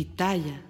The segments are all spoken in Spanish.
Pitaya.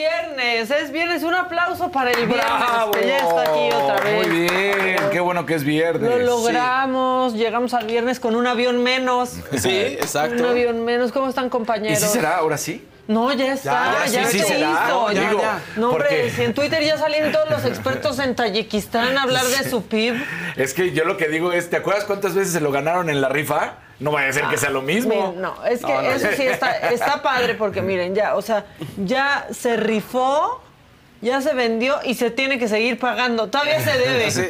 Viernes, es viernes, un aplauso para el viernes, ¡Bravo! que ya está aquí otra vez. Muy bien, qué bueno que es viernes. Lo logramos, llegamos al viernes con un avión menos. Sí, exacto. Un avión menos, ¿cómo están ¿Y compañeros? si será ahora sí? No, ya está, Ya, ya, sí, sí será. hizo. Ya, Digo, ya. No, hombre, Porque- si en Twitter ya salieron todos los expertos en Tayikistán a hablar de su PIB. Es que yo lo que digo es, ¿te acuerdas cuántas veces se lo ganaron en la rifa? No vaya a ser que sea lo mismo. Miren, no, es que No, no. eso sí está, está padre porque miren, ya, o sea, ya se rifó, ya se vendió y se tiene que seguir pagando. Todavía se debe. Sí.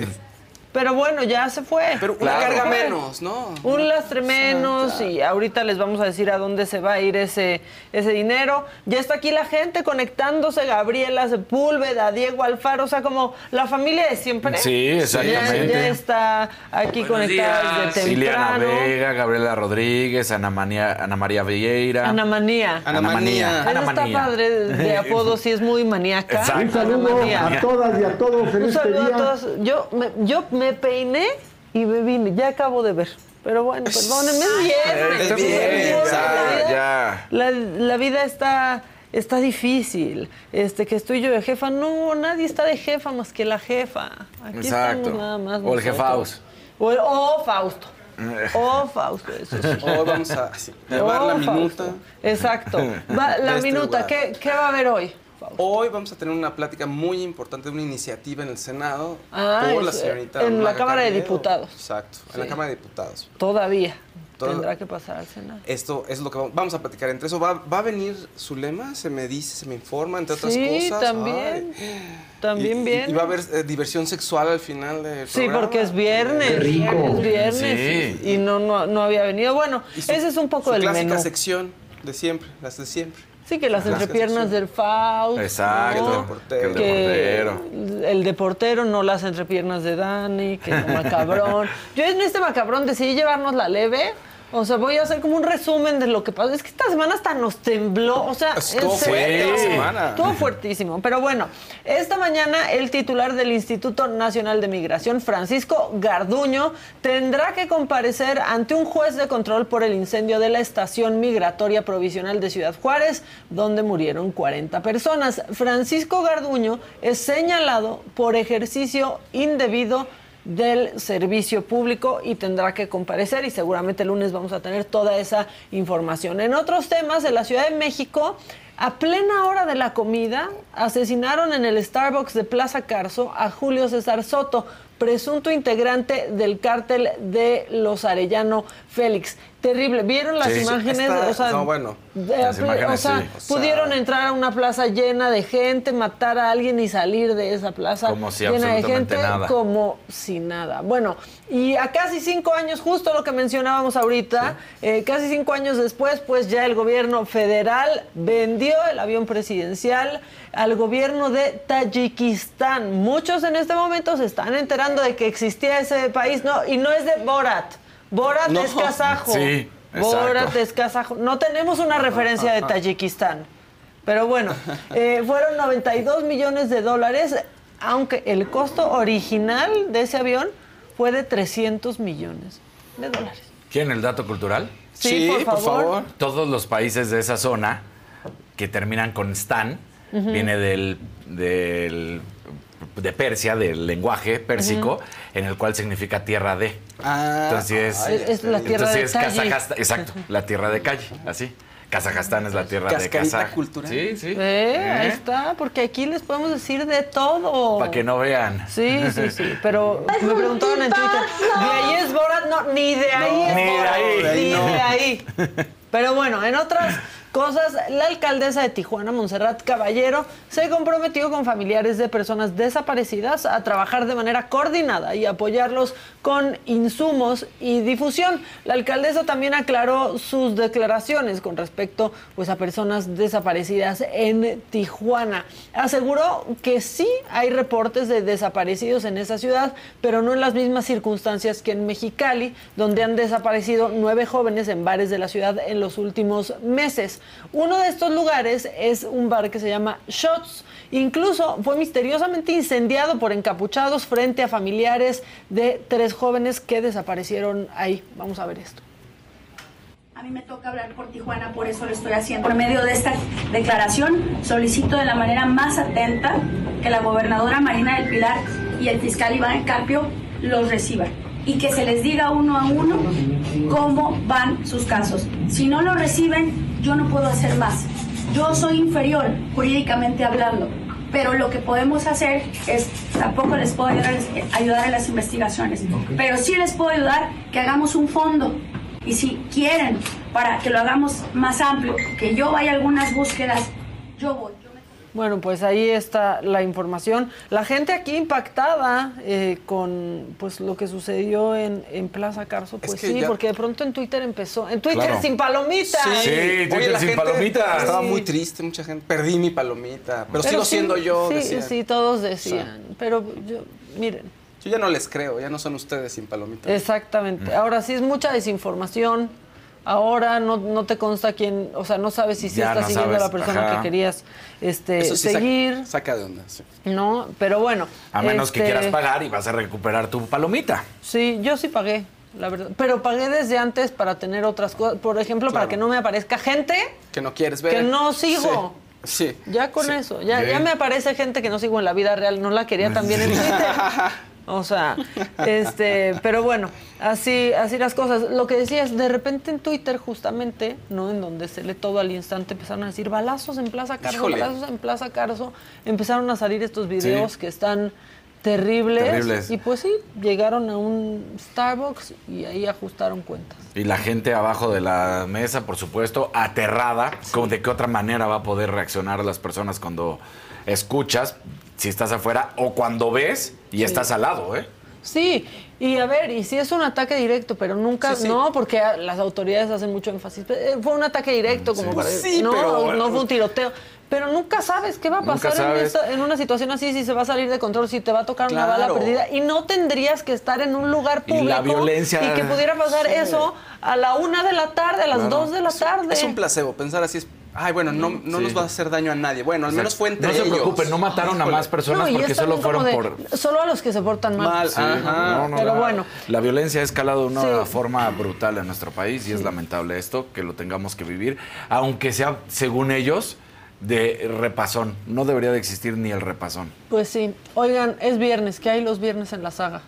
Pero bueno, ya se fue. Pero una Claro. carga menos, ¿no? Un lastre menos y ahorita les vamos a decir a dónde se va a ir ese, ese dinero. Ya está aquí la gente conectándose, Gabriela Sepúlveda, Diego Alfaro, o sea, como la familia de siempre. Sí, exactamente. Ya, ya está aquí conectada desde Liliana temprano. Vega, Gabriela Rodríguez, Ana, Manía- Ana María Vieira. Ana Manía. Ana Ana Manía. Manía. Ana está Manía. padre de apodo, sí es muy maníaca. Exacto. Un saludo Manía. a todas y a todos en Un este saludo a día. todos. Yo me, yo me peiné y me vine. Ya acabo de ver. Pero bueno, perdónenme, es viernes. Viernes, La ya, vida- ya. La, la vida está, está difícil. Este, que estoy yo de jefa. No, nadie está de jefa más que la jefa. Aquí Exacto. estamos nada más. O el jefaus. O, el- o Fausto. O Fausto, eso sí. Hoy vamos a sí, llevar O la Fausto. minuta. Exacto. Va- la este minuta. ¿Qué, ¿Qué va a haber hoy? Fausto? Hoy vamos a tener una plática muy importante de una iniciativa en el Senado Ah, por la es, señorita en la Cámara de. Diputados. Exacto, en la Cámara de Diputados. Todavía. Todo- Tendrá que pasar al Senado. Esto es lo que vamos, vamos a platicar. Entre eso va, va a venir su lema, se me dice, se me informa, entre otras Sí, cosas. también. Ay. También y, y- bien. Y va a haber eh, diversión sexual al final del Sí, programa. porque es viernes. Qué rico. Es viernes. Sí. Y, y no, no, no había venido. Bueno, su- ese es un poco el clásica menú. sección de siempre, las de siempre. Sí, que las entrepiernas del Faust. Exacto. ¿no? El portero. Que el de portero. el de portero, no las entrepiernas de Dani, que el macabrón. Yo en este macabrón decidí llevarnos la leve. O sea, voy a hacer como un resumen de lo que pasó. Es que esta semana hasta nos tembló. O sea, Estuvo en serio. fuerte la semana. Estuvo fuertísimo. Pero bueno, esta mañana el titular del Instituto Nacional de Migración, Francisco Garduño, tendrá que comparecer ante un juez de control por el incendio de la estación migratoria provisional de Ciudad Juárez, donde murieron 40 personas. Francisco Garduño es señalado por ejercicio indebido del servicio público y tendrá que comparecer y seguramente el lunes vamos a tener toda esa información. En otros temas, en la Ciudad de México, a plena hora de la comida, asesinaron en el Starbucks de Plaza Carso a Julio César Soto, presunto integrante del cártel de los Arellano Félix. Terrible. ¿Vieron las Sí. imágenes? O sea, no, bueno. de- Las imágenes, o sea, sí. O sea- pudieron entrar a una plaza llena de gente, matar a alguien y salir de esa plaza Como si llena de gente, nada. como si nada. Bueno, y a casi cinco años, justo lo que mencionábamos ahorita, eh, casi cinco años después, pues ya el gobierno federal vendió el avión presidencial al gobierno de Tayikistán. Muchos en este momento se están enterando de que existía ese país, no, y no es de Borat. Borat No. es kazajo. Sí, Borat es kazajo. No tenemos una referencia de Tayikistán. Pero bueno, eh, fueron 92 millones de dólares, aunque el costo original de ese avión fue de 300 millones de dólares. ¿Quieren el dato cultural? Sí, por favor. Todos los países de esa zona que terminan con stan, viene del, del- de Persia, del lenguaje pérsico, en el cual significa tierra de. Ah, Entonces, Es la tierra entonces de es calle. Kazajstán, exacto, la tierra de calle, así. Kazajstán es la tierra de Cascarita Kazaj. cultural. Sí, sí. Eh, Ahí está, porque aquí les podemos decir de todo. Para que no vean. Sí, sí, sí, pero me preguntaron en Twitter, ¿de ahí es Borat? No, ni de ahí es Ni de ahí. ni No. de ahí. Pero bueno, en otras cosas, la alcaldesa de Tijuana, Montserrat Caballero, se comprometió con familiares de personas desaparecidas a trabajar de manera coordinada y apoyarlos con insumos y difusión. La alcaldesa también aclaró sus declaraciones con respecto pues, a personas desaparecidas en Tijuana. Aseguró que sí hay reportes de desaparecidos en esa ciudad, pero no en las mismas circunstancias que en Mexicali, donde han desaparecido nueve jóvenes en bares de la ciudad en los últimos meses. Uno de estos lugares es un bar que se llama Shots. Incluso fue misteriosamente incendiado por encapuchados frente a familiares de tres jóvenes que desaparecieron ahí. Vamos a ver esto. A mí me toca hablar por Tijuana, por eso lo estoy haciendo. Por medio de esta declaración, solicito de la manera más atenta que la gobernadora Marina del Pilar y el fiscal Iván Carpio los reciban y que se les diga uno a uno cómo van sus casos. Si no lo reciben, yo no puedo hacer más. Yo soy inferior jurídicamente hablando, pero lo que podemos hacer es, tampoco les puedo ayudar, ayudar en las investigaciones, pero sí les puedo ayudar que hagamos un fondo y si quieren, para que lo hagamos más amplio, que yo vaya a algunas búsquedas, yo voy. Bueno, pues ahí está la información. La gente aquí impactada eh, con pues lo que sucedió en, en Plaza Carso, Es pues que sí, ya- porque de pronto en Twitter empezó, en Twitter Claro. sin palomitas. Sí, Twitter la sin gente palomitas. Estaba Sí. muy triste, mucha gente. Perdí mi palomita. Pero, Pero sigo sí, siendo yo. Sí, decían. sí, todos decían. Pero yo, miren, Yo ya no les creo, ya no son ustedes sin palomita. exactamente. Ahora sí es mucha desinformación. Ahora no, no te consta quién, o sea, no sabes si sí Ya estás no siguiendo a la persona ajá. que querías este, Eso sí saca- seguir, Saca, de onda. sí. ¿no? Pero bueno. A menos que este, quieras pagar y vas a recuperar tu palomita. Sí, yo sí pagué, la verdad. Pero pagué desde antes para tener otras cosas. Por ejemplo, para que no me aparezca gente Que no quieres ver. que no sigo. Sí. sí. Ya con eso. Ya, ya me aparece gente que no sigo en la vida real. No la quería también en Twitter. O sea, este, pero bueno, así, así las cosas. Lo que decía es, de repente en Twitter, justamente, ¿no? En donde se lee todo al instante, empezaron a decir balazos en Plaza Carso, Híjole. balazos en Plaza Carso. Empezaron a salir estos videos Sí. que están terribles. Terribles. Y pues sí, llegaron a un Starbucks y ahí ajustaron cuentas. Y la gente abajo de la mesa, por supuesto, aterrada, como de qué otra manera va a poder reaccionar las personas cuando escuchas, si estás afuera, o cuando ves y estás al lado, ¿eh? Sí, y a ver, y si es un ataque directo, pero nunca, Sí, sí. no, porque las autoridades hacen mucho énfasis. eh, Fue un ataque directo, como para no, pero- no fue un tiroteo. Pero nunca sabes qué va a pasar en, esta- en una situación así, si se va a salir de control, si te va a tocar una bala perdida. Y no tendrías que estar en un lugar Y público. la violencia- Y que pudiera pasar eso a la una de la tarde, a las Claro. dos de la tarde. Es un placebo. Pensar así es. Ay, bueno, no, no Sí. nos va a hacer daño a nadie. Bueno, al menos fue entre No se ellos. preocupen, no mataron a más personas No, y porque solo fueron por... Solo a los que se portan mal. Mal, Sí, ajá. no, no, Pero la- bueno. La violencia ha escalado de una Sí. forma brutal en nuestro país y es lamentable esto, que lo tengamos que vivir, aunque sea, según ellos, de repasón. No debería de existir ni el repasón. Pues sí. Oigan, es viernes. ¿Qué hay los viernes en la saga?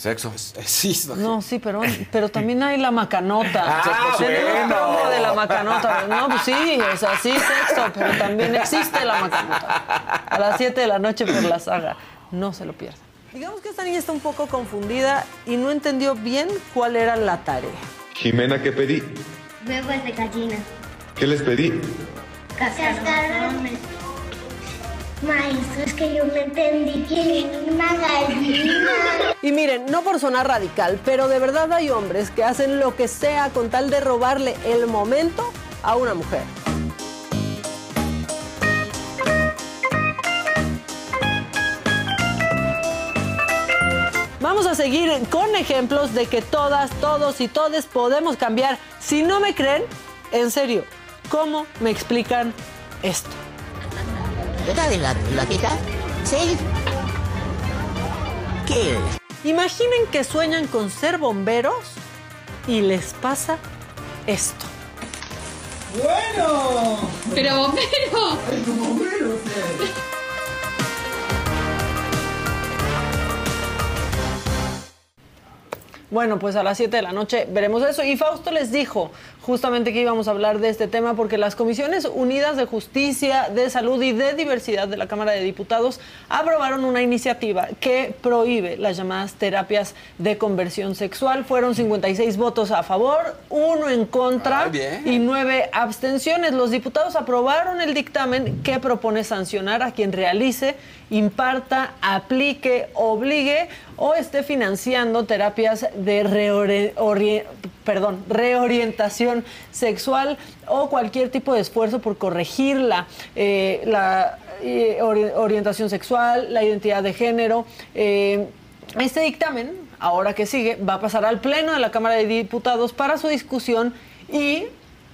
Sexo. Eh, Sí, No, sí, pero, pero también hay la macanota. Ah, Tenemos bueno. promo de la macanota. No, pues sí, o sea, sí sexo, pero también existe la macanota. A las 7 de la noche por la saga. No se lo pierdan. Digamos que esta niña está un poco confundida y no entendió bien cuál era la tarea. Jimena, ¿qué pedí? Huevos de gallina. ¿Qué les pedí? Cascarones. Maestro, es que yo me entendí que una gallina. Y miren, no por sonar radical, pero de verdad hay hombres que hacen lo que sea con tal de robarle el momento a una mujer. Vamos a seguir con ejemplos de que todas, todos y todes podemos cambiar. Si no me creen, en serio, ¿cómo me explican esto? ¿Era de la, la tita? Sí. ¿Qué es? Imaginen que sueñan con ser bomberos y les pasa esto. Pero bombero. Bueno, pues a las 7 de la noche veremos eso. Y Fausto les dijo justamente que íbamos a hablar de este tema porque las Comisiones Unidas de Justicia, de Salud y de Diversidad de la Cámara de Diputados aprobaron una iniciativa que prohíbe las llamadas terapias de conversión sexual. Fueron 56 votos a favor, uno en contra Ah, y nueve abstenciones. Los diputados aprobaron el dictamen que propone sancionar a quien realice, imparta, aplique, obligue o esté financiando terapias de reore- ori- perdón, reorientación sexual o cualquier tipo de esfuerzo por corregir la, eh, eh, ori- orientación sexual, la identidad de género. Eh, este dictamen, ahora que sigue, va a pasar al Pleno de la Cámara de Diputados para su discusión y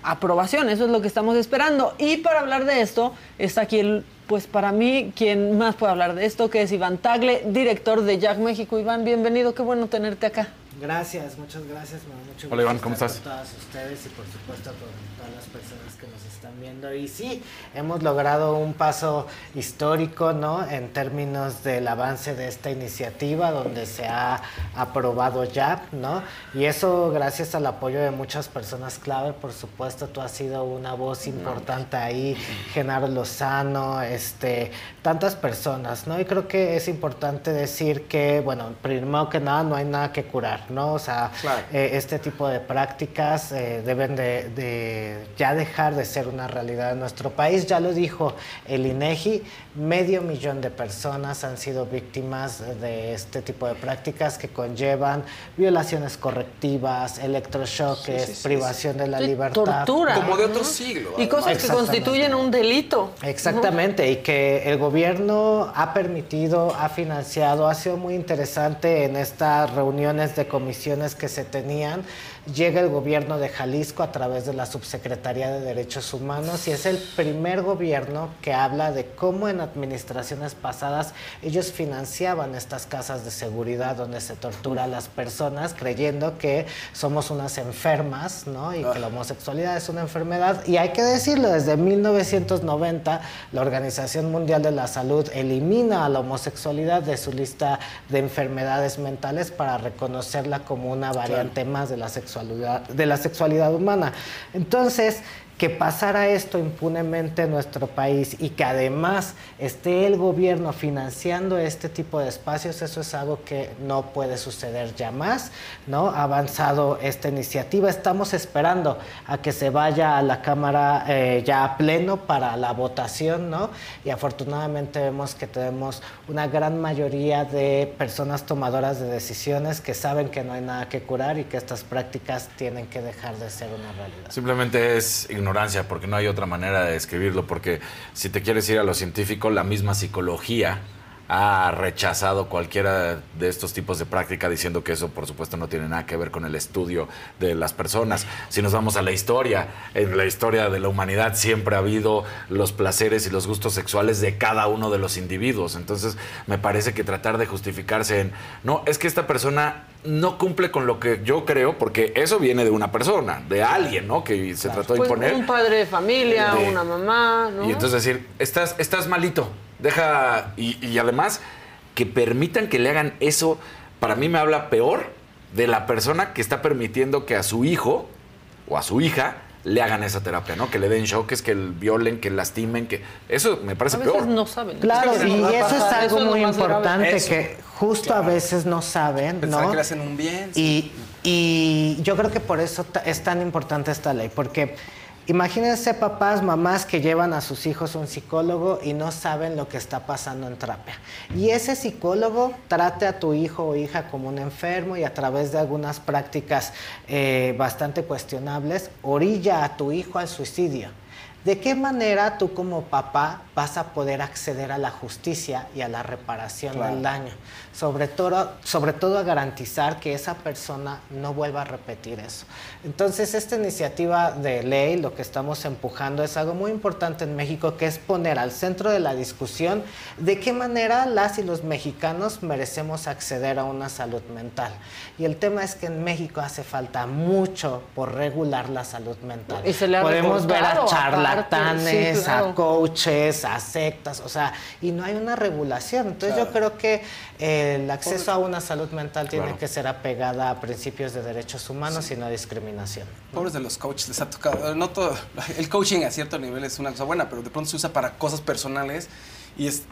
aprobación. Eso es lo que estamos esperando. Y para hablar de esto, está aquí el, pues para mí, quien más puede hablar de esto, que es Iván Tagle, director de Jack México. Iván, bienvenido, qué bueno tenerte acá. Gracias, muchas gracias. me da mucho Hola, Iván, ¿cómo estás? Con todas ustedes y por supuesto con todas las personas que nos están viendo. Y sí, hemos logrado un paso histórico, ¿no? En términos del avance de esta iniciativa, donde se ha aprobado ya, ¿no? Y eso gracias al apoyo de muchas personas clave, por supuesto, tú has sido una voz importante ahí, Genaro Lozano, este, tantas personas, ¿no? Y creo que es importante decir que, bueno, primero que nada, no hay nada que curar, ¿no? O sea, Claro. eh, este tipo de prácticas eh, deben de, de ya dejar de ser una realidad en nuestro país. Ya lo dijo el INEGI, medio millón de personas han sido víctimas de este tipo de prácticas que conllevan violaciones correctivas, electrochoques, Sí, sí, sí, privación de la Sí, libertad. tortura. Como de otro siglo, Y cosas que constituyen un delito. Exactamente, y que el gobierno ha permitido, ha financiado, ha sido muy interesante en estas reuniones de comisiones que se tenían. Llega el gobierno de Jalisco a través de la Subsecretaría de Derechos Humanos y es el primer gobierno que habla de cómo en administraciones pasadas ellos financiaban estas casas de seguridad donde se tortura a las personas creyendo que somos unas enfermas, ¿no? Y que la homosexualidad es una enfermedad. Y hay que decirlo, desde 1990 la Organización Mundial de la Salud elimina a la homosexualidad de su lista de enfermedades mentales para reconocerla como una variante más de la sexualidad de la sexualidad humana. Entonces, que pasara esto impunemente en nuestro país y que además esté el gobierno financiando este tipo de espacios, eso es algo que no puede suceder ya más, ¿no? Ha avanzado esta iniciativa, estamos esperando a que se vaya a la Cámara eh, ya a pleno para la votación, ¿no? Y afortunadamente vemos que tenemos una gran mayoría de personas tomadoras de decisiones que saben que no hay nada que curar y que estas prácticas tienen que dejar de ser una realidad. Simplemente es ignorancia, porque no hay otra manera de describirlo, porque si te quieres ir a lo científico, la misma psicología ha rechazado cualquiera de estos tipos de práctica diciendo que eso por supuesto no tiene nada que ver con el estudio de las personas. Si nos vamos a la historia, en la historia de la humanidad siempre ha habido los placeres y los gustos sexuales de cada uno de los individuos. Entonces me parece que tratar de justificarse en, no, es que esta persona no cumple con lo que yo creo, porque eso viene de una persona, de alguien, ¿no? Que se trató de Pues imponer. un padre de familia, De- una mamá, ¿no? Y entonces decir, estás, estás malito, deja. Y, y además, que permitan que le hagan eso, para mí me habla peor de la persona que está permitiendo que a su hijo o a su hija le hagan esa terapia, ¿no? Que le den choques, que el violen, que lastimen, que. Eso me parece a veces peor. no saben. Claro, Es que y eso es algo muy importante que justo a veces no saben, Pensar ¿no? que le hacen un bien. Y, y yo creo que por eso ta- es tan importante esta ley, porque imagínense papás, mamás que llevan a sus hijos a un psicólogo y no saben lo que está pasando en terapia. Y ese psicólogo trate a tu hijo o hija como un enfermo y a través de algunas prácticas eh, bastante cuestionables, orilla a tu hijo al suicidio. ¿De qué manera tú como papá vas a poder acceder a la justicia y a la reparación Claro. del daño? Sobre todo, sobre todo a garantizar que esa persona no vuelva a repetir eso. Entonces, esta iniciativa de ley, lo que estamos empujando es algo muy importante en México, que es poner al centro de la discusión de qué manera las y los mexicanos merecemos acceder a una salud mental. Y el tema es que en México hace falta mucho por regular la salud mental. Y se le ha Podemos ver a charlatanes, sí, claro. a coaches, a sectas, o sea, y no hay una regulación. Entonces yo creo que eh, el acceso a una salud mental tiene Claro. que ser apegada a principios de derechos humanos y no discriminación. Pobres de los coaches, les ha tocado. No todo, el coaching a cierto nivel es una cosa buena, pero de pronto se usa para cosas personales y es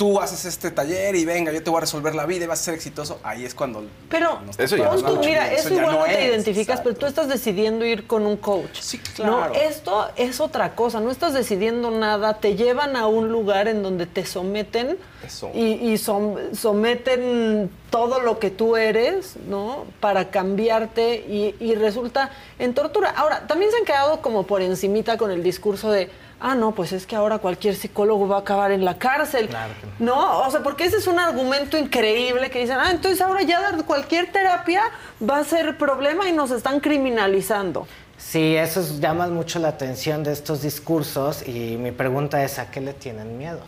tú haces este taller y venga, yo te voy a resolver la vida y vas a ser exitoso. Ahí es cuando. Pero Eso ya tú, mira, Eso eso igual no, no te es, identificas, pero tú estás decidiendo ir con un coach. Sí, claro. No, esto es otra cosa, no estás decidiendo nada, te llevan a un lugar en donde te someten Eso. y, y som- someten todo lo que tú eres, ¿no? Para cambiarte y, y resulta en tortura. Ahora, también se han quedado como por encimita con el discurso de, ah, no, pues es que ahora cualquier psicólogo va a acabar en la cárcel. Claro que No, o sea, porque ese es un argumento increíble que dicen, ah, entonces ahora ya dar cualquier terapia va a ser problema y nos están criminalizando. Sí, eso es- llama mucho la atención de estos discursos y mi pregunta es, ¿a qué le tienen miedo?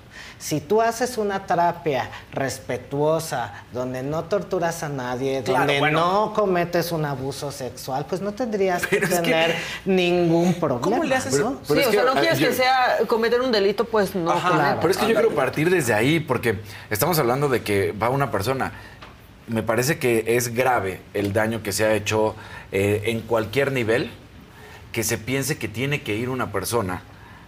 Si tú haces una terapia respetuosa, donde no torturas a nadie, Claro, donde bueno. no cometes un abuso sexual, pues no tendrías que Pero es que- tener ningún problema. ¿Cómo le haces? ¿no? Pero sí, o que, sea, no quieres yo- que sea cometer un delito, pues no. Ajá. claro. Pero es que yo quiero partir desde ahí, porque estamos hablando de que va una persona. Me parece que es grave el daño que se ha hecho eh, en cualquier nivel, que se piense que tiene que ir una persona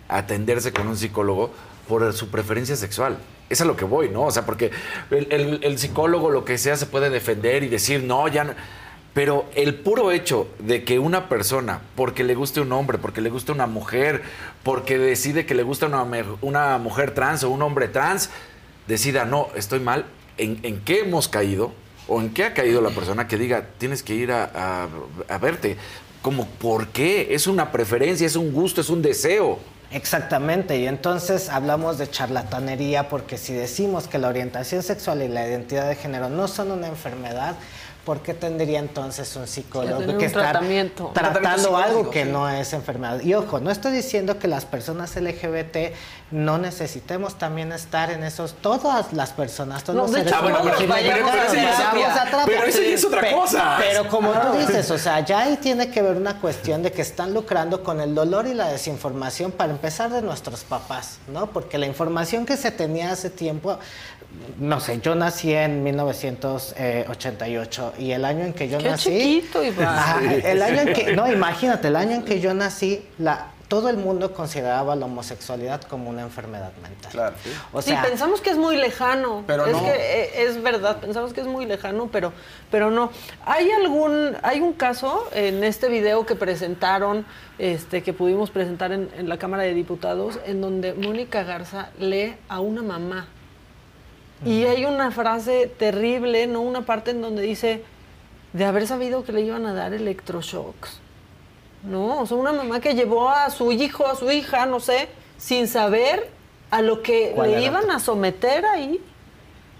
a atenderse con un psicólogo por su preferencia sexual. Es a lo que voy, ¿no? O sea, porque el, psicólogo, lo que sea, se puede defender y decir, no, ya no. Pero el puro hecho de que una persona, porque le guste un hombre, porque le guste una mujer, porque decide que le gusta una, una mujer trans o un hombre trans, decida, no, estoy mal, ¿en, en qué hemos caído? ¿O en qué ha caído la persona que diga, tienes que ir a, a- a verte? Como, ¿por qué? Es una preferencia, es un gusto, es un deseo. Exactamente, y entonces hablamos de charlatanería porque si decimos que la orientación sexual y la identidad de género no son una enfermedad, ¿por qué tendría entonces un psicólogo que tratamiento. Tratamiento tratando algo que sí. no es enfermedad? Y ojo, no estoy diciendo que las personas LGBT no necesitemos también estar en esos, todas las personas, todos No, los seres hecho, vayamos a terapia. Pero eso ya es otra Pe- cosa. Pero como tú dices, o sea, ya ahí tiene que ver una cuestión de que están lucrando con el dolor y la desinformación para empezar de nuestros papás, ¿no? Porque la información que se tenía hace tiempo, no sé, yo nací en 1988 y el año en que yo Qué nací, chiquito, Iván. Ajá, el año en que, no, imagínate, el año en que yo nací, la todo el mundo consideraba la homosexualidad como una enfermedad mental. Claro. O sí, sea, pensamos que es muy lejano. Pero es no. que eh, es verdad, pensamos que es muy lejano, pero, pero no. Hay algún, hay un caso en este video que presentaron, este, que pudimos presentar en, en la Cámara de Diputados, en donde Mónica Garza lee a una mamá. Y hay una frase terrible, ¿no? Una parte en donde dice, de haber sabido que le iban a dar electroshocks. ¿no? O sea, una mamá que llevó a su hijo, a su hija, no sé, sin saber a lo que ¿Cuál le iban a someter ahí,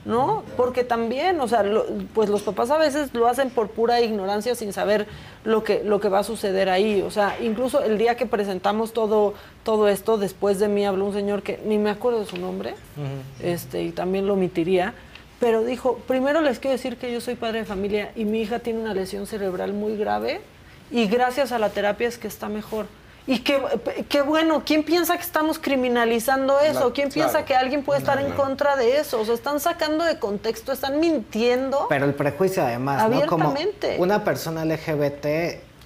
¿no? Porque también, o sea, lo- pues los papás a veces lo hacen por pura ignorancia sin saber lo que, lo que va a suceder ahí. O sea, incluso el día que presentamos todo, todo esto, después de mí habló un señor que ni me acuerdo de su nombre, este, y también lo omitiría. Pero dijo, primero les quiero decir que yo soy padre de familia y mi hija tiene una lesión cerebral muy grave y gracias a la terapia es que está mejor. Y qué, qué bueno, ¿quién piensa que estamos criminalizando eso? ¿Quién claro. piensa que alguien puede estar en contra de eso? O sea, están sacando de contexto, están mintiendo. Pero el prejuicio además, ¿no? Como una persona LGBT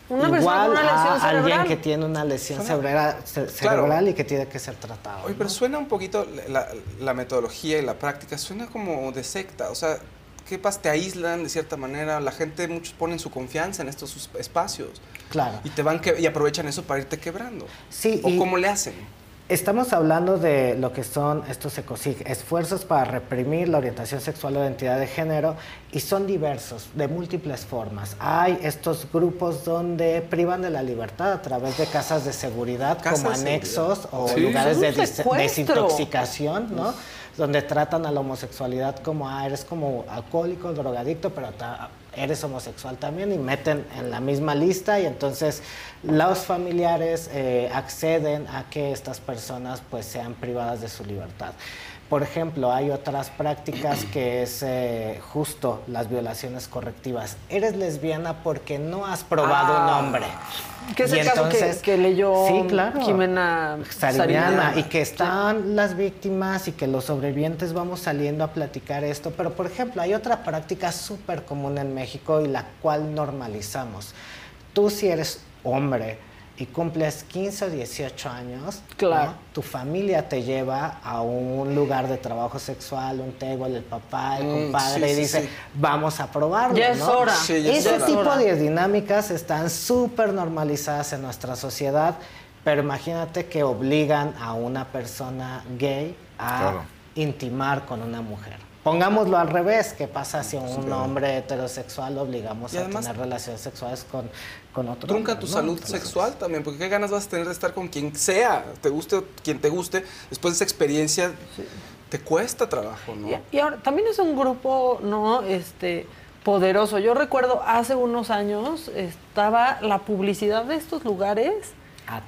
Una persona igual con una lesión a alguien que tiene una lesión cerebral, Claro. cerebral y que tiene que ser tratado. Oye, ¿no? pero suena un poquito la, la metodología y la práctica, suena como de secta. O sea, ¿qué pasa? Te aíslan de cierta manera. La gente, muchos ponen su confianza en estos sus- espacios. Claro. Y te van que, y aprovechan eso para irte quebrando. Sí, ¿O y- cómo le hacen? Estamos hablando de lo que son estos ECOSIG, esfuerzos para reprimir la orientación sexual o identidad de género, y son diversos, de múltiples formas. Hay estos grupos donde privan de la libertad a través de casas de seguridad Casas como anexos o Sí. lugares de desintoxicación, ¿no? Donde tratan a la homosexualidad como, ah, eres como alcohólico, drogadicto, pero eres homosexual también y meten en la misma lista y entonces los familiares eh, acceden a que estas personas pues sean privadas de su libertad. Por ejemplo, hay otras prácticas que es eh, justo las violaciones correctivas. Eres lesbiana porque no has probado Ah. un hombre. Que es Y el caso que, entonces- que leyó Sí, claro. Jimena Sariñana, Sariñana. y que están las víctimas y que los sobrevivientes vamos saliendo a platicar esto. Pero, por ejemplo, hay otra práctica súper común en México y la cual normalizamos. Tú si eres hombre y cumples 15 o 18 años, Claro. ¿no? tu familia te lleva a un lugar de trabajo sexual, un table, el papá, el Mm, compadre, sí, y dice, sí. vamos a probarlo. Ya es ¿no? hora. Sí, ya es Ese hora. tipo de dinámicas están súper normalizadas en nuestra sociedad, pero imagínate que obligan a una persona gay a Claro. intimar con una mujer. Pongámoslo al revés, ¿qué pasa si a un hombre heterosexual lo obligamos Y a además- tener relaciones sexuales con, con otro Trunca hombre, tu ¿no? salud Entonces, sexual también, porque qué ganas vas a tener de estar con quien sea, te guste o quien te guste, después de esa experiencia te cuesta trabajo, ¿no? Y, y ahora, también es un grupo, ¿no? Este poderoso. Yo recuerdo hace unos años estaba la publicidad de estos lugares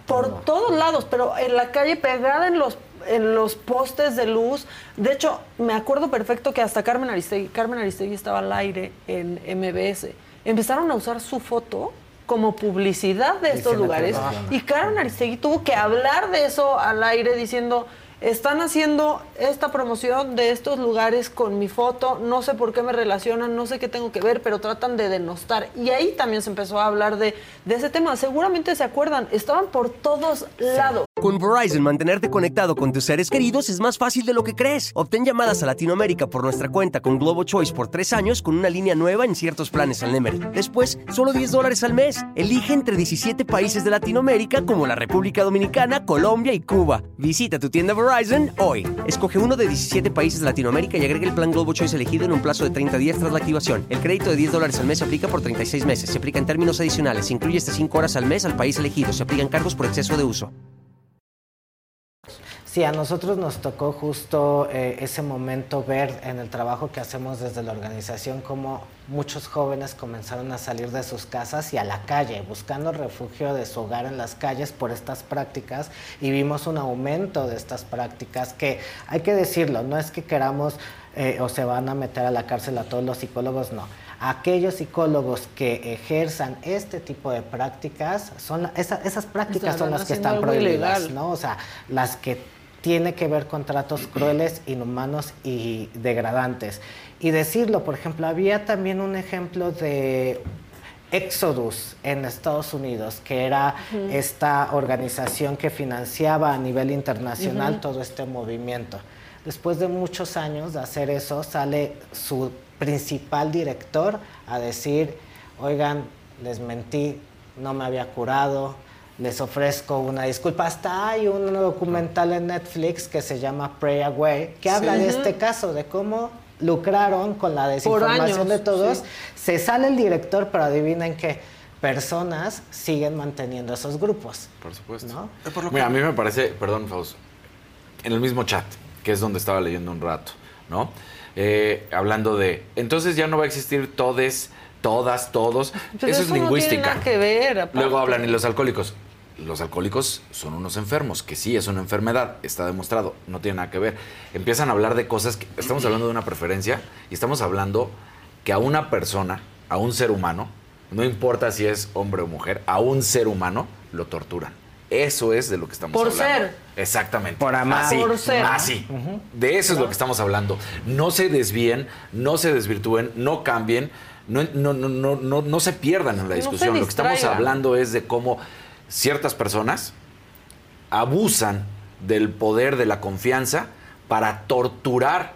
por todo. todos lados, pero en la calle pegada en los en los postes de luz. De hecho, me acuerdo perfecto que hasta Carmen Aristegui, Carmen Aristegui estaba al aire en MBS. Empezaron a usar su foto como publicidad de estos lugares y Carmen Aristegui tuvo que hablar de eso al aire diciendo están haciendo esta promoción de estos lugares con mi foto, no sé por qué me relacionan, no sé qué tengo que ver, pero tratan de denostar. Y ahí también se empezó a hablar de, de ese tema. Seguramente se acuerdan, estaban por todos lados. Con Verizon, mantenerte conectado con tus seres queridos es más fácil de lo que crees. Obtén llamadas a Latinoamérica por nuestra cuenta con Globo Choice por tres años con una línea nueva en ciertos planes al Nemery. Después, solo 10 dólares al mes. Elige entre 17 países de Latinoamérica como la República Dominicana, Colombia y Cuba. Visita tu tienda Verizon hoy. Escoge uno de 17 países de Latinoamérica y agrega el plan Globo Choice elegido en un plazo de 30 días tras la activación. El crédito de 10 dólares al mes se aplica por 36 meses. Se aplica en términos adicionales. Se incluye hasta 5 horas al mes al país elegido. Se aplican cargos por exceso de uso. Sí, a nosotros nos tocó justo eh, ese momento ver en el trabajo que hacemos desde la organización cómo muchos jóvenes comenzaron a salir de sus casas y a la calle, buscando refugio de su hogar en las calles por estas prácticas y vimos un aumento de estas prácticas que hay que decirlo, no es que queramos eh, o se van a meter a la cárcel a todos los psicólogos, no. Aquellos psicólogos que ejerzan este tipo de prácticas, son la- esa- esas prácticas son las que están prohibidas, ilegal. ¿no? O sea, las que tiene que ver con tratos crueles, inhumanos y degradantes. Y decirlo, por ejemplo, había también un ejemplo de Exodus en Estados Unidos, que era esta organización que financiaba a nivel internacional todo este movimiento. Después de muchos años de hacer eso, sale su principal director a decir, oigan, les mentí, no me había curado, les ofrezco una disculpa. Hasta hay un documental en Netflix que se llama Pray Away, que habla de este caso, de cómo lucraron con la desinformación años, de todos. sí. Se sale el director, pero adivinen qué, personas siguen manteniendo esos grupos. Por supuesto. ¿No? Eh, por lo Mira, a mí me parece, perdón, Fausto, en el mismo chat, que es donde estaba leyendo un rato, ¿no? Eh, hablando de, entonces ya no va a existir todes, todas, todos. Pero eso es no tiene lingüística. nada que ver. Luego hablan y los alcohólicos. Los alcohólicos son unos enfermos, que sí es una enfermedad, está demostrado, no tiene nada que ver. Empiezan a hablar de cosas que estamos hablando de una preferencia y estamos hablando que a una persona, a un ser humano, no importa si es hombre o mujer, a un ser humano lo torturan. Eso es de lo que estamos Por hablando. ser. Exactamente. Por amar. Así, Por ser. así. De eso es lo que estamos hablando. No se desvíen, no se desvirtúen, no cambien, no, no, no, no, no, no se pierdan en la discusión. lo que estamos hablando es de cómo ciertas personas abusan del poder de la confianza para torturar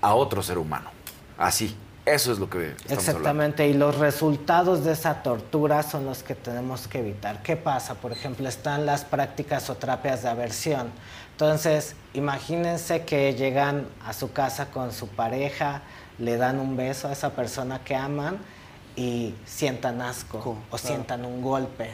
a otro ser humano. Así. Eso es lo que estamos hablando. Exactamente, y los resultados de esa tortura son los que tenemos que evitar. ¿Qué pasa? Por ejemplo, están las prácticas o terapias de aversión. Entonces, imagínense que llegan a su casa con su pareja, le dan un beso a esa persona que aman y sientan asco o claro. sientan un golpe.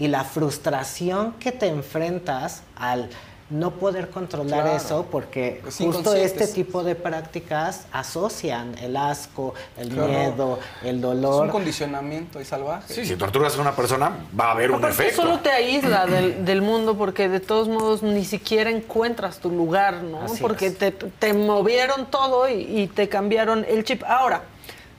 Y la frustración que te enfrentas al no poder controlar Claro. eso, porque Es justo este tipo de prácticas asocian el asco, el Claro. miedo, el Es dolor. un condicionamiento ahí salvaje. Sí, si torturas a una persona, va a haber un efecto. solo te aísla del, del mundo porque de todos modos ni siquiera encuentras tu lugar, ¿no? Así porque es. te, te movieron todo y, y te cambiaron el chip. Ahora,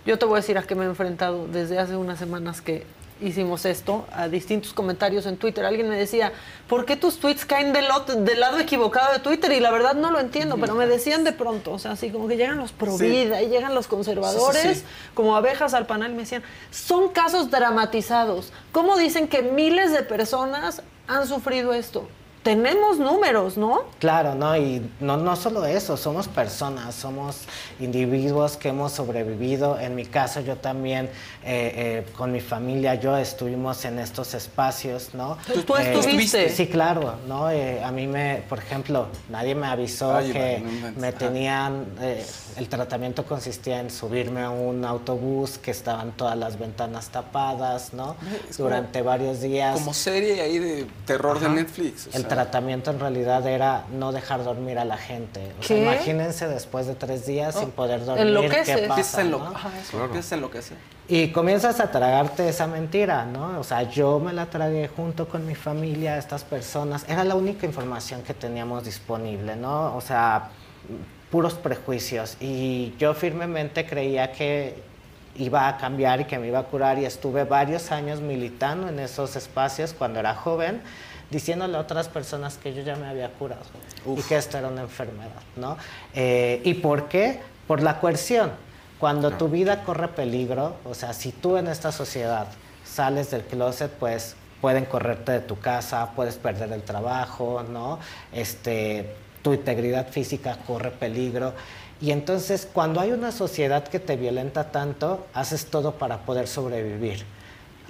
yo te voy a decir a qué me he enfrentado desde hace unas semanas que hicimos esto, a distintos comentarios en Twitter. Alguien me decía, ¿por qué tus tweets caen del, del lado equivocado de Twitter? Y la verdad no lo entiendo, pero me decían de pronto, o sea, así como que llegan los pro Sí. vida y llegan los conservadores Sí, sí, sí. como abejas al panel, me decían, son casos dramatizados. ¿Cómo dicen que miles de personas han sufrido esto? Tenemos números, ¿no? Claro, ¿no? Y no, no solo eso, somos personas, somos individuos que hemos sobrevivido. En mi caso, yo también, eh, eh, con mi familia, yo estuvimos en estos espacios, ¿no? Tú- tú estuviste. Sí, claro, ¿no? Eh, a mí me, por ejemplo, nadie me avisó Ay, que no me tenían, eh, el tratamiento consistía en subirme a un autobús que estaban todas las ventanas tapadas, ¿no? Es como- Durante varios días. Como serie ahí de terror de. Netflix. o El sea. Tratamiento en realidad era no dejar dormir a la gente. O sea, imagínense después de tres días sin poder dormir. Enloqueces. ¿qué pasa, enlo- no? Ajá, enloquecer. Y comienzas a tragarte esa mentira, ¿no? O sea, yo me la tragué junto con mi familia, estas personas. Era la única información que teníamos disponible, ¿no? O sea, puros prejuicios. Y yo firmemente creía que iba a cambiar y que me iba a curar y estuve varios años militando en esos espacios cuando era joven, diciéndole a otras personas que yo ya me había curado y que esto era una enfermedad, ¿no? Eh, ¿Y por qué? Por la coerción. Cuando tu vida corre peligro, o sea, si tú en esta sociedad sales del closet, pues pueden correrte de tu casa, puedes perder el trabajo, ¿no? Este, tu integridad física corre peligro. Y entonces, cuando hay una sociedad que te violenta tanto, haces todo para poder sobrevivir.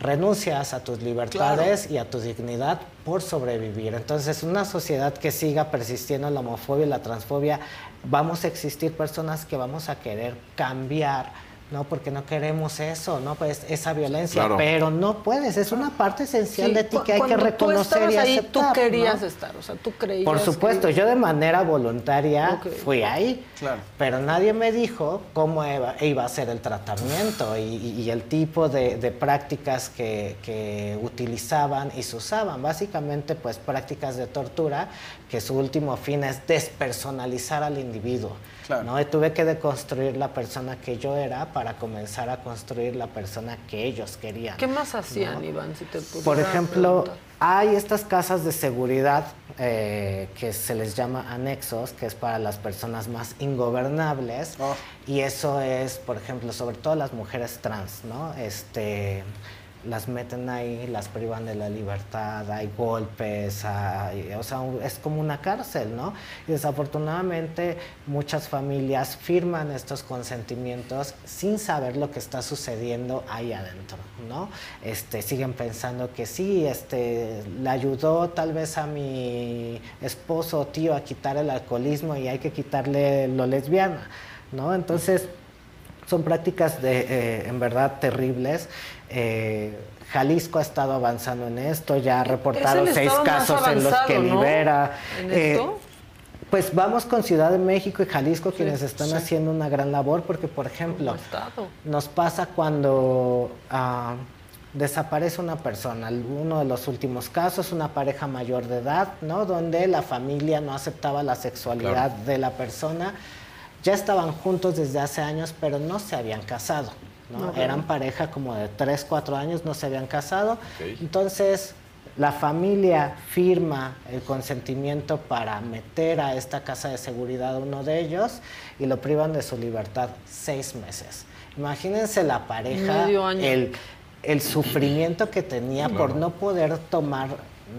Renuncias a tus libertades y a tu dignidad por sobrevivir. Entonces, una sociedad que siga persistiendo en la homofobia y la transfobia, vamos a existir personas que vamos a querer cambiar, ¿no? Porque no queremos eso, ¿no? Pues esa violencia, Claro. pero no puedes, es una parte esencial Sí, de ti que hay que reconocer tú y estabas ahí, aceptar. tú querías ¿no? estar, o sea, tú creías. Por supuesto, que- yo de manera voluntaria fui ahí, Claro. pero nadie me dijo cómo iba, iba a ser el tratamiento y, y- y el tipo de, de prácticas que, que utilizaban y se usaban. Básicamente, pues prácticas de tortura que su último fin es despersonalizar al individuo. Claro. ¿no? Y tuve que deconstruir la persona que yo era para comenzar a construir la persona que ellos querían. ¿Qué más hacían, Iván, si te Por ejemplo, preguntar? hay estas casas de seguridad eh, que se les llama anexos, que es para las personas más ingobernables. Oh. Y eso es, por ejemplo, sobre todo las mujeres trans, ¿no? Este, las meten ahí, las privan de la libertad, hay golpes, hay- o sea, es como una cárcel, ¿no? Y desafortunadamente muchas familias firman estos consentimientos sin saber lo que está sucediendo ahí adentro, ¿no? Este, siguen pensando que sí, este, le ayudó tal vez a mi esposo o tío a quitar el alcoholismo y hay que quitarle lo lesbiana, ¿no? Entonces, son prácticas de, eh, en verdad terribles. Eh, Jalisco ha estado avanzando en esto, ya ha reportado seis casos en los que ¿no? libera. ¿En Eh, esto? pues vamos con Ciudad de México y Jalisco quienes están sí. haciendo una gran labor porque, por ejemplo, nos pasa cuando ah, desaparece una persona. Uno de los últimos casos, una pareja mayor de edad, ¿no? Donde la familia no aceptaba la sexualidad de la persona. Ya estaban juntos desde hace años, pero no se habían casado. ¿no? Ok. Eran pareja como de 3, 4 años, no se habían casado. Ok. Entonces, la familia firma el consentimiento para meter a esta casa de seguridad a uno de ellos y lo privan de su libertad seis meses. Imagínense la pareja, el, el sufrimiento que tenía por Claro. no poder tomar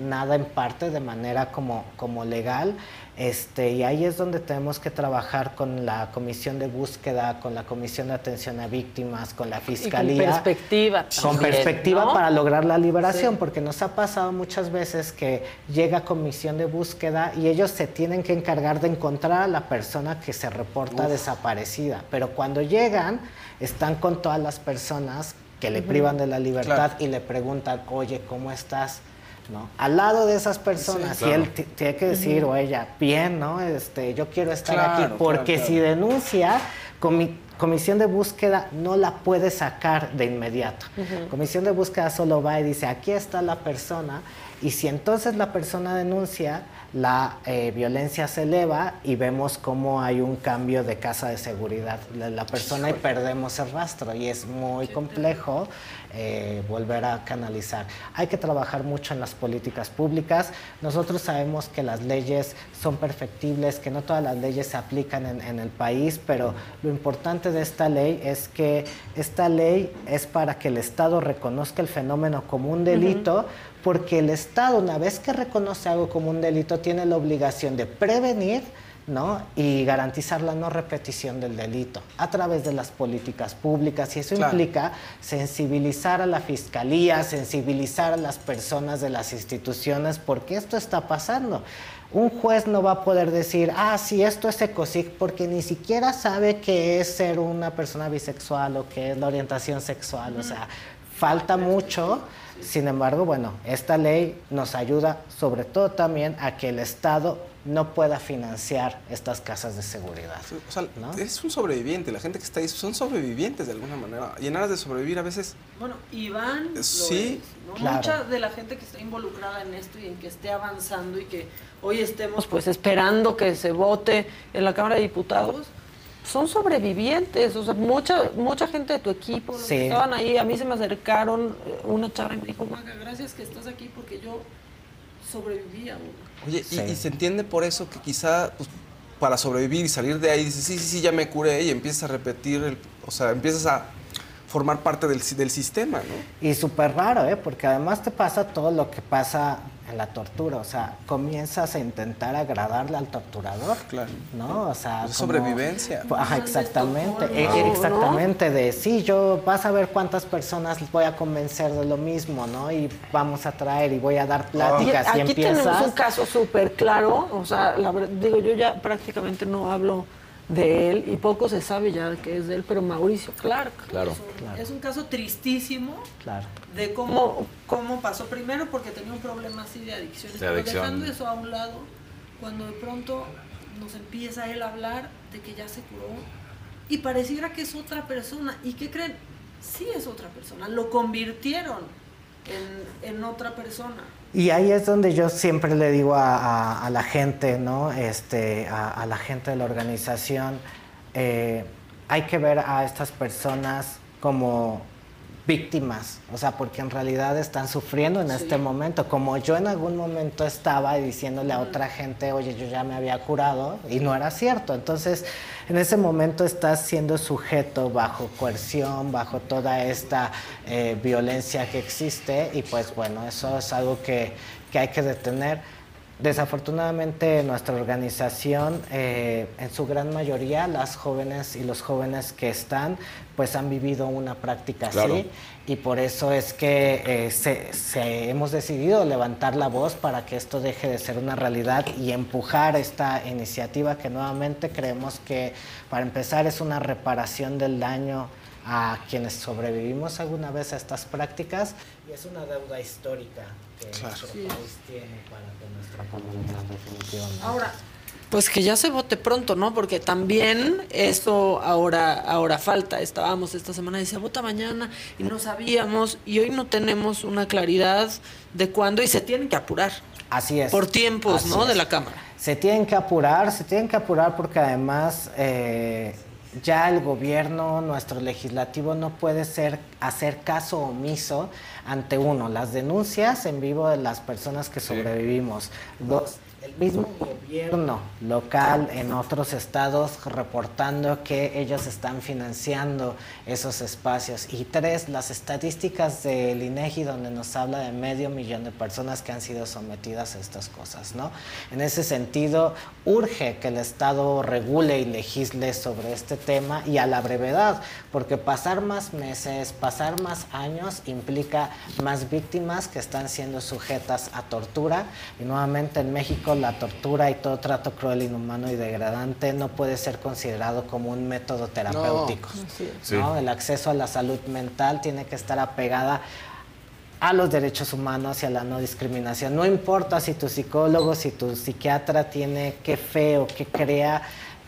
nada en parte de manera como, como legal. Este, y ahí es donde tenemos que trabajar con la comisión de búsqueda, con la comisión de atención a víctimas, con la fiscalía. con perspectiva. Con perspectiva ¿no? para lograr la liberación, Sí. porque nos ha pasado muchas veces que llega comisión de búsqueda y ellos se tienen que encargar de encontrar a la persona que se reporta desaparecida. Pero cuando llegan, están con todas las personas que le privan de la libertad Claro. y le preguntan, oye, ¿cómo estás? ¿No? Al lado de esas personas, Sí, y él ti- tiene que decir, o ella, bien, ¿no? Este, yo quiero estar Claro, aquí, porque claro. si denuncia, comi- comisión de búsqueda no la puede sacar de inmediato. Comisión de búsqueda solo va y dice, aquí está la persona, y si entonces la persona denuncia, la eh, violencia se eleva y vemos cómo hay un cambio de casa de seguridad de la persona y perdemos el rastro y es muy complejo eh, volver a canalizar. Hay que trabajar mucho en las políticas públicas. Nosotros sabemos que las leyes son perfectibles, que no todas las leyes se aplican en, en el país, pero lo importante de esta ley es que esta ley es para que el Estado reconozca el fenómeno como un delito, porque el Estado, una vez que reconoce algo como un delito, tiene la obligación de prevenir ¿no? y garantizar la no repetición del delito a través de las políticas públicas. Y eso Claro. implica sensibilizar a la fiscalía, sensibilizar a las personas de las instituciones, porque esto está pasando. Un juez no va a poder decir, ah, sí, esto es ecosic, porque ni siquiera sabe qué es ser una persona bisexual o qué es la orientación sexual. O sea, falta mucho. Sin embargo, bueno, esta ley nos ayuda sobre todo también a que el Estado no pueda financiar estas casas de seguridad. O sea, es un sobreviviente. La gente que está ahí son sobrevivientes de alguna manera. Y en aras de sobrevivir a veces... Bueno, Iván, Sí, es, ¿no? claro. mucha de la gente que está involucrada en esto y en que esté avanzando y que hoy estemos pues esperando que se vote en la Cámara de Diputados, son sobrevivientes, o sea, mucha mucha gente de tu equipo, los Sí. que estaban ahí, a mí se me acercaron eh, una chava y me dijo, Maga, gracias que estás aquí porque yo sobrevivía. Oye, y- Sí. y, se entiende por eso que quizá pues, para sobrevivir y salir de ahí dices, sí, sí, sí, ya me curé y empiezas a repetir, el, o sea, empiezas a formar parte del, si- del sistema, ¿no? Y súper raro, ¿eh? Porque además te pasa todo lo que pasa en la tortura. O sea, comienzas a intentar agradarle al torturador. Claro. ¿No? O sea, Es como- sobrevivencia. Ajá, exactamente. Estocolmo, eh, ¿no? exactamente. De sí, yo vas a ver cuántas personas voy a convencer de lo mismo, ¿no? Y vamos a traer y voy a dar pláticas y, aquí empiezas. tenemos un caso súper claro, o sea, la ver- digo, yo ya prácticamente no hablo de él y poco se sabe ya que es de él, pero Mauricio Clark. Claro. Es un, Claro. es un caso tristísimo Claro. de cómo, cómo pasó primero porque tenía un problema así de adicciones, De pero adicción. dejando eso a un lado, cuando de pronto nos empieza él a hablar de que ya se curó y pareciera que es otra persona. ¿Y qué creen? Sí es otra persona, lo convirtieron en, en otra persona. Y ahí es donde yo siempre le digo a, la gente, ¿no? Este, a, a la gente de la organización, eh, hay que ver a estas personas como víctimas, o sea, porque en realidad están sufriendo en este momento, como yo en algún momento estaba diciéndole a otra gente, oye, yo ya me había curado, y no era cierto. Entonces, en ese momento estás siendo sujeto bajo coerción, bajo toda esta eh, violencia que existe, y pues bueno, eso es algo que, que hay que detener. Desafortunadamente nuestra organización, eh, en su gran mayoría, las jóvenes y los jóvenes que están, pues han vivido una práctica Claro. así y por eso es que eh, se, se- hemos decidido levantar la voz para que esto deje de ser una realidad y empujar esta iniciativa que nuevamente creemos que para empezar es una reparación del daño a quienes sobrevivimos alguna vez a estas prácticas y es una deuda histórica que nuestro Sí. país tiene para con nuestra comunidad definitivamente. Ahora, pues que ya se vote pronto, ¿no? Porque también esto ahora, ahora falta. Estábamos esta semana y decía vota mañana y no sabíamos y hoy no tenemos una claridad de cuándo y se tienen que apurar Así es. por tiempos, Así ¿no? De la cámara. Se tienen que apurar, se tienen que apurar porque además eh, ya el gobierno, nuestro legislativo no puede ser hacer caso omiso ante uno, las denuncias en vivo de las personas que sobrevivimos. Dos, mismo gobierno local en otros estados reportando que ellos están financiando esos espacios. Y tres, las estadísticas del INEGI donde nos habla de medio millón de personas que han sido sometidas a estas cosas, ¿no? En ese sentido, urge que el Estado regule y legisle sobre este tema y a la brevedad, porque pasar más meses, pasar más años implica más víctimas que están siendo sujetas a tortura. Y nuevamente en México la tortura y todo trato cruel, inhumano y degradante no puede ser considerado como un método terapéutico. ¿no? El acceso a la salud mental tiene que estar apegada a los derechos humanos y a la no discriminación. No importa si tu psicólogo, si tu psiquiatra tiene qué fe o qué crea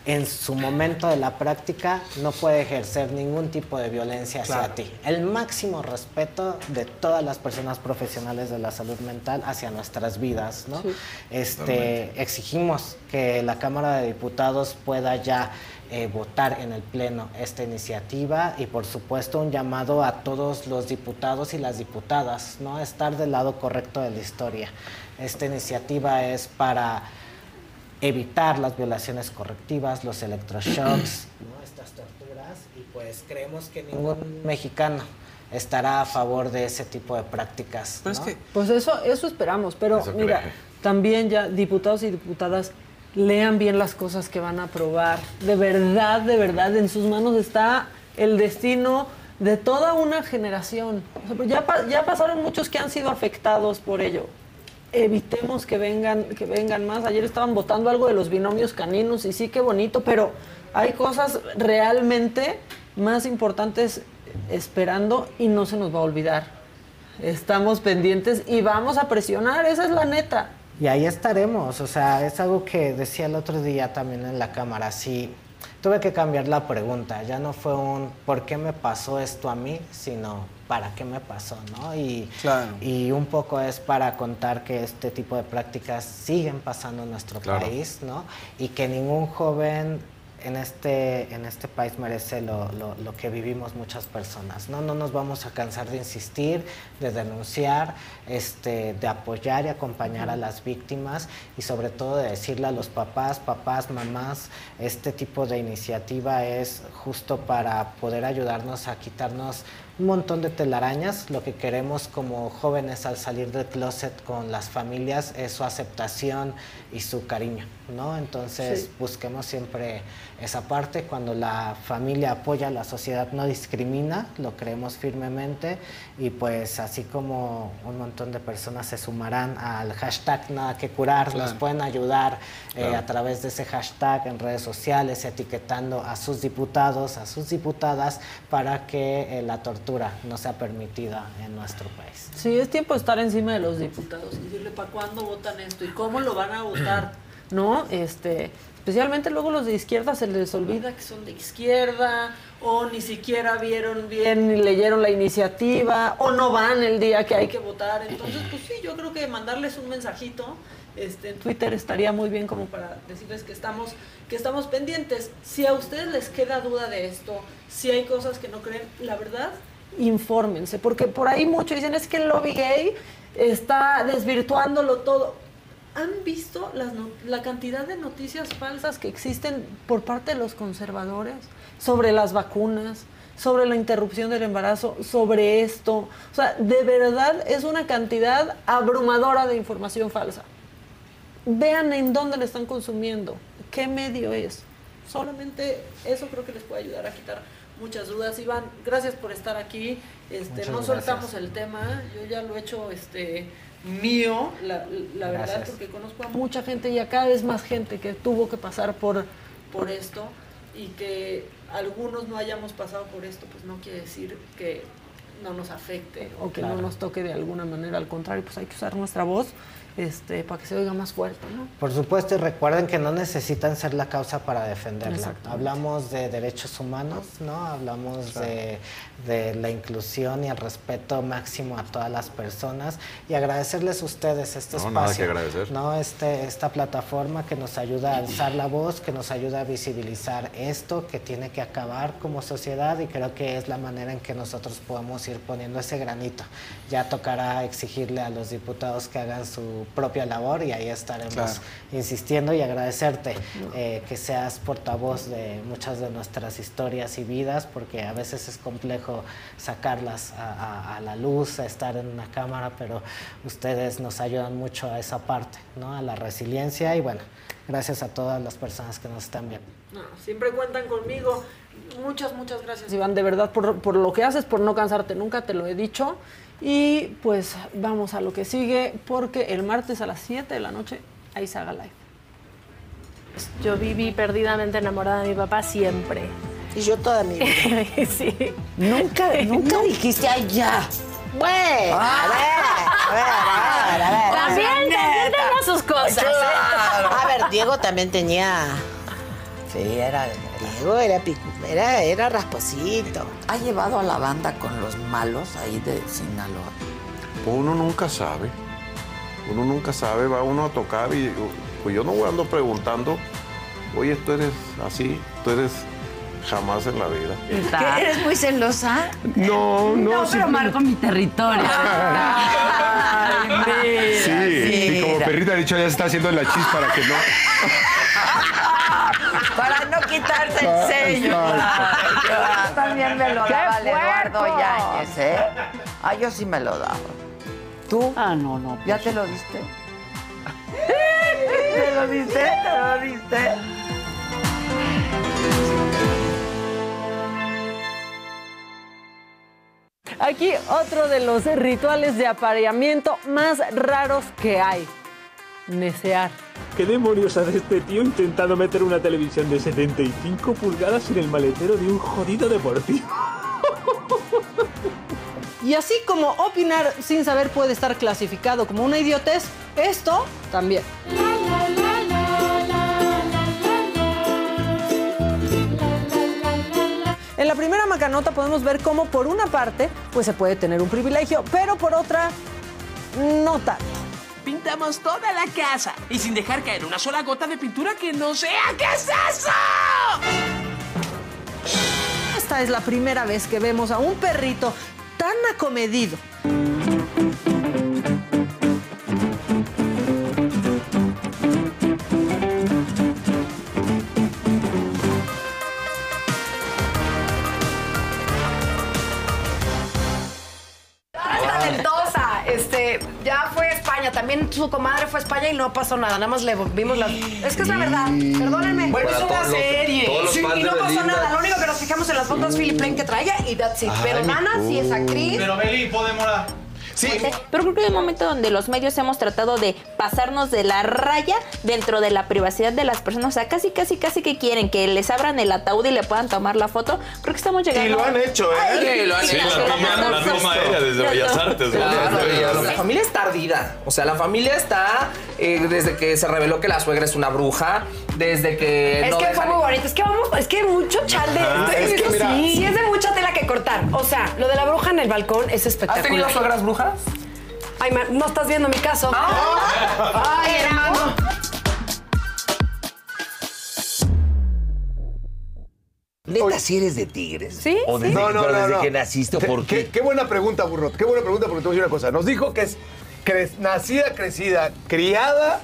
en su momento de la práctica no puede ejercer ningún tipo de violencia hacia ti. El máximo respeto de todas las personas profesionales de la salud mental hacia nuestras vidas, ¿no? Este, exigimos que la Cámara de Diputados pueda ya eh, votar en el Pleno esta iniciativa y por supuesto un llamado a todos los diputados y las diputadas, ¿no? Estar del lado correcto de la historia. Esta iniciativa es para evitar las violaciones correctivas, los electroshocks, ¿no? estas torturas, y pues creemos que ningún mexicano estará a favor de ese tipo de prácticas. ¿no? Pues eso, eso esperamos, pero Eso mira, también ya diputados y diputadas lean bien las cosas que van a aprobar. De verdad, de verdad, en sus manos está el destino de toda una generación. O sea, pues ya, ya pasaron muchos que han sido afectados por ello. Evitemos que vengan, que vengan más. Ayer estaban votando algo de los binomios caninos y sí, qué bonito, pero hay cosas realmente más importantes esperando y no se nos va a olvidar. Estamos pendientes y vamos a presionar, esa es la neta. Y ahí estaremos, o sea, es algo que decía el otro día también en la cámara, sí, tuve que cambiar la pregunta, ya no fue un ¿por qué me pasó esto a mí? sino ¿para qué me pasó? ¿no? Y, y un poco es para contar que este tipo de prácticas siguen pasando en nuestro Claro. país, ¿no? Y que ningún joven en este, en este país merece lo, lo- lo que vivimos muchas personas. ¿no? no nos vamos a cansar de insistir, de denunciar, este, de apoyar y acompañar a las víctimas y sobre todo de decirle a los papás, papás, mamás, este tipo de iniciativa es justo para poder ayudarnos a quitarnos un montón de telarañas. Lo que queremos como jóvenes al salir del closet con las familias es su aceptación y su cariño, ¿no? Entonces Sí. busquemos siempre esa parte. Cuando la familia apoya, la sociedad no discrimina, lo creemos firmemente y pues así como un montón de personas se sumarán al hashtag nada que curar, nos Claro. pueden ayudar eh, Claro. a través de ese hashtag en redes sociales, etiquetando a sus diputados, a sus diputadas, para que eh, la tortura no sea permitida en nuestro país. Sí, es tiempo de estar encima de los diputados y decirle para cuándo votan esto y cómo lo van a votar, ¿no? Este, especialmente luego los de izquierda se les olvida que son de izquierda o ni siquiera vieron bien ni leyeron la iniciativa o no van el día que hay que votar. Entonces, pues sí, yo creo que mandarles un mensajito este, en Twitter estaría muy bien como para decirles que estamos, que estamos pendientes. Si a ustedes les queda duda de esto, si hay cosas que no creen, la verdad, infórmense, porque por ahí muchos dicen es que el lobby gay está desvirtuándolo todo. ¿Han visto las no- la cantidad de noticias falsas que existen por parte de los conservadores sobre las vacunas, sobre la interrupción del embarazo, sobre esto? O sea, de verdad es una cantidad abrumadora de información falsa. Vean en dónde le están consumiendo, qué medio es. Solamente eso creo que les puede ayudar a quitar muchas dudas. Iván, gracias por estar aquí. Este, Muchas no gracias. soltamos el tema, yo ya lo he hecho este mío, la, la verdad, Gracias. porque conozco a mucha gente y a cada vez más gente que tuvo que pasar por, por esto y que algunos no hayamos pasado por esto, pues no quiere decir que no nos afecte o que no nos toque de alguna manera, al contrario, pues hay que usar nuestra voz este, para que se oiga más fuerte, ¿no? Por supuesto, y recuerden que no necesitan ser la causa para defenderla. Hablamos de derechos humanos, ¿no? Hablamos de, de la inclusión y el respeto máximo a todas las personas y agradecerles a ustedes este No, espacio. nada que agradecer. ¿no? Este, esta plataforma que nos ayuda a alzar la voz, que nos ayuda a visibilizar esto, que tiene que acabar como sociedad y creo que es la manera en que nosotros podemos ir poniendo ese granito. Ya tocará exigirle a los diputados que hagan su propia labor y ahí estaremos Claro. insistiendo y agradecerte eh, que seas portavoz de muchas de nuestras historias y vidas, porque a veces es complejo sacarlas a, a- a la luz, a estar en una cámara, pero ustedes nos ayudan mucho a esa parte, ¿no? a la resiliencia y bueno, gracias a todas las personas que nos están viendo. No, siempre cuentan conmigo. Muchas, muchas gracias, Iván, de verdad, por, por lo que haces, por no cansarte nunca, te lo he dicho. Y pues vamos a lo que sigue, porque el martes a las 7 de la noche hay Saga Live. Yo viví perdidamente enamorada de mi papá siempre. Y yo toda mi vida. sí. Nunca, nunca dijiste, ay, ya. Güey, a ver, a ver, a ver, a ver. También, también tenía sus cosas. ¿eh? A ver, Diego también tenía. Sí, era. Diego era, era, era rasposito. ¿Ha llevado a la banda con los malos ahí de Sinaloa? Uno nunca sabe. Uno nunca sabe, va uno a tocar y pues yo no voy ando preguntando, oye, tú eres así, tú eres jamás en la vida. ¿Qué, ¿Eres muy celosa? No, no. No, pero marco mi territorio. Ay, Sí, mira, y como mira. perrita ha dicho, ya se está haciendo la chis para que no. Para no quitarse el sello. Yo también me lo ¡Qué daba el Eduardo! Yáñez, ¿eh? Ah, yo sí me lo daba. ¿Tú? Ah, no, no. ¿Ya te lo diste? ¿Te lo diste? ¿Te lo diste? Aquí otro de los rituales de apareamiento más raros que hay. Necear. ¿Qué demonios hace este tío intentando meter una televisión de 75 pulgadas en el maletero de un jodido deportivo? Y así como opinar sin saber puede estar clasificado como una idiotez, esto también. En la primera macanota podemos ver cómo por una parte pues se puede tener un privilegio, pero por otra no tanto. Pintamos toda la casa y sin dejar caer una sola gota de pintura que no sea. ¿Qué es eso? Esta es la primera vez que vemos a un perrito tan acomedido. También su comadre fue a España y no pasó nada, nada más le vimos la... Es que es la verdad, perdónenme. Bueno, es una serie. Sí, y no pasó Belinda. nada. Lo único que nos fijamos en las fotos Philip Lane que traía y that's it. Pero Nana sí es actriz. Pero Beli, podemos... Sí, Pero creo que hay un momento donde los medios hemos tratado de pasarnos de la raya dentro de la privacidad de las personas. O sea, casi, casi, casi que quieren que les abran el ataúd y le puedan tomar la foto. Creo que estamos llegando. Y lo han hecho, ¿eh? Ay, Sí, lo han sí, hecho. sí, La toma- aérea desde Bellas Artes, la familia está ardida. O sea, la familia está eh, desde que se reveló que la suegra es una bruja, desde que. Es no que fue dejan- muy bonito, es que vamos, es que mucho chal de es que mira- sí. sí es de mucha tela que cortar. O sea, lo de la bruja en el balcón es espectacular. ¿Has tenido suegras brujas? Ay, no estás viendo mi caso. Ay, hermano. ¿Neta si eres de Tigres? Sí, ¿O desde, No, no, pero no, desde no. que naciste Qué- por qué? Qué buena pregunta, Burrot. Qué buena pregunta porque te voy a decir una cosa. Nos dijo que es cre- nacida, crecida, criada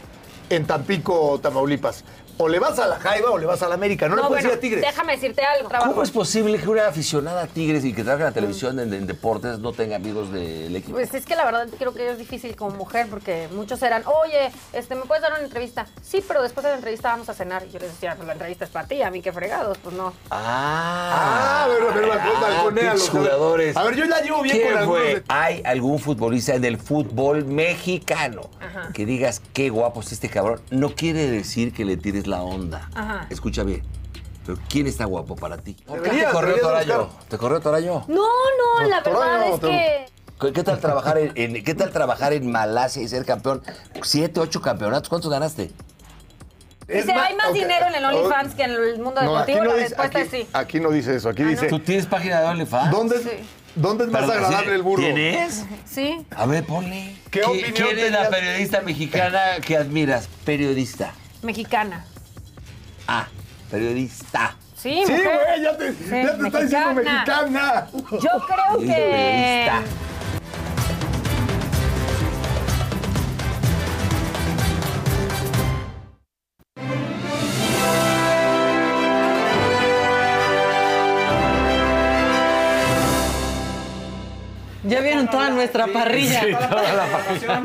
en Tampico, Tamaulipas. O le vas a la Jaiba o le vas a la América. No, le puedes ir a Tigres. déjame decirte algo. ¿Cómo es posible que una aficionada a Tigres y que trabaja en la televisión en, en deportes no tenga amigos del equipo? Pues es que la verdad creo que es difícil como mujer porque muchos eran, oye, este, ¿me puedes dar una entrevista? Sí, pero después de la entrevista vamos a cenar. Y yo les decía, pues la entrevista es para ti, a mí qué fregados, pues no. Ah, Ah, pero, pero, balcón, balconéalos, pinches jugadores. A ver, yo la llevo bien ¿Quién con fue? de- ¿Hay algún futbolista en el fútbol mexicano Ajá. que digas qué guapo es este cabrón? No quiere decir que le tires la onda. Ajá. Escucha bien. Pero ¿quién está guapo para ti? ¿Por qué te corrió Torayo? ¿Te corrió Torayo? No, no, la verdad es que... ¿Qué tal trabajar en, en- qué tal trabajar en Malasia y ser campeón? Siete, ocho campeonatos. ¿Cuántos ganaste? Dice, hay más dinero en el OnlyFans que en el mundo No, aquí deportivo. no, la dice, respuesta aquí, es sí. aquí no dice eso. Aquí dice. ¿Tú tienes página de OnlyFans? ¿Dónde, es- ¿Dónde es más Perdón, agradable ¿sí? el burro? ¿Tienes? Sí. A ver, ponle. ¿Qué ¿Qui- opinión ¿Quién es la tenías? periodista mexicana que admiras? Periodista. Mexicana. Ah, periodista. Sí, Sí, mujer. güey, ya te, Sí, ya te está diciendo mexicana. Yo creo que. Periodista. Ya vieron toda nuestra parrilla.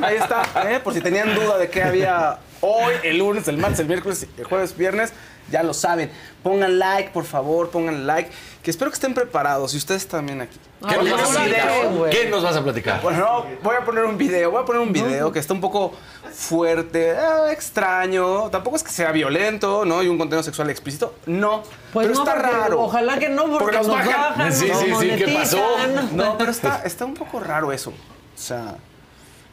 Ahí está, ¿eh? por si tenían duda de qué había hoy, el lunes, el martes, el miércoles, el jueves, viernes, ya lo saben. Pongan like, por favor, pongan like, que espero que estén preparados y ustedes también aquí. ¿Qué nos vas a video. platicar? ¿Qué nos vas a platicar? Bueno, voy a poner un video, voy a poner un video que está un poco fuerte, eh, extraño, tampoco es que sea violento, ¿no? Y un contenido sexual explícito, no. Pues pero no, está porque- raro. ojalá que no, porque nos nos bajan. bajan, Sí, sí, sí, ¿qué pasó? No, pero está, está un poco raro eso. O sea,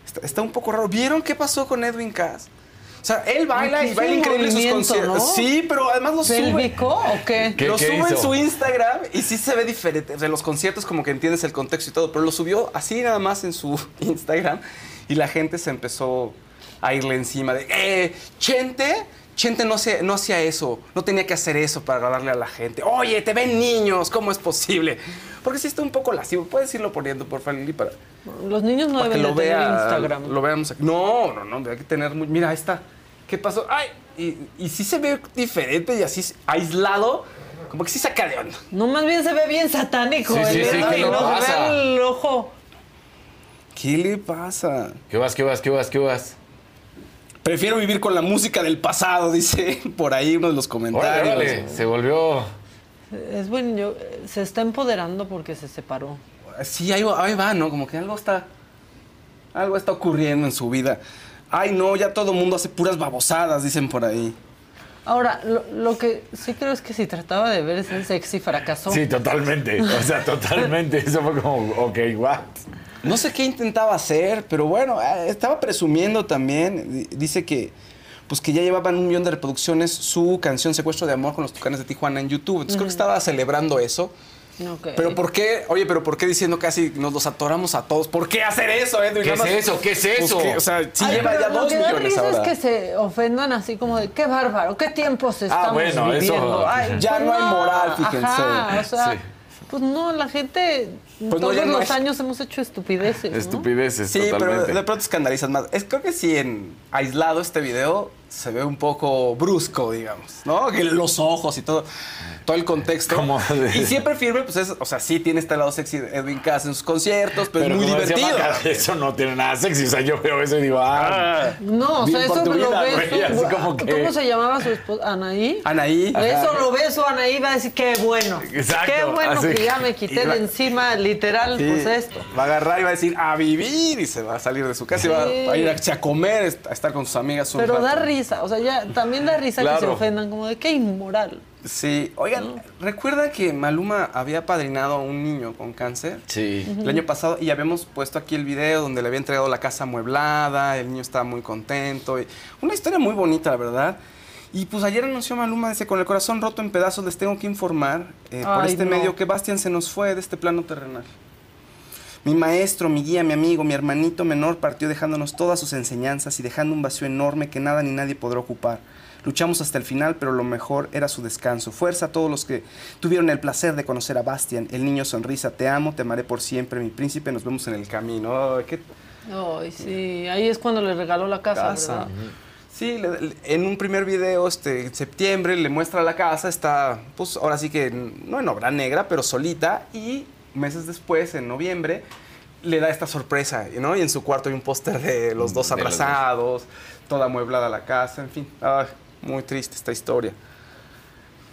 está, está un poco raro. ¿Vieron qué pasó con Edwin Cass? O sea, él baila y baila increíble sus conciertos. ¿no? Sí, pero además lo sube. ¿Pélvico o qué? ¿Qué- lo qué sube en su Instagram y sí se ve diferente. De los conciertos como que entiendes el contexto y todo, pero lo subió así nada más en su Instagram y la gente se empezó a irle encima de, eh, Chente, Chente no, hacía- no hacía eso, no tenía que hacer eso para agradarle a la gente. Oye, te ven niños, ¿cómo es posible? Porque sí está un poco lascivo. Puedes irlo poniendo, por favor, Lili, para, Los niños no para que deben de lo tener vea, Instagram. Lo veamos aquí. No, no, no, hay que tener muy... Mira, ahí está. ¿Qué pasó? Ay, y, y sí se ve diferente y así aislado, como que sí saca de onda. No, más bien se ve bien satánico. Sí, sí, el sí, dedo ¿qué le no se pasa? ve el ojo. ¿Qué le pasa? ¿Qué vas, qué vas, qué vas, qué vas? Prefiero vivir con la música del pasado, dice por ahí uno de los comentarios. Órale, se volvió... Es bueno, yo, se está empoderando porque se separó. Sí, ahí va, ahí va, ¿no? Como que algo está. Algo está ocurriendo en su vida. Ay, no, ya todo el mundo hace puras babosadas, dicen por ahí. Ahora, lo, lo que sí creo es que si trataba de ver ese sexy fracasó. Sí, totalmente. O sea, totalmente. Eso fue como, ok, what? No sé qué intentaba hacer, pero bueno, eh, estaba presumiendo también. Di- Dice que, pues que ya llevaban un millón de reproducciones su canción Secuestro de Amor con los Tucanes de Tijuana en YouTube. Entonces creo que estaba celebrando eso. Ok. Pero ¿por qué? Oye, pero ¿por qué diciendo casi nos los atoramos a todos? ¿Por qué hacer eso, Edwin? ¿Qué Nada es eso? ¿Qué es Pues eso? que, o sea, sí Ay, lleva ya lo dos que millones ahora. es que se ofendan así como de qué bárbaro, qué tiempos estamos Ah, bueno, eso- viviendo. Ay, Ya pues no hay moral, fíjense. Ajá, o sea, Sí. pues no, la gente Pues no, todos ya no los es- años hemos hecho estupideces. ¿no? Estupideces, Sí, pero de pronto escandalizas más. Es, creo que sí, en aislado este video se ve un poco brusco, digamos, ¿no? Que los ojos y todo, todo el contexto. Y siempre firme, pues es, o sea, sí tiene este lado sexy de Edwin Cass en sus conciertos, pero, es muy divertido. Maca, eso no tiene nada sexy. O sea, yo veo eso y digo, ah. No, o sea, eso tu lo vida, ves. así como que- ¿Cómo se llamaba su esposa? ¿Anaí? Anaí. Eso Ajá. lo ves o Anaí va a decir, qué bueno. Exacto, Qué bueno así. que ya me quité de encima, literal, Sí, pues esto. Va a agarrar y va a decir a vivir y se va a salir de su casa y va a ir a, a comer, a estar con sus amigas. un Pero da risa, o sea, ya también da risa que se ofendan, como de qué inmoral. Sí, oigan, ¿recuerdan que Maluma había padrinado a un niño con cáncer? Sí. El año pasado y habíamos puesto aquí el video donde le había entregado la casa amueblada, el niño estaba muy contento. y- una historia muy bonita, la verdad. Y pues ayer anunció Maluma, dice, con el corazón roto en pedazos les tengo que informar eh, por este no. medio que Bastian se nos fue de este plano terrenal. Mi maestro, mi guía, mi amigo, mi hermanito menor partió dejándonos todas sus enseñanzas y dejando un vacío enorme que nada ni nadie podrá ocupar. Luchamos hasta el final, pero lo mejor era su descanso. Fuerza a todos los que tuvieron el placer de conocer a Bastian. El niño sonrisa, te amo, te amaré por siempre, mi príncipe, nos vemos en el camino. Ay, qué Ay, sí, ahí es cuando le regaló la casa, casa. ¿verdad? Sí, le- le- en un primer video, este, en septiembre, le muestra la casa, está, pues ahora sí que no en obra negra, pero solita, y meses después, en noviembre, le da esta sorpresa, ¿no? Y en su cuarto hay un póster de los dos De los dos. abrazados, toda amueblada la casa, en fin. Ay, muy triste esta historia.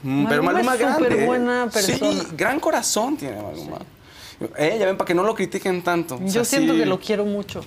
Mm, Pero Maluma es grande. ¿eh? persona. Sí, gran corazón tiene Maluma. Eh, ya ven, para que no lo critiquen tanto. O Yo sea, siento sí- que lo quiero mucho.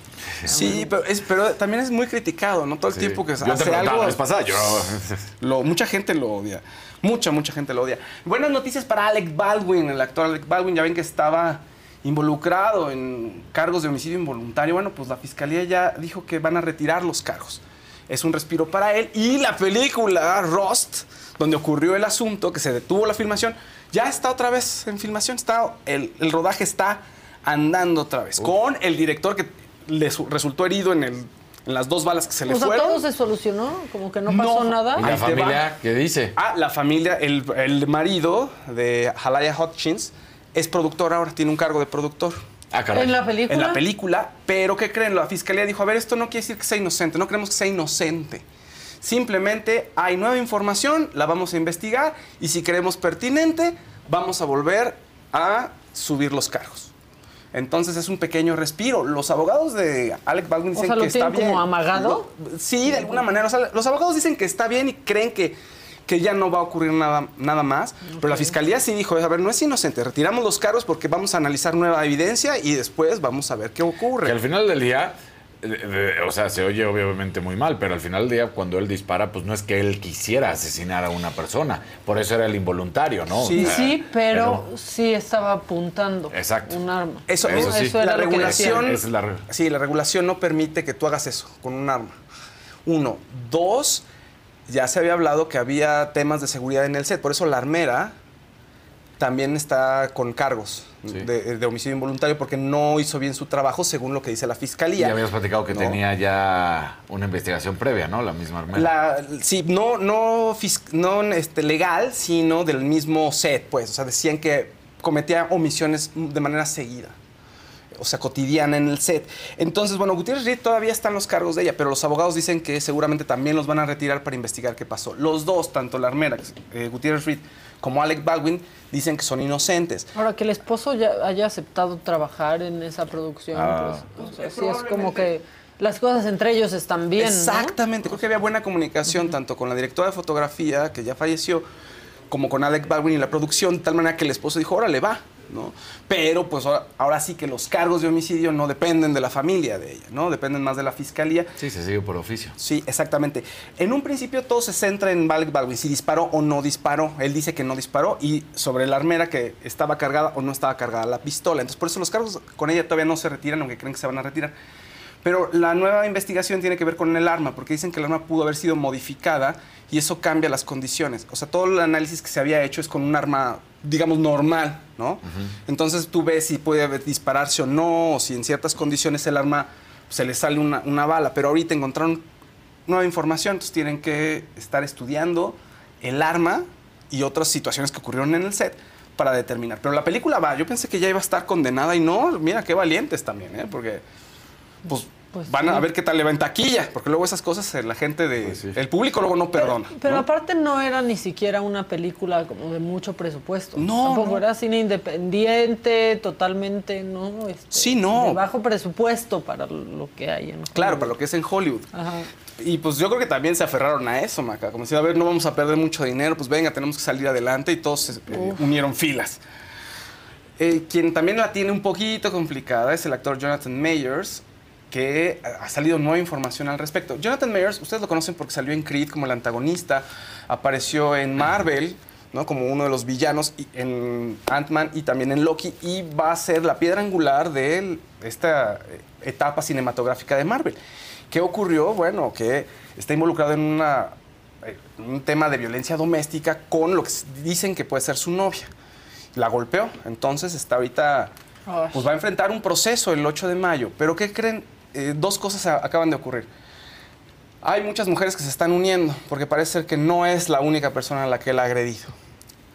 Sí, pero, es, pero también es muy criticado, ¿no? Todo el Sí. tiempo que Yo te hace algo. pasada, yo- Lo, mucha gente lo odia. Mucha, mucha gente lo odia. Buenas noticias para Alec Baldwin, el actor Alec Baldwin. Ya ven que estaba involucrado en cargos de homicidio involuntario, bueno, pues la fiscalía ya dijo que van a retirar los cargos. Es un respiro para él. Y la película Rust, donde ocurrió el asunto, que se detuvo la filmación, ya está otra vez en filmación. Está, el, el rodaje está andando otra vez. Con el director que le su- resultó herido en, el- en las dos balas que se le O sea, fueron. todo se solucionó, como que no pasó nada. ¿Y la familia qué dice? Ah, la familia, el, el marido de Halaya Hutchins es productor ahora, tiene un cargo de productor. Ah, caray. ¿En la película? En la película, pero ¿qué creen? La fiscalía dijo, a ver, esto no quiere decir que sea inocente, no creemos que sea inocente. Simplemente hay nueva información, la vamos a investigar y si creemos pertinente, vamos a volver a subir los cargos. Entonces es un pequeño respiro. Los abogados de Alec Baldwin O dicen sea, ¿lo que está bien. como amagado? Lo- sí, de alguna manera. O sea, los abogados dicen que está bien y creen que, que ya no va a ocurrir nada, nada más. Pero la fiscalía sí dijo, a ver, no es inocente. Retiramos los cargos porque vamos a analizar nueva evidencia y después vamos a ver qué ocurre. Que al final del día, o sea, se oye obviamente muy mal, pero al final del día cuando él dispara, pues no es que él quisiera asesinar a una persona. Por eso era el involuntario, ¿no? Sí, O sea, sí, pero, sí estaba apuntando Exacto. un arma. Eso, eso sí. Eso era la lo que regulación. es la. Sí, la regulación no permite que tú hagas eso con un arma. Uno. Dos, ya se había hablado que había temas de seguridad en el set. Por eso la armera también está con cargos de, de homicidio involuntario porque no hizo bien su trabajo según lo que dice la Y fiscalía. habías platicado que ¿no? tenía ya una investigación previa, ¿no? La misma armera. La, sí, no, no, no este, legal, sino del mismo set, pues. O sea, decían que cometía omisiones de manera seguida. O sea, cotidiana en el set. Entonces, bueno, Gutiérrez Reed todavía están los cargos de ella, pero los abogados dicen que seguramente también los van a retirar para investigar qué pasó. Los dos, tanto la armera, eh, Gutiérrez Reed, como Alec Baldwin, dicen que son inocentes. Ahora, que el esposo ya haya aceptado trabajar en esa producción, Ah. pues, o sea, sí es como que las cosas entre ellos están bien, ¿no? Exactamente, creo que había buena comunicación tanto con la directora de fotografía, que ya falleció, como con Alec Baldwin y la producción, de tal manera que el esposo dijo, órale, va, ¿no? Pero pues ahora, ahora sí que los cargos de homicidio no dependen de la familia de ella, ¿no? Dependen más de la fiscalía. Sí, se sigue por oficio. Sí, exactamente. En un principio todo se centra en Alec Baldwin, si disparó o no disparó. Él dice que no disparó y sobre la armera que estaba cargada o no estaba cargada la pistola. Entonces por eso los cargos con ella todavía no se retiran, aunque creen que se van a retirar. Pero la nueva investigación tiene que ver con el arma, porque dicen que el arma pudo haber sido modificada y eso cambia las condiciones. O sea, todo el análisis que se había hecho es con un arma, digamos, normal, ¿no? Entonces tú ves si puede dispararse o no, o si en ciertas condiciones el arma se le sale una, una bala. Pero ahorita encontraron nueva información, entonces tienen que estar estudiando el arma y otras situaciones que ocurrieron en el set para determinar. Pero la película va, yo pensé que ya iba a estar condenada y no, mira qué valientes también, ¿eh? Porque pues, van a ver qué tal le va en taquilla, porque luego esas cosas eh, la gente de el público luego no perdona. Pero ¿no? aparte no era ni siquiera una película como de mucho presupuesto. No, Tampoco no. era cine independiente, totalmente, ¿no? Este, Sí, no. De bajo presupuesto para lo que hay en Claro, para lo que es en Hollywood. Ajá. Y pues yo creo que también se aferraron a eso, Maca. Como si, a ver, no vamos a perder mucho dinero, pues venga, tenemos que salir adelante y todos se, eh, Uf. unieron filas. Eh, quien también la tiene un poquito complicada es el actor Jonathan Mayers, que ha salido nueva información al respecto. Jonathan Mayers, ustedes lo conocen porque salió en Creed como el antagonista, apareció en Marvel, ¿no? como uno de los villanos en Ant-Man y también en Loki, y va a ser la piedra angular de esta eh, etapa cinematográfica de Marvel. ¿Qué ocurrió? Bueno, que está involucrado en una, eh, un tema de violencia doméstica con lo que dicen que puede ser su novia. La golpeó, entonces está ahorita, pues va a enfrentar un proceso el 8 de mayo. Pero ¿qué creen? Eh, dos cosas acaban de ocurrir. Hay muchas mujeres que se están uniendo porque parece ser que no es la única persona a la que él ha agredido.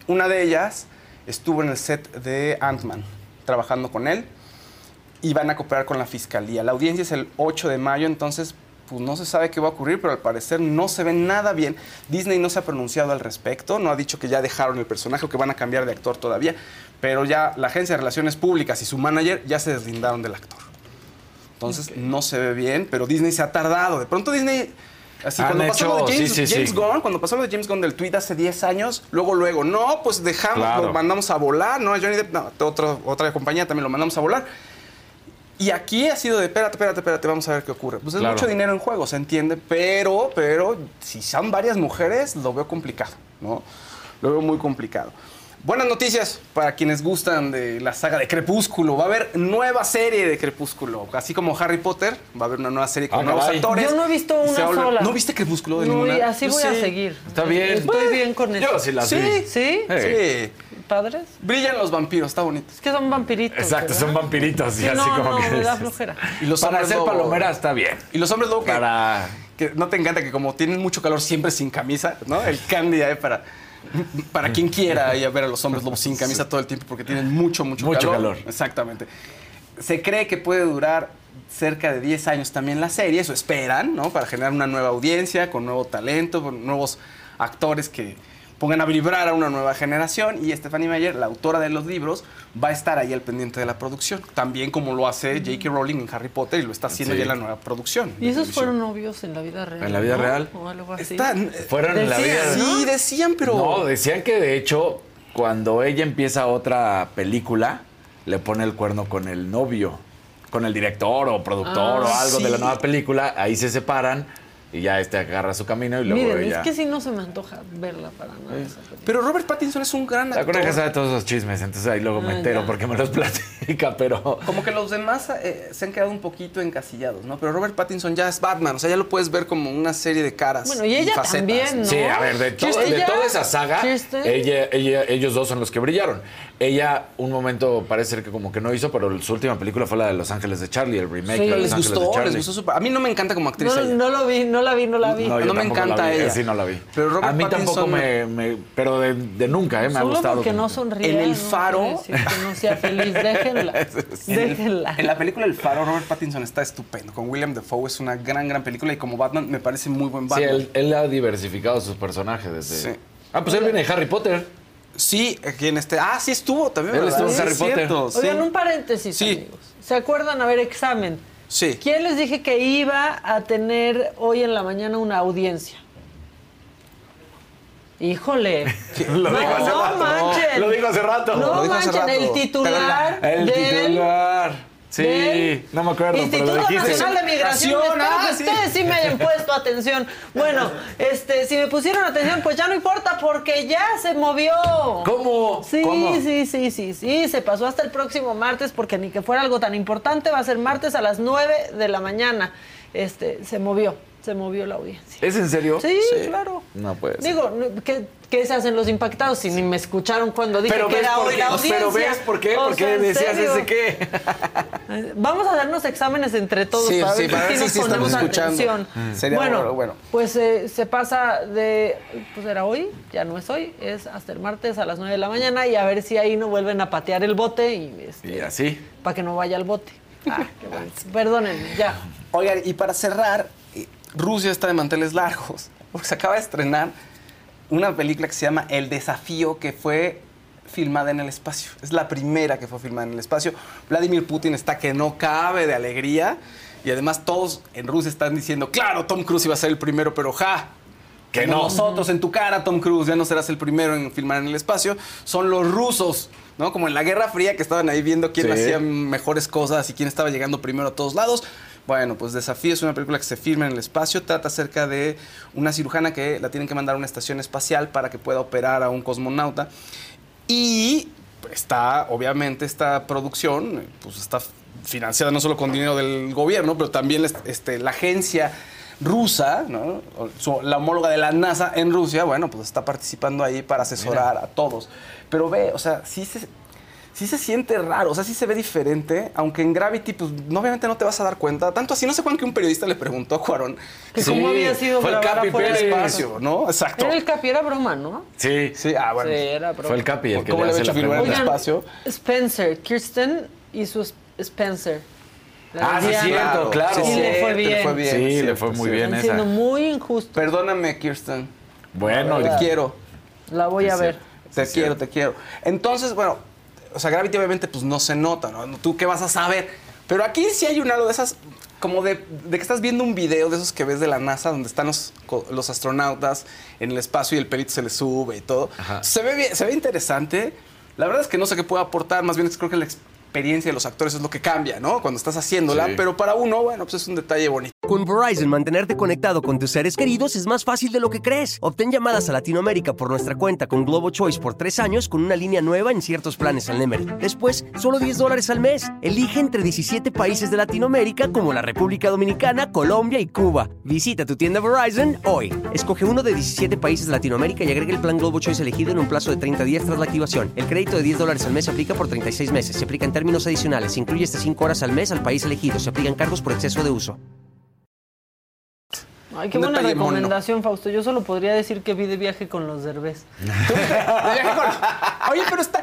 Una de ellas estuvo en el set de Ant-Man trabajando con él y van a cooperar con la fiscalía. La audiencia es el 8 de mayo, entonces pues no se sabe qué va a ocurrir, pero al parecer no se ve nada bien. Disney no se ha pronunciado al respecto, no ha dicho que ya dejaron el personaje o que van a cambiar de actor todavía, pero ya la agencia de relaciones públicas y su manager ya se deslindaron del actor. Entonces no se ve bien, pero Disney se ha tardado. De pronto Disney... Así, Han cuando pasó lo de James, sí, sí, James sí. Gunn, cuando pasó lo de James Gunn del tweet hace 10 años, luego, luego, no, pues dejamos, Claro. lo mandamos a volar, ¿no? A Johnny Depp, no, otra, otra compañía también lo mandamos a volar. Y aquí ha sido de, espérate, espérate, espérate, vamos a ver qué ocurre. Pues es Claro. mucho dinero en juego, se entiende, pero, pero si son varias mujeres, lo veo complicado, ¿no? Lo veo muy complicado. Buenas noticias para quienes gustan de la saga de Crepúsculo. Va a haber nueva serie de Crepúsculo. Así como Harry Potter, va a haber una nueva serie con Ah, nuevos caray. actores. Yo no he visto una sola. ¿No viste Crepúsculo de No, ninguna? y así Yo voy a seguir. Está bien. Estoy bien con eso. Yo sí las Sí. vi. ¿Sí? Sí. ¿Padres? Brillan los vampiros, está bonito. Es que son vampiritos. Exacto, ¿verdad? son vampiritos y Sí, así no, como no, que. me da dices. flojera. Y los Para hacer palomera está bien. Y los hombres que, Para. que no te encanta que como tienen mucho calor siempre sin camisa, ¿no? El candy ahí para, para quien quiera ir a ver a los hombres lobos sin camisa todo el tiempo porque tienen mucho, mucho, Mucho calor. calor. Exactamente. Se cree que puede durar cerca de 10 años también la serie, eso esperan, ¿no? Para generar una nueva audiencia, con nuevo talento, con nuevos actores que pongan a vibrar a una nueva generación y Stephanie Meyer, la autora de los libros, va a estar ahí al pendiente de la producción, también como lo hace J.K. Rowling en Harry Potter y lo está haciendo Sí. ya en la nueva producción. ¿Y esos fueron novios en la vida real? ¿En la vida no? real? O algo así. Están- Fueron en la vida. ¿no? Sí, decían, pero... No, decían que de hecho, cuando ella empieza otra película, le pone el cuerno con el novio, con el director o productor Ah, o algo de la nueva película. Ahí se separan y ya este agarra su camino y luego Miren, ella. es que sí no se me antoja verla para nada. esa película. Pero Robert Pattinson es un gran La actor. coneja sabe todos esos chismes, entonces ahí luego me Ah, entero ya. porque me los platica, pero. Como que los demás eh, se han quedado un poquito encasillados, ¿no? Pero Robert Pattinson ya es Batman, o sea, ya lo puedes ver como una serie de caras. Bueno, y ella también, ¿no? Sí, a ver, de, to- de toda esa saga, ella, ella- ellos dos son los que brillaron. Ella, un momento parece ser que como que no hizo, pero su última película fue la de Los Ángeles de Charlie, el remake Sí. de Los Les Ángeles de Charlie. les gustó súper. A mí no me encanta como actriz No, ella. no lo vi, no la vi, no la vi. no me encanta vi, ella. Sí, no la vi. Pero Robert a mí tampoco me, me- Pero de, de nunca, ¿eh? Me ha gustado. porque como no sonríe. En El Faro- que no sea feliz. Déjenla. En, el- Déjenla. en la película El Faro, Robert Pattinson está estupendo. Con William Defoe es una gran, gran película y como Batman me parece muy buen Sí, Batman. él, él ha diversificado sus personajes desde. Sí. Ah, pues él viene de Harry Potter. Sí, aquí en este. Ah, sí estuvo también. Él estuvo en Harry Potter. Oigan, un paréntesis, Sí. amigos. ¿Se acuerdan? A ver, examen. Sí. ¿Quién les dije que iba a tener hoy en la mañana una audiencia? Híjole. Lo no, dijo hace no rato. manchen. Lo dijo hace rato. No Lo dijo hace manchen, rato. el titular El del titular. Sí, del no me acuerdo, Instituto dijiste. Nacional de Migración. Ah, que sí. ustedes sí me hayan puesto atención. Bueno, este, si me pusieron atención, pues ya no importa porque ya se movió. ¿Cómo? Sí, ¿Cómo? sí, sí, sí, sí. Se pasó hasta el próximo martes porque ni que fuera algo tan importante. Va a ser martes a las 9 de la mañana. Este, se movió, se movió la audiencia. ¿Es en serio? Sí, claro. No puede ser. Digo, no, ¿qué, se hacen los impactados si ni me escucharon cuando dije pero que era hoy la audiencia? pero ves por qué, O por qué sea, ¿en decías serio? ese qué. Vamos a darnos exámenes entre todos Sí, para sí, ver para si ver si nos sí estamos ponemos escuchando. atención. Mm. Sería bueno, bueno, bueno. pues eh, se pasa de, pues era hoy, ya no es hoy, es hasta el martes a las 9 de la mañana y a ver si ahí no vuelven a patear el bote y este, Y así. para que no vaya al bote. Ah, qué bueno. Perdónenme, ya. Oigan, y para cerrar, eh, Rusia está de manteles largos, porque se acaba de estrenar una película que se llama El Desafío, que fue filmada en el espacio. Es la primera que fue filmada en el espacio. Vladimir Putin está que no cabe de alegría. Y además todos en Rusia están diciendo, claro, Tom Cruise iba a ser el primero, pero ja. Que no. Nosotros en tu cara, Tom Cruise, ya no serás el primero en filmar en el espacio. Son los rusos, ¿no? Como en la Guerra Fría que estaban ahí viendo quién Sí. hacía mejores cosas y quién estaba llegando primero a todos lados. Bueno, pues Desafío es una película que se filma en el espacio. Trata acerca de una cirujana que la tienen que mandar a una estación espacial para que pueda operar a un cosmonauta. Y está, obviamente, esta producción, pues está financiada no solo con dinero del gobierno, pero también este, la agencia rusa, ¿no? O su- la homóloga de la NASA en Rusia, bueno, pues está participando ahí para asesorar a todos. Pero ve, o sea, sí se, sí se siente raro, o sea, sí se ve diferente, aunque en Gravity, pues no, obviamente no te vas a dar cuenta. Tanto así, no sé cuándo que un periodista le preguntó a Cuarón Que cómo había sido fue el Capi del Pérez. espacio, ¿no? Exacto. Era el capi, era broma, ¿no? Sí. Sí, ah, bueno. Sí, era broma. Fue el Capi el que ¿Cómo le había la hecho filmar en el espacio? Spencer, Kirsten y su Sp- Spencer. La Ah, sí, cierto, claro. Le fue bien. le fue bien. Sí, le fue muy sí. bien Están esa. siendo muy injustos. Perdóname, Kirsten. Bueno, Te quiero. La voy a Sí, ver. Te Sí, quiero, te quiero. Entonces, bueno, o sea, Gravity obviamente pues no se nota, ¿no? ¿Tú qué vas a saber? Pero aquí sí hay un algo de esas, como de, de que estás viendo un video de esos que ves de la NASA donde están los, los astronautas en el espacio y el pelito se les sube y todo. Ajá. Se ve, bien- se ve interesante. La verdad es que no sé qué puede aportar, más bien es creo que la experiencia de los actores es lo que cambia, ¿no? Cuando estás haciéndola, Sí. pero para uno, bueno, pues es un detalle bonito. Con Verizon, mantenerte conectado con tus seres queridos es más fácil de lo que crees. Obtén llamadas a Latinoamérica por nuestra cuenta con Globo Choice por tres años con una línea nueva en ciertos planes al Nemery. Después, solo 10 dólares al mes. Elige entre 17 países de Latinoamérica como la República Dominicana, Colombia y Cuba. Visita tu tienda Verizon hoy. Escoge uno de 17 países de Latinoamérica y agrega el plan Globo Choice elegido en un plazo de 30 días tras la activación. El crédito de 10 dólares al mes se aplica por 36 meses. Se aplica en términos adicionales. Se incluye hasta 5 horas al mes al país elegido. Se aplican cargos por exceso de uso. Ay, qué buena detalle mono. recomendación, Fausto. Yo solo podría decir que vi de viaje con los derbés. Oye, pero está,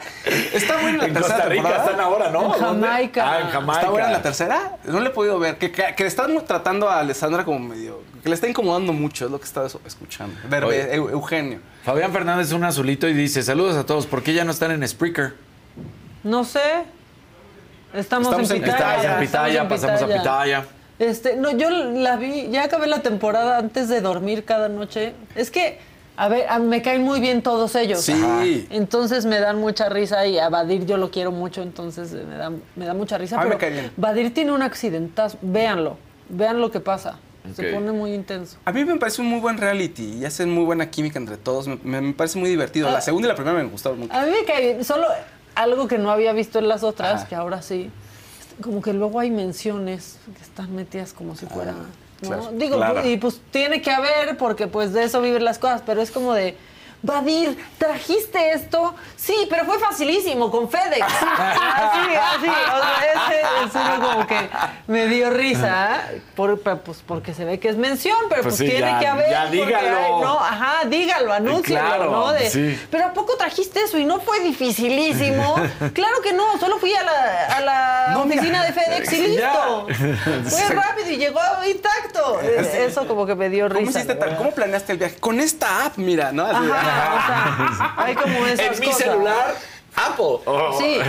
está buena la En tercera Costa Rica temporada. están ahora, ¿no? En. Jamaica. Ah, en Jamaica. ¿Está buena la tercera? No le he podido ver. Que, que, que le están tratando a Alessandra como medio... Que le está incomodando mucho, es lo que estaba escuchando. Eu- Eugenio. Fabián Fernández, un azulito, y dice: Saludos a todos. ¿Por qué ya no están en Spreaker? No sé. Estamos, Estamos en en pitaya. Pitaya, estamos Pitaya, en pasamos a Pitaya. Este, no, yo la vi, ya acabé la temporada antes de dormir cada noche. Es que, a ver, a- me caen muy bien todos ellos. Sí. Ajá. Entonces me dan mucha risa y a Badir yo lo quiero mucho, entonces eh, me da, me da mucha risa. A mí me pero cae bien. Badir tiene un accidentazo, véanlo, vean lo que pasa. Se pone muy intenso. A mí me parece un muy buen reality y hacen muy buena química entre todos. Me, me- me parece muy divertido. La segunda y la primera me gustaron mucho. A mí me cae bien, solo algo que no había visto en las otras, Ajá. que ahora sí. Como que luego hay menciones que están metidas como si fuera. ¿no? claro, Digo, claro. y pues tiene que haber, porque pues de eso viven las cosas, pero es como de. Vadir, ¿trajiste esto? Sí, pero fue facilísimo, con FedEx. así, así. O sea, ese es uno como que me dio risa, por- pues porque se ve que es mención, pero Pues pues, sí, tiene ya- que haber. ya dígalo. hay- no, ajá, dígalo, anúncialo, Claro, ¿no? De, sí. pero ¿a poco trajiste eso y no fue dificilísimo? claro que no, solo fui a la, a la No, mira. oficina de FedEx y listo. Fue rápido y llegó intacto. Eh, Eso como que me dio ¿Cómo risa. hiciste tal? verdad. ¿Cómo planeaste el viaje? Con esta app, mira, ¿no? Así, Ajá, o sea, hay como esas En mi cosas. celular, Apple. Sí,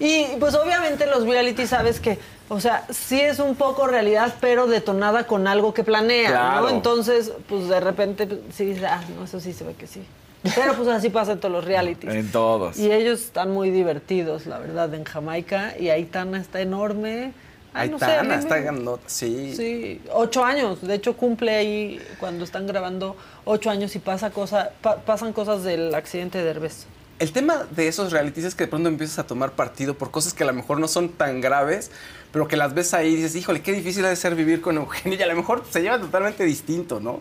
y pues obviamente los reality sabes que, o sea, sí es un poco realidad, pero detonada con algo que planea, Claro. ¿no? Entonces, pues de repente pues, sí dices, ah, no, eso sí se ve que sí. Pero pues así pasa en todos los realities. En todos. Y ellos están muy divertidos, la verdad, en Jamaica. Y Aitana está enorme. Ay, no sé, está, grandota, sí. Sí, ocho años. De hecho, cumple ahí cuando están grabando ocho años y pasa cosa, pa- pasan cosas del accidente de Derbez. El tema de esos realities es que de pronto empiezas a tomar partido por cosas que a lo mejor no son tan graves, pero que las ves ahí y dices, híjole, qué difícil ha de ser vivir con Eugenio y a lo mejor se lleva totalmente distinto, ¿no?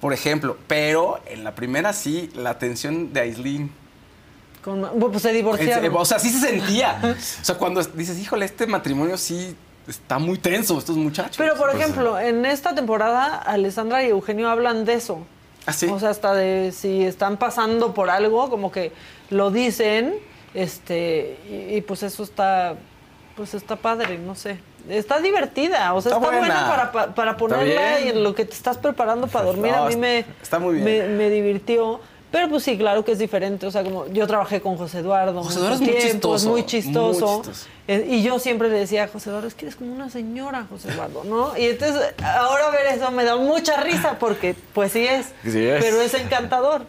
Por ejemplo, pero en la primera sí, la tensión de Aislinn. Con- pues se divorciaron. O sea, sí se sentía. O sea, cuando dices, híjole, este matrimonio sí está muy tenso, estos muchachos. Pero, por Pues, ejemplo, en esta temporada, Alessandra y Eugenio hablan de eso. ¿Ah, sí? O sea, hasta de si están pasando por algo, como que lo dicen, este, y, y pues eso está, pues está padre, no sé. Está divertida, o sea, Está está, buena, buena. para, pa- para Está ponerla y en lo que te estás preparando para dormir. No, a mí me, está muy bien. me, me divirtió. Pero pues sí, claro que es diferente. O sea, como yo trabajé con José Eduardo. José Eduardo es muy chistoso, muy muy chistoso. Eh, y yo siempre le decía a José Eduardo, es que eres como una señora, José Eduardo, ¿no? Y entonces, ahora ver eso me da mucha risa porque, pues sí es. Sí es. Pero es encantador.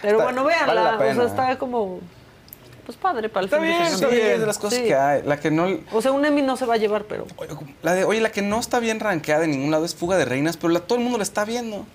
Pero Está- bueno, vale véanla. la o sea, está como. Pues padre para el Está fin de bien, semana. está bien, es de las cosas Sí. que hay. La que no... O sea, un Emmy no se va a llevar, pero. La de, oye, la que no está bien rankeada en ningún lado es Fuga de Reinas, pero la- todo el mundo la está viendo.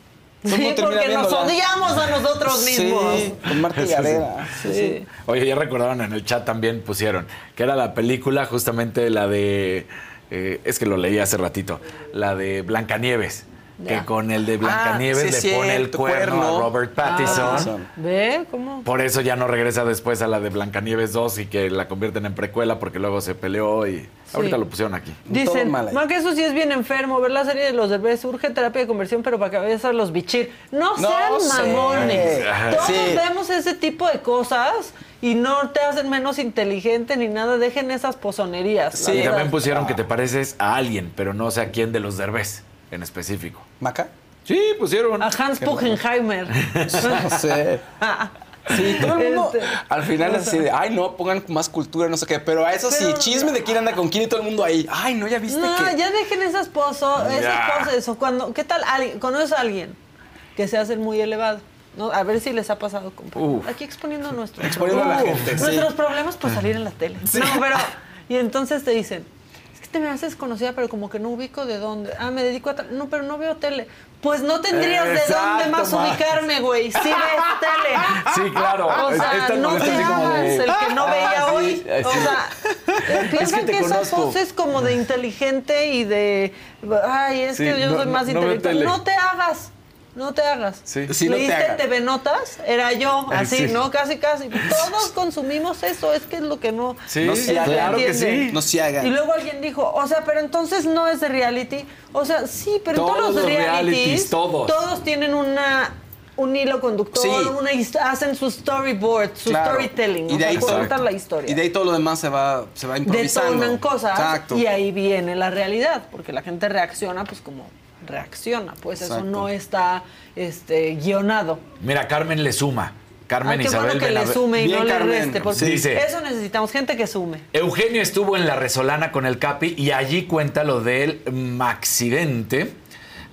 Sí, porque nos odiamos a nosotros mismos. Sí, con Marta sí. Gareda. Sí, sí. Oye, ya recordaron en el chat también pusieron que era la película justamente la de eh, es que lo leí hace ratito, la de Blancanieves. Ya. Que con el de Blancanieves Ah, sí, le pone el cuerno, cuerno. a Robert Pattinson. Ah, ¿Ve? ¿Cómo? Por eso ya no regresa después a la de Blancanieves 2 y que la convierten en precuela porque luego se peleó y ahorita lo pusieron aquí. Dicen, ma que eso sí es bien enfermo, ver la serie de los derbés urge terapia de conversión, pero para cabeza los bichir. No, No sean mamones. Todos Sí. vemos ese tipo de cosas y no te hacen menos inteligente ni nada. Dejen esas pozonerías. la y también pusieron que te pareces a alguien, pero no sé a quién de los derbés en específico. ¿Maca? Sí, pusieron. A Hans Qué Puckenheimer. No sé. Sí, todo el mundo. Este, al final es así de, ay, no, pongan más cultura, no sé qué. Pero a eso sí, chisme de quién anda con quién y todo el mundo ahí. Ay, no, ya viste No, que. ya dejen esas pozos, esas Ya. poses. O cuando, ¿qué tal? alguien- ¿Conoces a alguien que se hace muy elevado? ¿no? A ver si les ha pasado con. Aquí exponiendo nuestros Exponiendo a la problemas. gente, sí. Nuestros problemas por salir en la tele. No, pero y entonces te dicen, te me haces conocida, pero como que no ubico de dónde. Ah, me dedico a no, pero no veo tele. Pues no tendrías de dónde más ubicarme, güey. Sí ves tele. Sí, claro. O sea, no te hagas de- el que no veía Ah, sí, hoy. eh, O sí. sea, eh, piensan te que esa voz es como de inteligente y de, ay, es Sí, que yo no- soy más no- inteligente. No te hagas. No te hagas. Sí. Sí, no te ¿Leíste hagas. TV Notas? Era yo, así, sí. ¿no? Casi, casi. Todos consumimos eso, es que es lo que no... Sí, No se haga. claro que sí. No se haga. Y luego alguien dijo, o sea, pero entonces no es de reality. O sea, sí, pero Todos todos los realities, realities, todos. todos tienen una un hilo conductor, Sí. una hacen su storyboard, su Claro. storytelling, Y de ahí la historia. Y de ahí todo lo demás se va, se va improvisando. Detonan cosas Exacto. y ahí viene la realidad, porque la gente reacciona pues como reacciona, pues eso no está este guionado. Mira, Carmen le suma. Carmen Ay, qué Isabel bueno que le sume y Bien, no le Carmen. reste, porque Sí, dice. eso necesitamos, gente que sume. Eugenio estuvo en la Resolana con el Capi y allí cuenta lo del accidente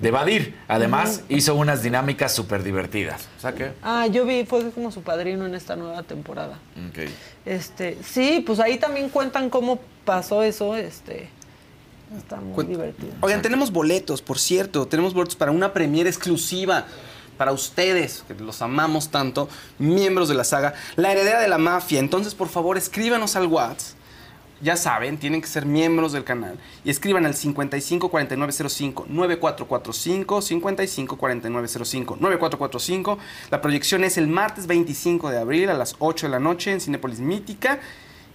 de Badir. Además, hizo unas dinámicas súper divertidas. O sea que. Ah, yo vi, fue como su padrino en esta nueva temporada. Ok. Este, sí, pues ahí también cuentan cómo pasó eso, este, está muy divertido. Oigan, tenemos boletos, por cierto. Tenemos boletos para una premiere exclusiva para ustedes, que los amamos tanto, miembros de la saga, La Heredera de la Mafia. Entonces, por favor, escríbanos al WhatsApp. Ya saben, tienen que ser miembros del canal. Y escriban al 554905 9445 554905 9445. La proyección es el martes 25 de abril a las 8 de la noche en Cinepolis Mítica.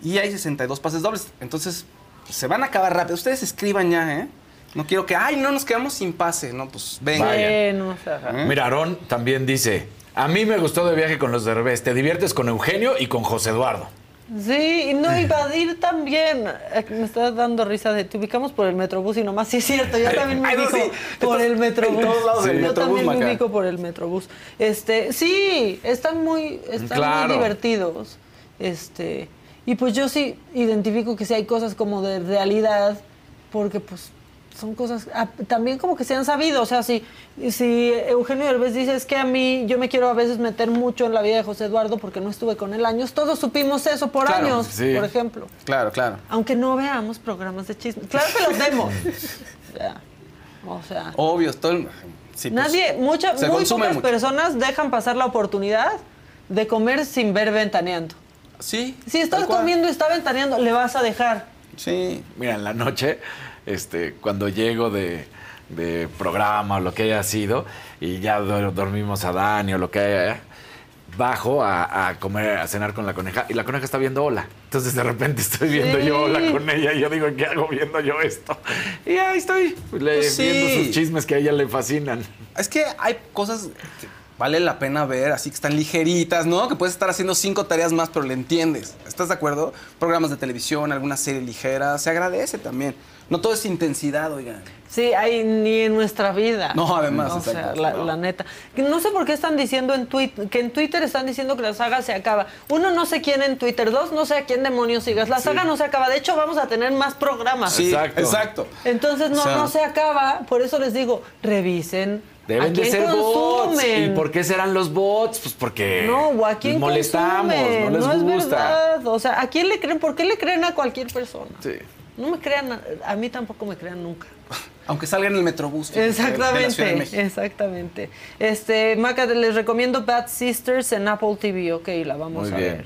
Y hay 62 pases dobles. Entonces, se van a acabar rápido. Ustedes escriban ya, ¿eh? No quiero que, ay, no nos quedamos sin pase. No, pues venga. Eh, no se haga. ¿Eh? Mira, Aarón también dice: A mí me gustó de viaje con los de revés. Te diviertes con Eugenio y con José Eduardo. Sí, y no, y Badir también. Eh, Me está dando risa de te ubicamos por el Metrobús y nomás sí es cierto, yo también me ubico sí. por Estás el Metrobús. en todos lados del yo Metrobús, también me ubico por el Metrobús. Este, sí, están muy, están Claro. muy divertidos. Este, y pues yo sí identifico que sí hay cosas como de realidad, porque pues son cosas ah, también como que se han sabido, o sea, si, si Eugenio Derbez dice es que a mí yo me quiero a veces meter mucho en la vida de José Eduardo porque no estuve con él años, todos supimos eso por Claro, años, sí. por ejemplo. Claro, claro. Aunque no veamos programas de chisme. Claro que los vemos. Ya. O sea, Obvio, todo el- sí, pues, nadie, muchas, se muy pocas mucho. personas dejan pasar la oportunidad de comer sin ver ventaneando. Sí. Si estás comiendo y está ventaneando, le vas a dejar. Sí. Mira, en la noche, este, cuando llego de, de programa o lo que haya sido, y ya do- dormimos a Dani o lo que haya, bajo a, a comer, a cenar con la coneja, y la coneja está viendo hola. Entonces de repente estoy viendo Sí. yo hola con ella, y yo digo, ¿qué hago viendo yo esto? Y ahí estoy, le- Pues sí. viendo sus chismes que a ella le fascinan. Es que hay cosas que vale la pena ver, así que están ligeritas, ¿no? Que puedes estar haciendo cinco tareas más, pero le entiendes. ¿Estás de acuerdo? Programas de televisión, alguna serie ligera, se agradece también. No todo es intensidad, oigan. Sí, hay ni en nuestra vida. No, además, O sea, exacto. la, No. la neta. No sé por qué están diciendo en Twitter, que en Twitter están diciendo que la saga se acaba. Uno, no sé quién en Twitter. Dos, no sé a quién demonios sigas. La saga no se acaba. De hecho, vamos a tener más programas. Sí, Exacto. exacto. Entonces, no, O sea- no se acaba. Por eso les digo, revisen. Deben ¿A de ser bots. ¿Y por qué serán los bots? Pues porque No, o a quién los molestamos, consumen? no les es gusta. verdad. O sea, ¿a quién le creen? ¿Por qué le creen a cualquier persona? Sí. No me crean, a, a mí tampoco me crean nunca. Aunque salga en el Metrobús. fíjate, de la Ciudad de Exactamente, México. exactamente. Este, Maca, les recomiendo Bad Sisters en Apple TV, ok, la vamos Muy a bien. ver.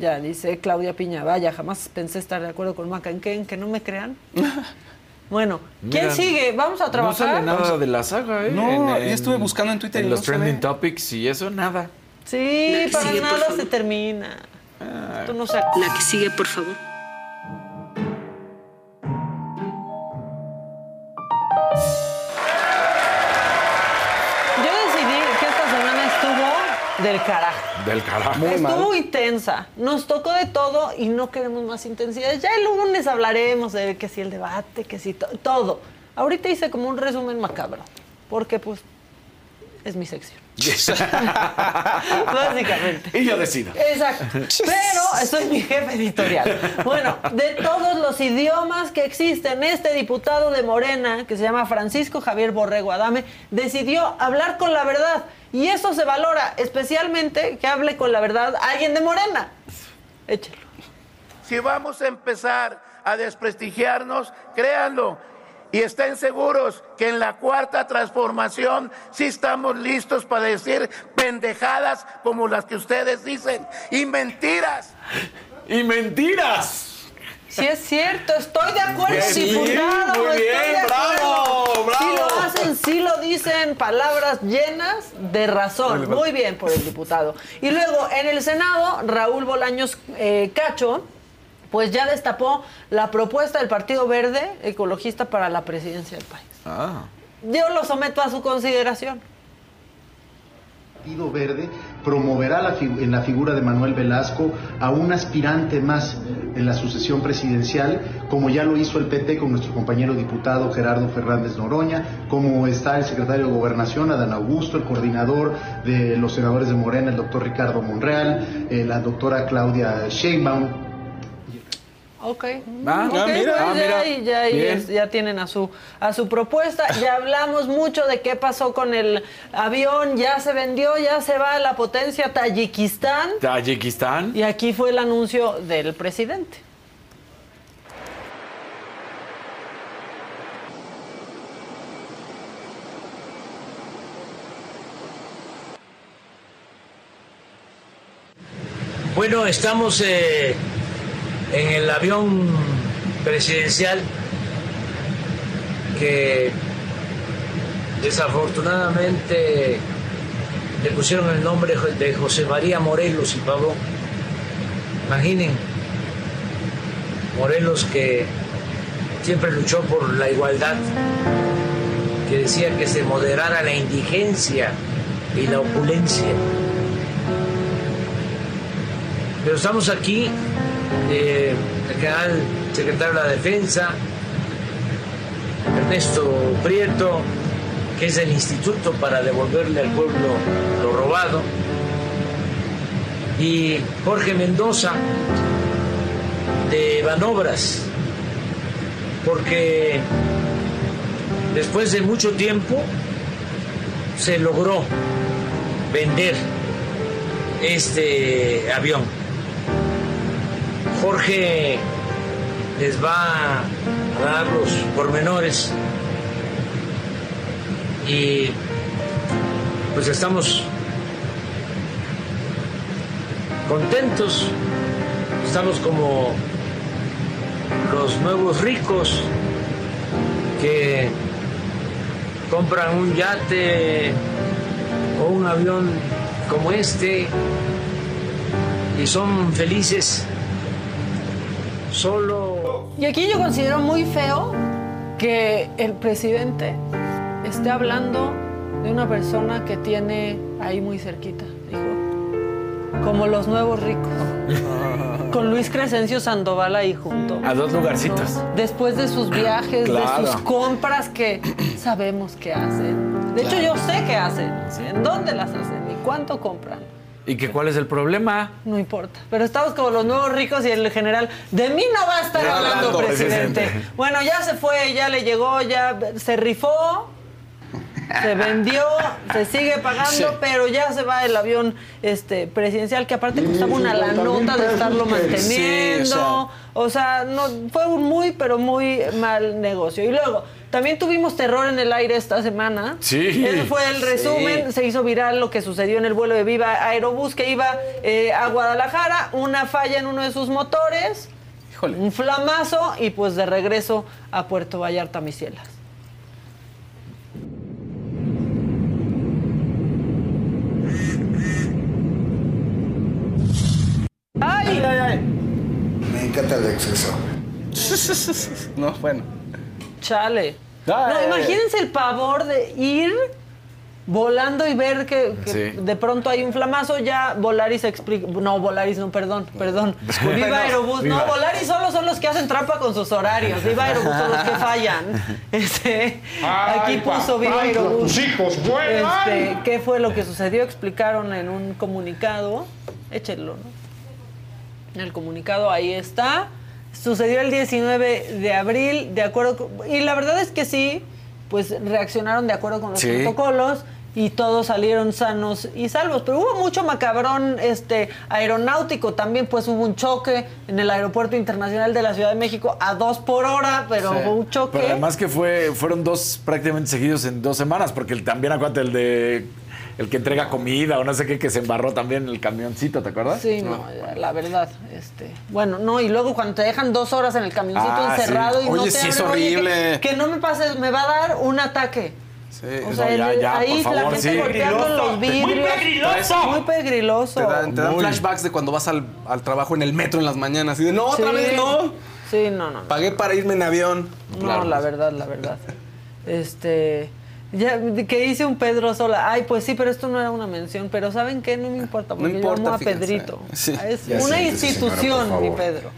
Ya, dice Claudia Piña, vaya, jamás pensé estar de acuerdo con Maca. ¿En qué? ¿En que no me crean? Bueno, ¿quién Mira, sigue? ¿Vamos a No trabajar? sale nada de la saga, ¿eh? No, ya estuve buscando en Twitter En y los no trending topics y eso, nada. Sí, La para sigue, nada se termina. Ah. Tú no sé. La que sigue, por favor. Yo decidí que esta semana estuvo del carajo. Del carajo. Muy mal. Estuvo intensa. Nos tocó de todo y no queremos más intensidad. Ya el lunes hablaremos de que si el debate, que si to- todo. Ahorita hice como un resumen macabro. Porque pues es mi sección. Básicamente. Y yo decido. Exacto. Pero soy mi jefe editorial. Bueno, de todos los idiomas que existen, este diputado de Morena, que se llama Francisco Javier Borrego Adame, decidió hablar con la verdad. Y eso se valora, especialmente que hable con la verdad alguien de Morena. Échelo. Si vamos a empezar a desprestigiarnos, créanlo. Y estén seguros que en la cuarta transformación sí estamos listos para decir pendejadas como las que ustedes dicen y mentiras. Y mentiras. Sí es cierto, estoy de acuerdo, Bien, diputado. muy estoy bien, de acuerdo. bravo, Sí lo bravo. hacen, sí lo dicen, palabras llenas de razón. Muy bien por el diputado. Y luego, en el Senado, Raúl Bolaños eh, Cacho, pues ya destapó la propuesta del Partido Verde Ecologista para la presidencia del país. Ah. Yo lo someto a su consideración. Partido Verde promoverá la figu- en la figura de Manuel Velasco a un aspirante más en la sucesión presidencial, como ya lo hizo el PT con nuestro compañero diputado Gerardo Fernández Noroña, como está el secretario de Gobernación, Adán Augusto, el coordinador de los senadores de Morena, el doctor Ricardo Monreal, eh, la doctora Claudia Sheinbaum, Ok. Ah, Ok, ah, mira, pues ah, ya, mira. ya tienen a su, a su propuesta. Ya hablamos mucho de qué pasó con el avión. Ya se vendió, ya se va a la potencia Tayikistán. Tayikistán. Y aquí fue el anuncio del presidente. Bueno, estamos eh, en el avión presidencial que desafortunadamente le pusieron el nombre de José María Morelos y Pavón. Imaginen, Morelos que siempre luchó por la igualdad, que decía que se moderara la indigencia y la opulencia. Pero estamos aquí, eh, el general secretario de la Defensa, Ernesto Prieto, que es del Instituto para devolverle al pueblo lo robado, y Jorge Mendoza, de Banobras, porque después de mucho tiempo se logró vender este avión. Jorge les va a dar los pormenores. Y pues estamos contentos, estamos como los nuevos ricos que compran un yate o un avión como este y son felices solo Y aquí yo considero muy feo que el presidente esté hablando de una persona que tiene ahí muy cerquita, dijo, como los nuevos ricos. Con Luis Crescencio Sandoval ahí junto. A dos lugarcitos. Después de sus viajes, Claro. de sus compras que sabemos que hacen. De hecho, yo sé qué hacen, en dónde las hacen y cuánto compran. ¿Y que cuál es el problema? No importa. Pero estamos como los nuevos ricos y el general. De mí no va a estar hablando, hablando, presidente. presidente. Bueno, ya se fue, ya le llegó, ya se rifó. Se vendió, se sigue pagando, Sí. pero ya se va el avión este presidencial que aparte costaba una la 50,000 nota de estarlo manteniendo. Sí, o o sea, no fue un muy pero muy mal negocio. Y luego también tuvimos terror en el aire esta semana. Sí. Ese fue el resumen. Sí. Se hizo viral lo que sucedió en el vuelo de Viva Aerobús que iba eh, a Guadalajara. Una falla en uno de sus motores. Un flamazo y pues de regreso a Puerto Vallarta, mis cielas. ¡Ay! Me encanta el exceso. No, bueno. Chale. No, imagínense el pavor de ir volando y ver que, que Sí. de pronto hay un flamazo, ya Volaris explica, no, Volaris no, perdón, perdón, Viva Aerobús, Viva. no, Volaris solo son los que hacen trampa con sus horarios, Viva Aerobús son los que fallan, este, aquí puso Viva Aerobús, tus hijos vuelan. este, ¿qué fue lo que sucedió? Explicaron en un comunicado, échenlo, ¿no? En el comunicado ahí está. Sucedió el 19 de abril, de acuerdo con- y la verdad es que sí, pues reaccionaron de acuerdo con los Sí. protocolos y todos salieron sanos y salvos. Pero hubo mucho macabrón este aeronáutico también, pues hubo un choque en el aeropuerto internacional de la Ciudad de México a dos por hora, pero Sí. hubo un choque. Pero además que fue, fueron dos prácticamente seguidos en dos semanas, porque el- también acuérdate el de el que entrega comida o no sé qué, que se embarró también en el camioncito, ¿te acuerdas? Sí, no, la verdad, este, bueno, no, y luego cuando te dejan dos horas en el camioncito Ah, encerrado sí. y no te sí, es abren, oye, que- horrible. que, no me pase, me va a dar un ataque. Sí. O sea, No, ya, ya, ahí por la favor, gente sí. golpeando los Muy vidrios. pegriloso. Muy pegriloso. Te dan, te dan Muy. flashbacks de cuando vas al, al trabajo en el metro en las mañanas. Y de, no, otra Sí. vez no. Sí, no, no. no. Pagué para irme en avión. No, la verdad, la verdad. Este. Ya, que hice un Pedro sola. Ay, pues sí, pero esto no era una mención. Pero ¿saben qué? No me importa, porque importa, yo amo a fíjense. Pedrito. Sí. Es Ya una institución, señora, mi. Pedro.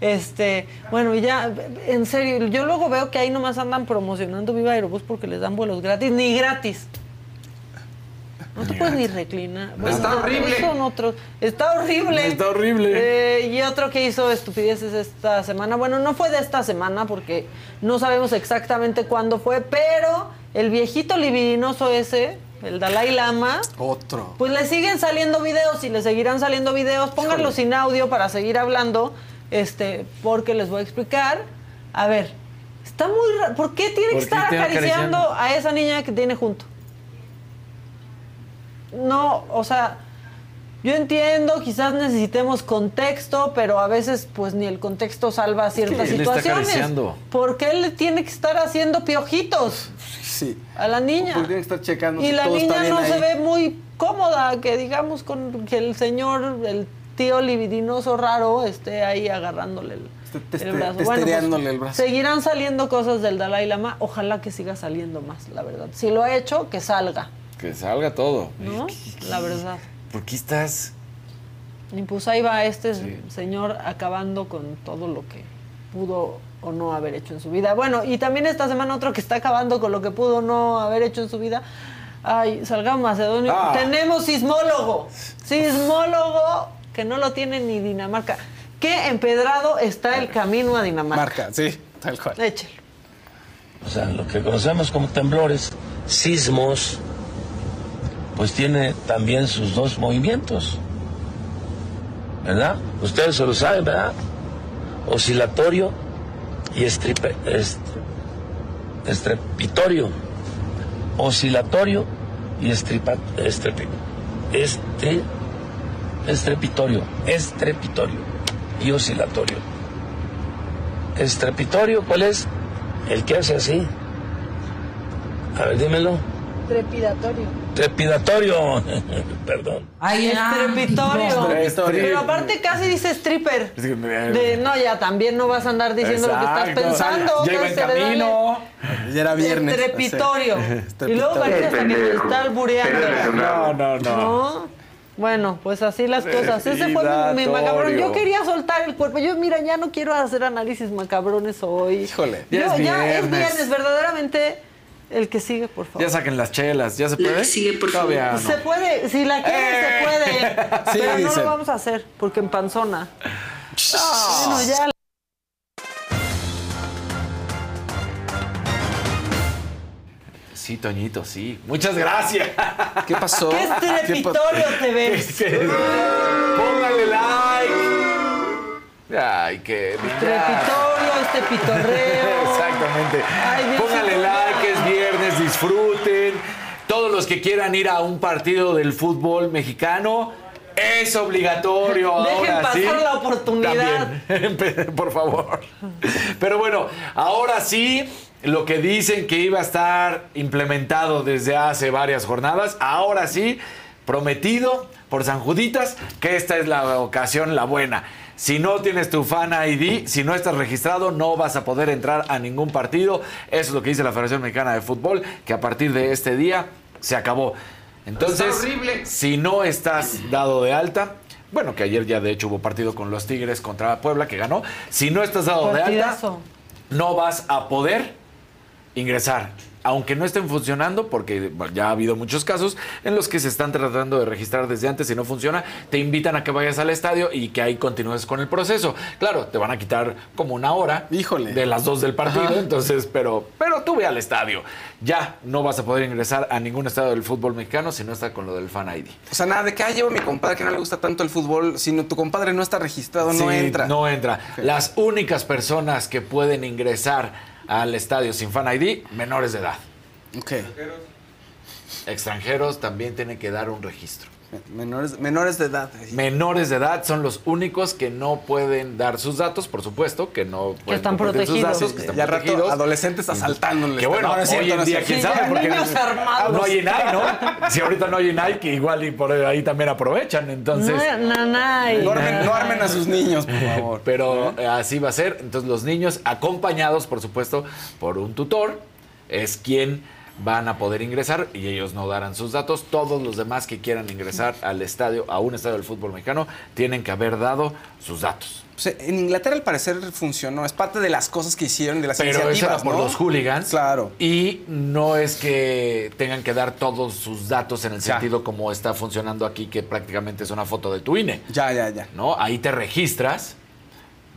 Este, bueno, y ya, en serio, yo luego veo que ahí nomás andan promocionando Viva Aerobús porque les dan vuelos gratis, ni gratis. No te puedes ni reclinar. Bueno, Está no, horrible. Son otros. Está horrible. Está horrible. Eh, y otro que hizo estupideces esta semana. Bueno, no fue de esta semana porque no sabemos exactamente cuándo fue, pero el viejito libidinoso ese, el Dalai Lama, Otro. pues le siguen saliendo videos y le seguirán saliendo videos. Pónganlo sin audio para seguir hablando, este, porque les voy a explicar. A ver, está muy raro. ¿Por qué tiene que ¿Por qué estar está acariciando, acariciando? a esa niña que tiene junto? No, o sea, yo entiendo, quizás necesitemos contexto, pero a veces pues ni el contexto salva ciertas él está situaciones. acariciando. ¿Por qué él le tiene que estar haciendo piojitos Sí. a la niña? Porque tienen que estar checando Y si la todo está niña bien no ahí. se ve muy cómoda, que digamos con que el señor, el tío libidinoso raro, esté ahí agarrándole el, brazo. testereándole el brazo. Seguirán saliendo cosas del Dalai Lama, ojalá que siga saliendo más, la verdad. Si lo ha hecho, que salga, Que salga todo. ¿no? La verdad. ¿Por qué estás? Y pues ahí va este señor acabando con todo lo que pudo o no haber hecho en su vida. Bueno, y también esta semana otro que está acabando con lo que pudo no haber hecho en su vida. Ay, salgamos Macedonio. Ah. Tenemos sismólogo. Sismólogo que no lo tiene ni Dinamarca. Qué empedrado está el camino a Dinamarca. Marca, sí, tal cual. Échelo. O sea, lo que conocemos como temblores, sismos, pues tiene también sus dos movimientos. ¿Verdad? Ustedes se lo saben, ¿verdad? Oscilatorio y estripe- est- estrepitorio. Oscilatorio y estripa, estrepi- este, estrepitorio, estrepitorio y oscilatorio. Estrepitorio, ¿cuál es? El que hace así. A ver, dímelo. Trepidatorio. Trepidatorio. Perdón. Estrepitorio. Estrepitorio. Pero aparte casi dice stripper. Es De, no, ya también no vas a andar diciendo lo que estás pensando. Ya iba que en se le da camino. Ya era viernes. Estrepitorio. y luego parece hasta que me está albureando. No, no, no. ¿No? Bueno, pues así las cosas. Ese fue mi, mi macabrón. Yo quería soltar el cuerpo. Yo, mira, ya no quiero hacer análisis macabrones hoy. Híjole. Yo- Ya es ya es viernes, verdaderamente. El que sigue, por favor. Ya saquen las chelas, ¿ya se puede? Todavía no. Se puede, si la quieren, se puede. Sí, pero no dicen. lo vamos a hacer, porque en panzona. Bueno, ya. Sí, Toñito, sí. Muchas gracias. ¿Qué pasó? ¿Qué estrepitorio te ves? Póngale like. Ay, qué Estrepitorio, este pitorreo. Exactamente. Ay, Dios Póngale mío. like, es viernes, disfruten. Todos los que quieran ir a un partido del fútbol mexicano, es obligatorio. Dejen ahora pasar sí. la oportunidad. También, por favor. Pero bueno, ahora sí, lo que dicen que iba a estar implementado desde hace varias jornadas, ahora sí, prometido por San Juditas que esta es la ocasión, la buena. Si no tienes tu fan ID, si no estás registrado, no vas a poder entrar a ningún partido. Eso es lo que dice la Federación Mexicana de Fútbol, que a partir de este día se acabó. Entonces, si no estás dado de alta, bueno, que ayer ya de hecho hubo partido con los Tigres contra Puebla que ganó, si no estás dado de alta, no vas a poder ingresar. Aunque no estén funcionando, porque ya ha habido muchos casos en los que se están tratando de registrar desde antes y no funciona, te invitan a que vayas al estadio y que ahí continúes con el proceso. Claro, te van a quitar como una hora de las dos del partido, Ajá. entonces, pero, pero tú ve al estadio. Ya no vas a poder ingresar a ningún estadio del fútbol mexicano si no está con lo del Fan ID. O sea, nada de que ah, llevo a mi compadre que no le gusta tanto el fútbol, sino tu compadre no está registrado, no Sí, entra. No entra. Las únicas personas que pueden ingresar al estadio sin Fan ID, menores de edad. Ok. Extranjeros también tienen que dar un registro. Menores, menores de edad. Menores de edad son los únicos que no pueden dar sus datos, por supuesto, que no pueden están compartir sus protegidos. datos, que están Y al rato, protegidos. adolescentes asaltándoles. Que bueno, No, no es cierto, hoy en no día, quién Sí, sabe, ya, porque niños armados. no hay INAI, ¿no? Si ahorita no hay INAI, que igual y por ahí también aprovechan, entonces... No, nanay. No armen, no armen a sus niños, por favor. Pero eh, así va a ser. Entonces los niños, acompañados, por supuesto, por un tutor, es quien van a poder ingresar y ellos no darán sus datos. Todos los demás que quieran ingresar al estadio, a un estadio del fútbol mexicano, tienen que haber dado sus datos. En Inglaterra al parecer funcionó. Es parte de las cosas que hicieron, de las Pero eso iniciativas, era por ¿no? los hooligans. Claro. Y no es que tengan que dar todos sus datos en el Ya. sentido como está funcionando aquí, que prácticamente es una foto de tu INE. Ya, ya, ya. ¿no? Ahí te registras,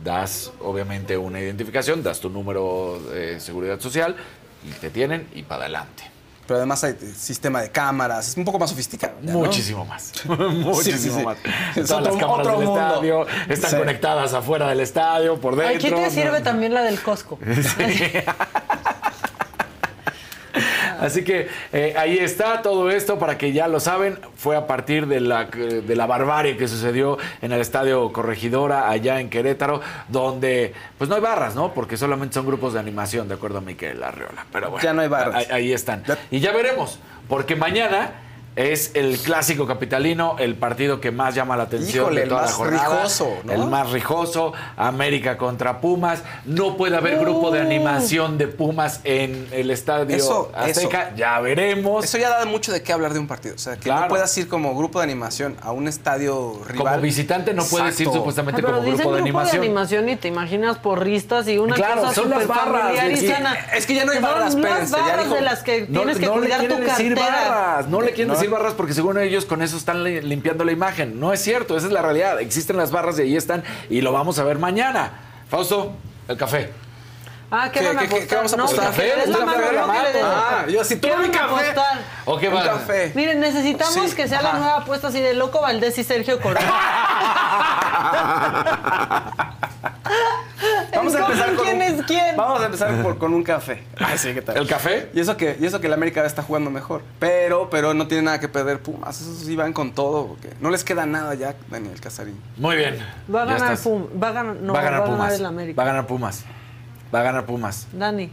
das obviamente una identificación, das tu número de seguridad social y te tienen y para adelante. Pero además hay sistema de cámaras. Es un poco más sofisticado. ya, ¿no? Muchísimo más. Muchísimo Sí, sí, sí. más. Es Todas otro- las cámaras otro del mundo. estadio están Sí. conectadas afuera del estadio, por dentro. Aquí te ¿no? sirve también la del Costco. Así que eh, ahí está todo esto para que ya lo saben. Fue a partir de la, de la barbarie que sucedió en el estadio Corregidora, allá en Querétaro, donde pues no hay barras, ¿no? Porque solamente son grupos de animación, de acuerdo a Miquel Arriola. Pero bueno, Ya no hay barras. Ahí, ahí están. Y ya veremos, porque mañana. Es el clásico capitalino, el partido que más llama la atención Híjole, de el toda la más jornada. rijoso, ¿no? El más rijoso, América contra Pumas. No puede haber grupo de animación de Pumas en el estadio Eso, Azteca. eso. Ya veremos. Eso ya da mucho de qué hablar de un partido. O sea, que Claro. no puedas ir como grupo de animación a un estadio rival. Como visitante no puedes ir Exacto. supuestamente Ah, pero como dicen grupo de animación. y te imaginas porristas y una Claro, cosa son las barras, y. Es que ya no hay Son barras, las barras de las que No, tienes que no le cuidar tu quieren decir cartera. barras, no le quieren No. Decir barras porque según ellos con eso están li- limpiando la imagen. No es cierto, esa es la realidad. Existen las barras y ahí están y lo vamos a ver mañana. Fausto, el café. Ah, ¿qué, ¿Qué- van a qué- qué- apostar? qué vamos a No, apostar? que le des la ¿Un mano, café la no, mano? Ah, yo así, ¿Qué tú mi café. apostar? ¿O qué va? café. Miren, necesitamos Sí, que sea la nueva apuesta así de Loco Valdés y Sergio Corona. Vamos a empezar con ¿Quién un- es quién? Vamos a empezar por- con un café. Ay, sí, ¿qué tal? ¿El café? Y eso que, y eso que el América está jugando mejor. Pero, pero no tiene nada que perder Pumas. Esos sí van con todo. Porque no les queda nada ya, Daniel Casarín. Muy bien. Va a ganar estás. Pum, va a ganar, no, va a ganar Pumas. el América. Va a ganar Pumas. Va a ganar Pumas. Dani,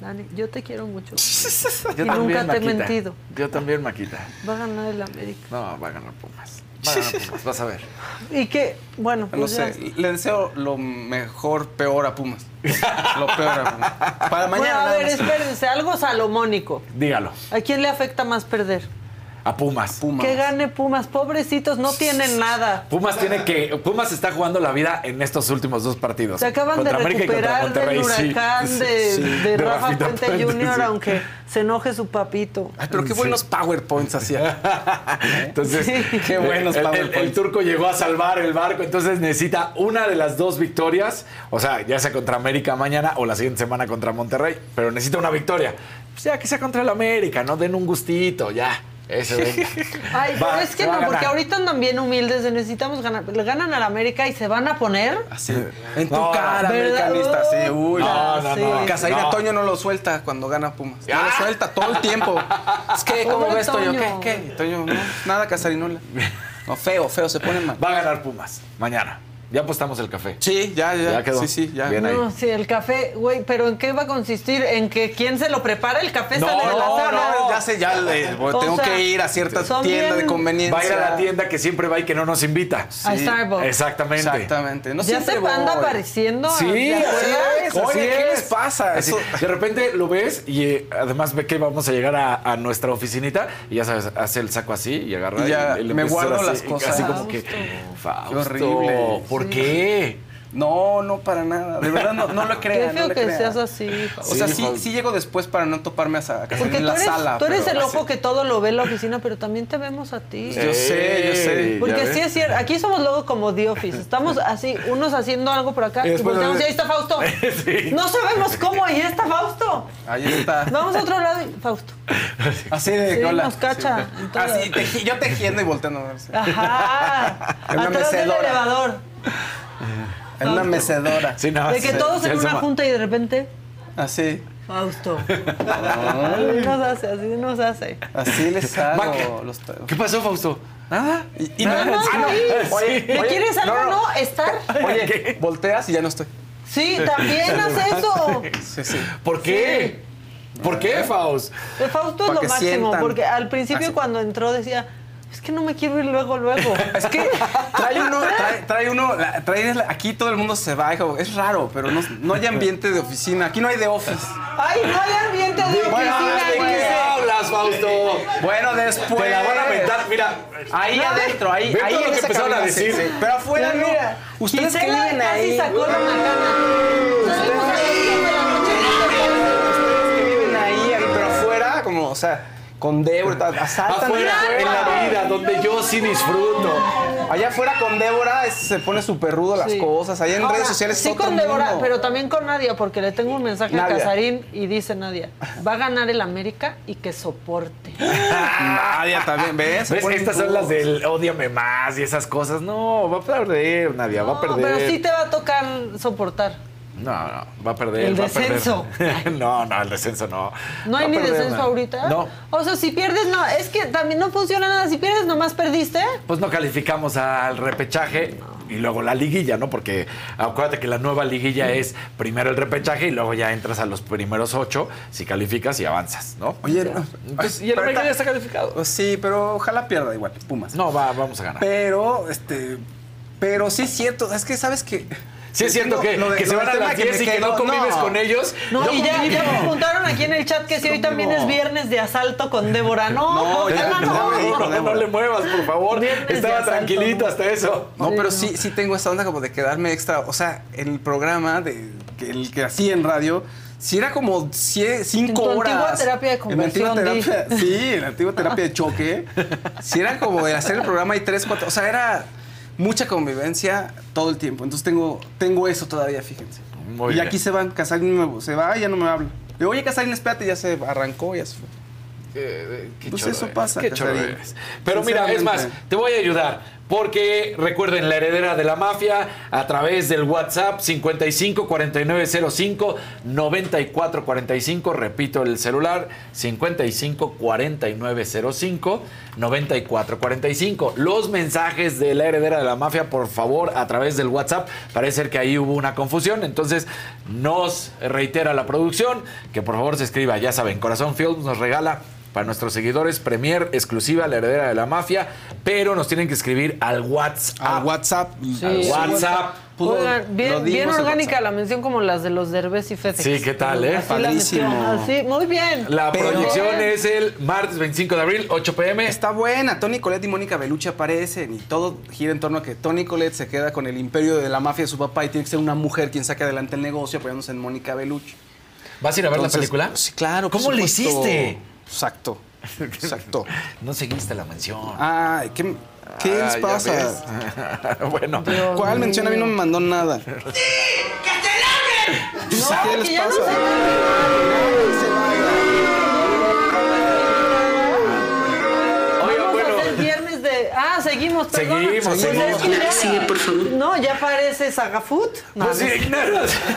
Dani, yo te quiero mucho. Yo y también, nunca te he Maquita. mentido. Yo también, Maquita. Va a ganar el América. No, va a ganar Pumas. Va a ganar Pumas, vas a ver. Y que, bueno, No pues ya. sé, le deseo lo mejor, peor a Pumas. lo peor a Pumas. Para mañana. Bueno, a ver, espérense, algo salomónico. Dígalo. ¿A quién le afecta más perder? A Pumas. Que gane Pumas, pobrecitos, no tienen nada. Pumas tiene que. Pumas está jugando la vida en estos últimos dos partidos. Se acaban Contra de América y contra recuperar del sí. huracán de, Sí. de Rafa Rafita Puente Puente, Jr., sí. aunque se enoje su papito. Ay, pero qué buenos PowerPoints hacía. Entonces, Qué buenos el, el- PowerPoints. el turco llegó a salvar el barco, entonces necesita una de las dos victorias, o sea, ya sea contra América mañana o la siguiente semana contra Monterrey, pero necesita una victoria. Pues ya que sea contra el América, no den un gustito, ya. Eso, venga. Ay, Va, pero es que a no, porque ahorita andan bien humildes, de necesitamos ganar. Le ganan al América y se van a poner. Así. En tu No, cara, ¿verdad? americanista. Sí, uy. No, no, no. Casarín No. Toño no lo suelta cuando gana Pumas. No Ah. lo suelta todo el tiempo. Es que, ¿cómo Pobre ves, Toño? Toño. ¿Qué? ¿Qué? Toño, no, nada, Casarinola. No, feo, feo, se pone mal. Va a ganar Pumas mañana. Ya apostamos el café. Sí, ya, ya. Ya quedó. Sí, sí, ya. Bien ahí. No, sí, el café, güey, pero ¿en qué va a consistir? ¿En que quién se lo prepara? El café No, sale de la no, sala. no, ya sé, ya le- tengo sea, que ir a cierta tienda de conveniencia. Va a ir a la tienda que siempre va y que no nos invita. A Starbucks. Exactamente. Exactamente. No ya se anda voy. apareciendo. Sí, ¿te así es, Oye, así ¿qué es. les pasa? Así, de repente lo ves y eh, además ve que vamos a llegar a, a nuestra oficinita y ya sabes, hace el saco así y agarra Y ya y, le me guardo así, las cosas. Así como que, Fausto. Horrible. ¿Por qué? No, no para nada. De verdad, no, no lo crean. Qué feo no que crean. seas así. O sea, sí, sí llego después para no toparme hasta acá Porque en tú la eres, sala. tú eres pero- el ojo que todo lo ve en la oficina, pero también te vemos a ti. Yo sé, yo sé. Porque ¿Ya sí ves? es cierto, aquí somos luego como The Office. Estamos así, unos haciendo algo por acá Y y, volteamos y ahí está Fausto. No sabemos cómo, ahí está Fausto. Ahí está. Vamos a otro lado y Fausto. Así de Sí, nos cacha. Así, teji- yo tejiendo y volteando a verse. Ajá. En Atrás del elevador. En una mecedora. Sí, no, De que sí, todos sí, en se una junta y de repente, Así. Fausto. Así nos hace, así nos hace. Así les hago. Maca. los ¿Qué pasó, Fausto? Nada. Y, y Nada ah, ahí. Oye, ¿Le oye, quieres algo, no, no, no. Estar. Oye, volteas y ya no estoy. Sí, también haz eso. Sí, sí. ¿Por qué? ¿Por qué, Faust? El Fausto es lo máximo, sientan. porque al principio Así. cuando entró decía, es que no me quiero ir luego, luego. Es que trae uno, trae, trae uno, la- trae aquí todo el mundo se va, hijo, es raro, pero no, no hay ambiente de oficina, aquí no hay de office. Ay, no hay ambiente de Bueno, oficina. ¿de qué hablas, Fausto? Bueno, después. Te la van a mentar, mira. Ahí No, adentro, ahí, ahí lo que esa empezaron a cabina, decir. sí. Pero afuera no. mira, Ustedes que viven ahí. sacó la macana. Salimos a las 10 de la noche. Ustedes que viven ahí, pero afuera, como, o sea, con Débora, asaltan Afuera, allá en la vida, donde yo sí disfruto. Allá afuera con Débora es- se pone súper rudo las Sí. cosas. Allá en Ahora, redes sociales es Sí, otro con Débora, mundo. pero también con Nadia, porque le tengo un mensaje Nadia. a Casarín y dice Nadia, va a ganar el América y que soporte. Nadia también, ¿ves? Se ¿Ves? ponen Estas son rudos. las del ódiame más y esas cosas. No, va a perder, Nadia, va a No, perder. pero sí te va a tocar soportar. No, no, va a perder. El va a perder. descenso. no, no, el descenso no. ¿No hay ni perder, descenso no. ahorita? No, O sea, si pierdes, no. Es que también no funciona nada. Si pierdes, nomás perdiste. pues no calificamos al repechaje y luego la liguilla, ¿no? Porque acuérdate que la nueva liguilla es primero el repechaje y luego ya entras a los primeros ocho si calificas y avanzas, ¿no? Oye, no. Pues, y el América está- ya está calificado. Pues sí, pero ojalá pierda igual, Pumas. No, va, vamos a ganar. Pero, este. Pero sí es cierto, es que sabes que. Sí es cierto que, que se van a las que me 10 y que no convives no. con ellos. No, y ya, ya me preguntaron aquí en el chat que si hoy también es viernes de asalto con Débora. No, No, le muevas, por favor. Estaba tranquilito no. hasta eso. No, pero no. sí, sí tengo esta onda como de quedarme extra. O sea, el programa de que el que hacía en radio, sí era como cie- cinco En tu horas. antigua terapia de En mi antigua conversión, terapia, sí, en la antigua terapia de choque. Sí era como de hacer el programa y tres, cuatro. O sea, era mucha convivencia todo el tiempo. Entonces tengo, tengo eso todavía, fíjense. Muy y bien. aquí se van, Casarín me- se va y ya no me habla. Le digo, oye, Casarín, espérate, ya se arrancó, ya se fue. Qué Pues choro eso eres, pasa, Qué. Pero mira, es más, te voy a ayudar. Porque recuerden la heredera de la mafia a través del WhatsApp 55 4905 9445. Repito el celular 55 4905 9445. Los mensajes de la heredera de la mafia, por favor, a través del WhatsApp. Parece que ahí hubo una confusión. Entonces, nos reitera la producción que por favor se escriba. Ya saben, Corazón Films nos regala para nuestros seguidores, Premier exclusiva, la heredera de la mafia, pero nos tienen que escribir al WhatsApp. Al WhatsApp. Al WhatsApp. Oigan, bien, lo orgánica la mención como las de los Derbez y Fedex. Sí, ¿qué tal, eh? Así Padrísimo. así, muy bien. La Pero- proyección es el martes 25 de abril, 8 pm. Está buena. Tony Colette y Mónica Bellucci aparecen y todo gira en torno a que Tony Colette se queda con el imperio de la mafia de su papá y tiene que ser una mujer quien saque adelante el negocio apoyándose en Mónica Bellucci. ¿Vas a ir a ver Entonces, la película? Sí, claro. ¿Cómo le supuesto. hiciste? Exacto. Exacto. No seguiste la mención. Ay, ¿qué, qué Ah, les pasa? bueno, ¿Cuál mención? A mí no me mandó nada. No, ¿Qué les que ya no pasa? se Oigan, Vamos seguimos. Seguimos, Pues seguimos. es que ya- Sigue, por favor. No, ya parece Sagafood. No, Pues sí, no, claro.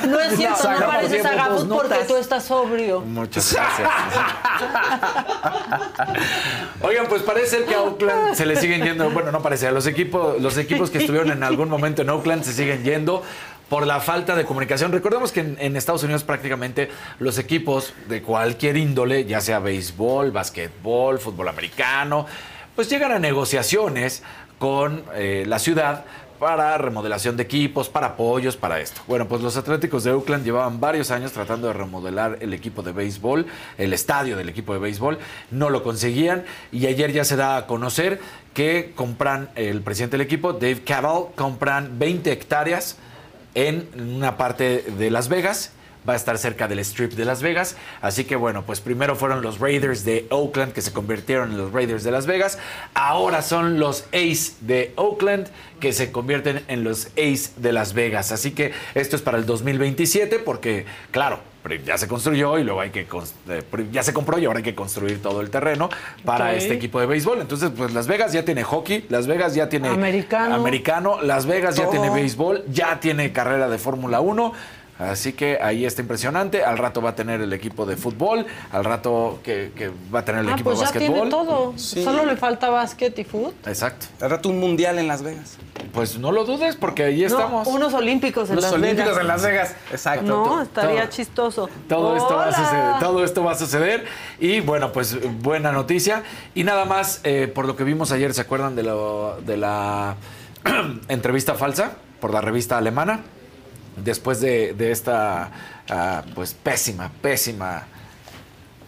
no es cierto, no parece dos porque tú estás sobrio. Muchas gracias. Oigan, pues parece ser que a Oakland se le siguen yendo, bueno, no parece, a los equipos, los equipos que estuvieron en algún momento en Oakland se siguen yendo por la falta de comunicación. Recordemos que en, en Estados Unidos prácticamente los equipos de cualquier índole, ya sea béisbol, basquetbol, fútbol americano, pues llegan a negociaciones con eh, la ciudad para remodelación de equipos, para apoyos, para esto. Bueno, pues los Atléticos de Oakland llevaban varios años tratando de remodelar el equipo de béisbol, el estadio del equipo de béisbol, no lo conseguían y ayer ya se da a conocer que compran, el presidente del equipo, Dave Cavall, compran 20 hectáreas en una parte de Las Vegas. Va a estar cerca del Strip de Las Vegas. Así que bueno, pues primero fueron los Raiders de Oakland que se convirtieron en los Raiders de Las Vegas. Ahora son los Ace de Oakland que se convierten en los Ace de Las Vegas. Así que esto es para el 2027 porque, claro, ya se construyó y luego hay que eh, ya se compró y ahora hay que construir todo el terreno para este equipo de béisbol. Entonces, pues Las Vegas ya tiene hockey, Las Vegas ya tiene Americano. americano, Las Vegas ya tiene béisbol, ya tiene carrera de Fórmula 1. Así que ahí está impresionante. Al rato va a tener el equipo de fútbol, al rato que, que va a tener el Ah, equipo pues de ya básquetbol. tiene todo. Sí. Solo le falta básquet y fútbol. Exacto. Al rato un mundial en Las Vegas. Pues no lo dudes porque ahí No, estamos. unos olímpicos en Los Las olímpicos Vegas. en Las Vegas. Exacto. No, estaría Todo. chistoso. Todo esto, va a suceder, todo esto va a suceder y bueno, pues buena noticia. Y nada más, eh, por lo que vimos ayer, ¿se acuerdan de, lo- de la entrevista falsa por la revista alemana? Después de, de esta ah, pues pésima, pésima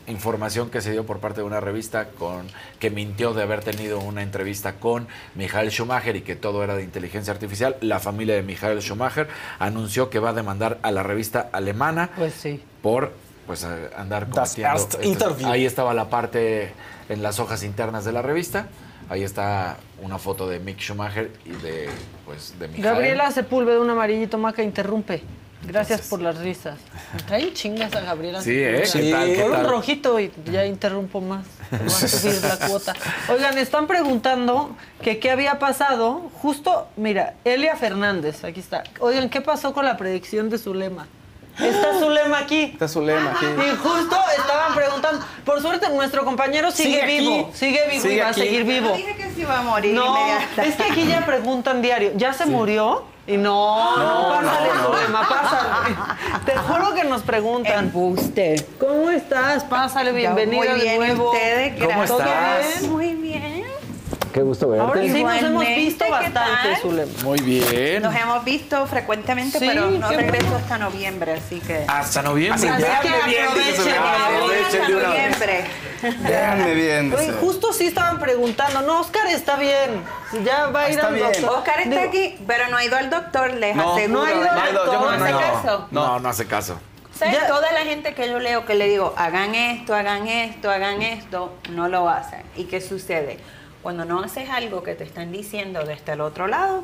información que se dio por parte de una revista con que mintió de haber tenido una entrevista con Michael Schumacher y que todo era de inteligencia artificial. La familia de Michael Schumacher anunció que va a demandar a la revista alemana Pues sí. por pues a- andar cometiendo ahí estaba la parte en las hojas internas de la revista ahí está una foto de Mick Schumacher y de pues de Gabriela Sepúlveda, un amarillito maca, interrumpe. Gracias por las risas. Me traen chingas a Gabriela. Sí, ¿eh? Sepúlveda. ¿Qué tal, qué Por un rojito y ya interrumpo más. Va a subir la cuota. Oigan, están preguntando que qué había pasado. Justo, mira, Elia Fernández, aquí está. Oigan, ¿qué pasó con la predicción de Zulema? Está Zulema aquí. Está su lema aquí. Y justo estaban preguntando. Por suerte, nuestro compañero sigue, vivo. Sigue vivo y va aquí. a seguir vivo. Dije que se iba a morir No, inmediata. es que aquí ya preguntan diario, ¿ya se murió? Y no, no, No, pásale, no, no. Zulema, pásale. Te juro que nos preguntan. Embuste. ¿Cómo estás? Pásale, bienvenida muy bien, de nuevo. ustedes, ¿Cómo estás? Muy bien. Qué gusto verte. Ahora sí nos hemos visto ¿qué bastante? Zulema. muy bien Nos hemos visto frecuentemente, Sí, pero no regreso bueno. hasta noviembre, así que... hasta noviembre Así ya aprovechen, de una vez. noviembre. Déjame bien. Oye, justo sí estaban preguntando. No, Oscar está bien. Ya va a ir Está al bien. doctor. Oscar está Digo, aquí, pero no ha ido al doctor, les No, aseguro. no ha ido al No doctor. que ¿No hace no. caso? no no hace caso ¿Sabes? Ya- Toda la gente que yo leo que le digo, hagan esto, hagan esto, hagan esto, no lo hacen. ¿Y qué sucede? Cuando no haces algo que te están diciendo desde el otro lado,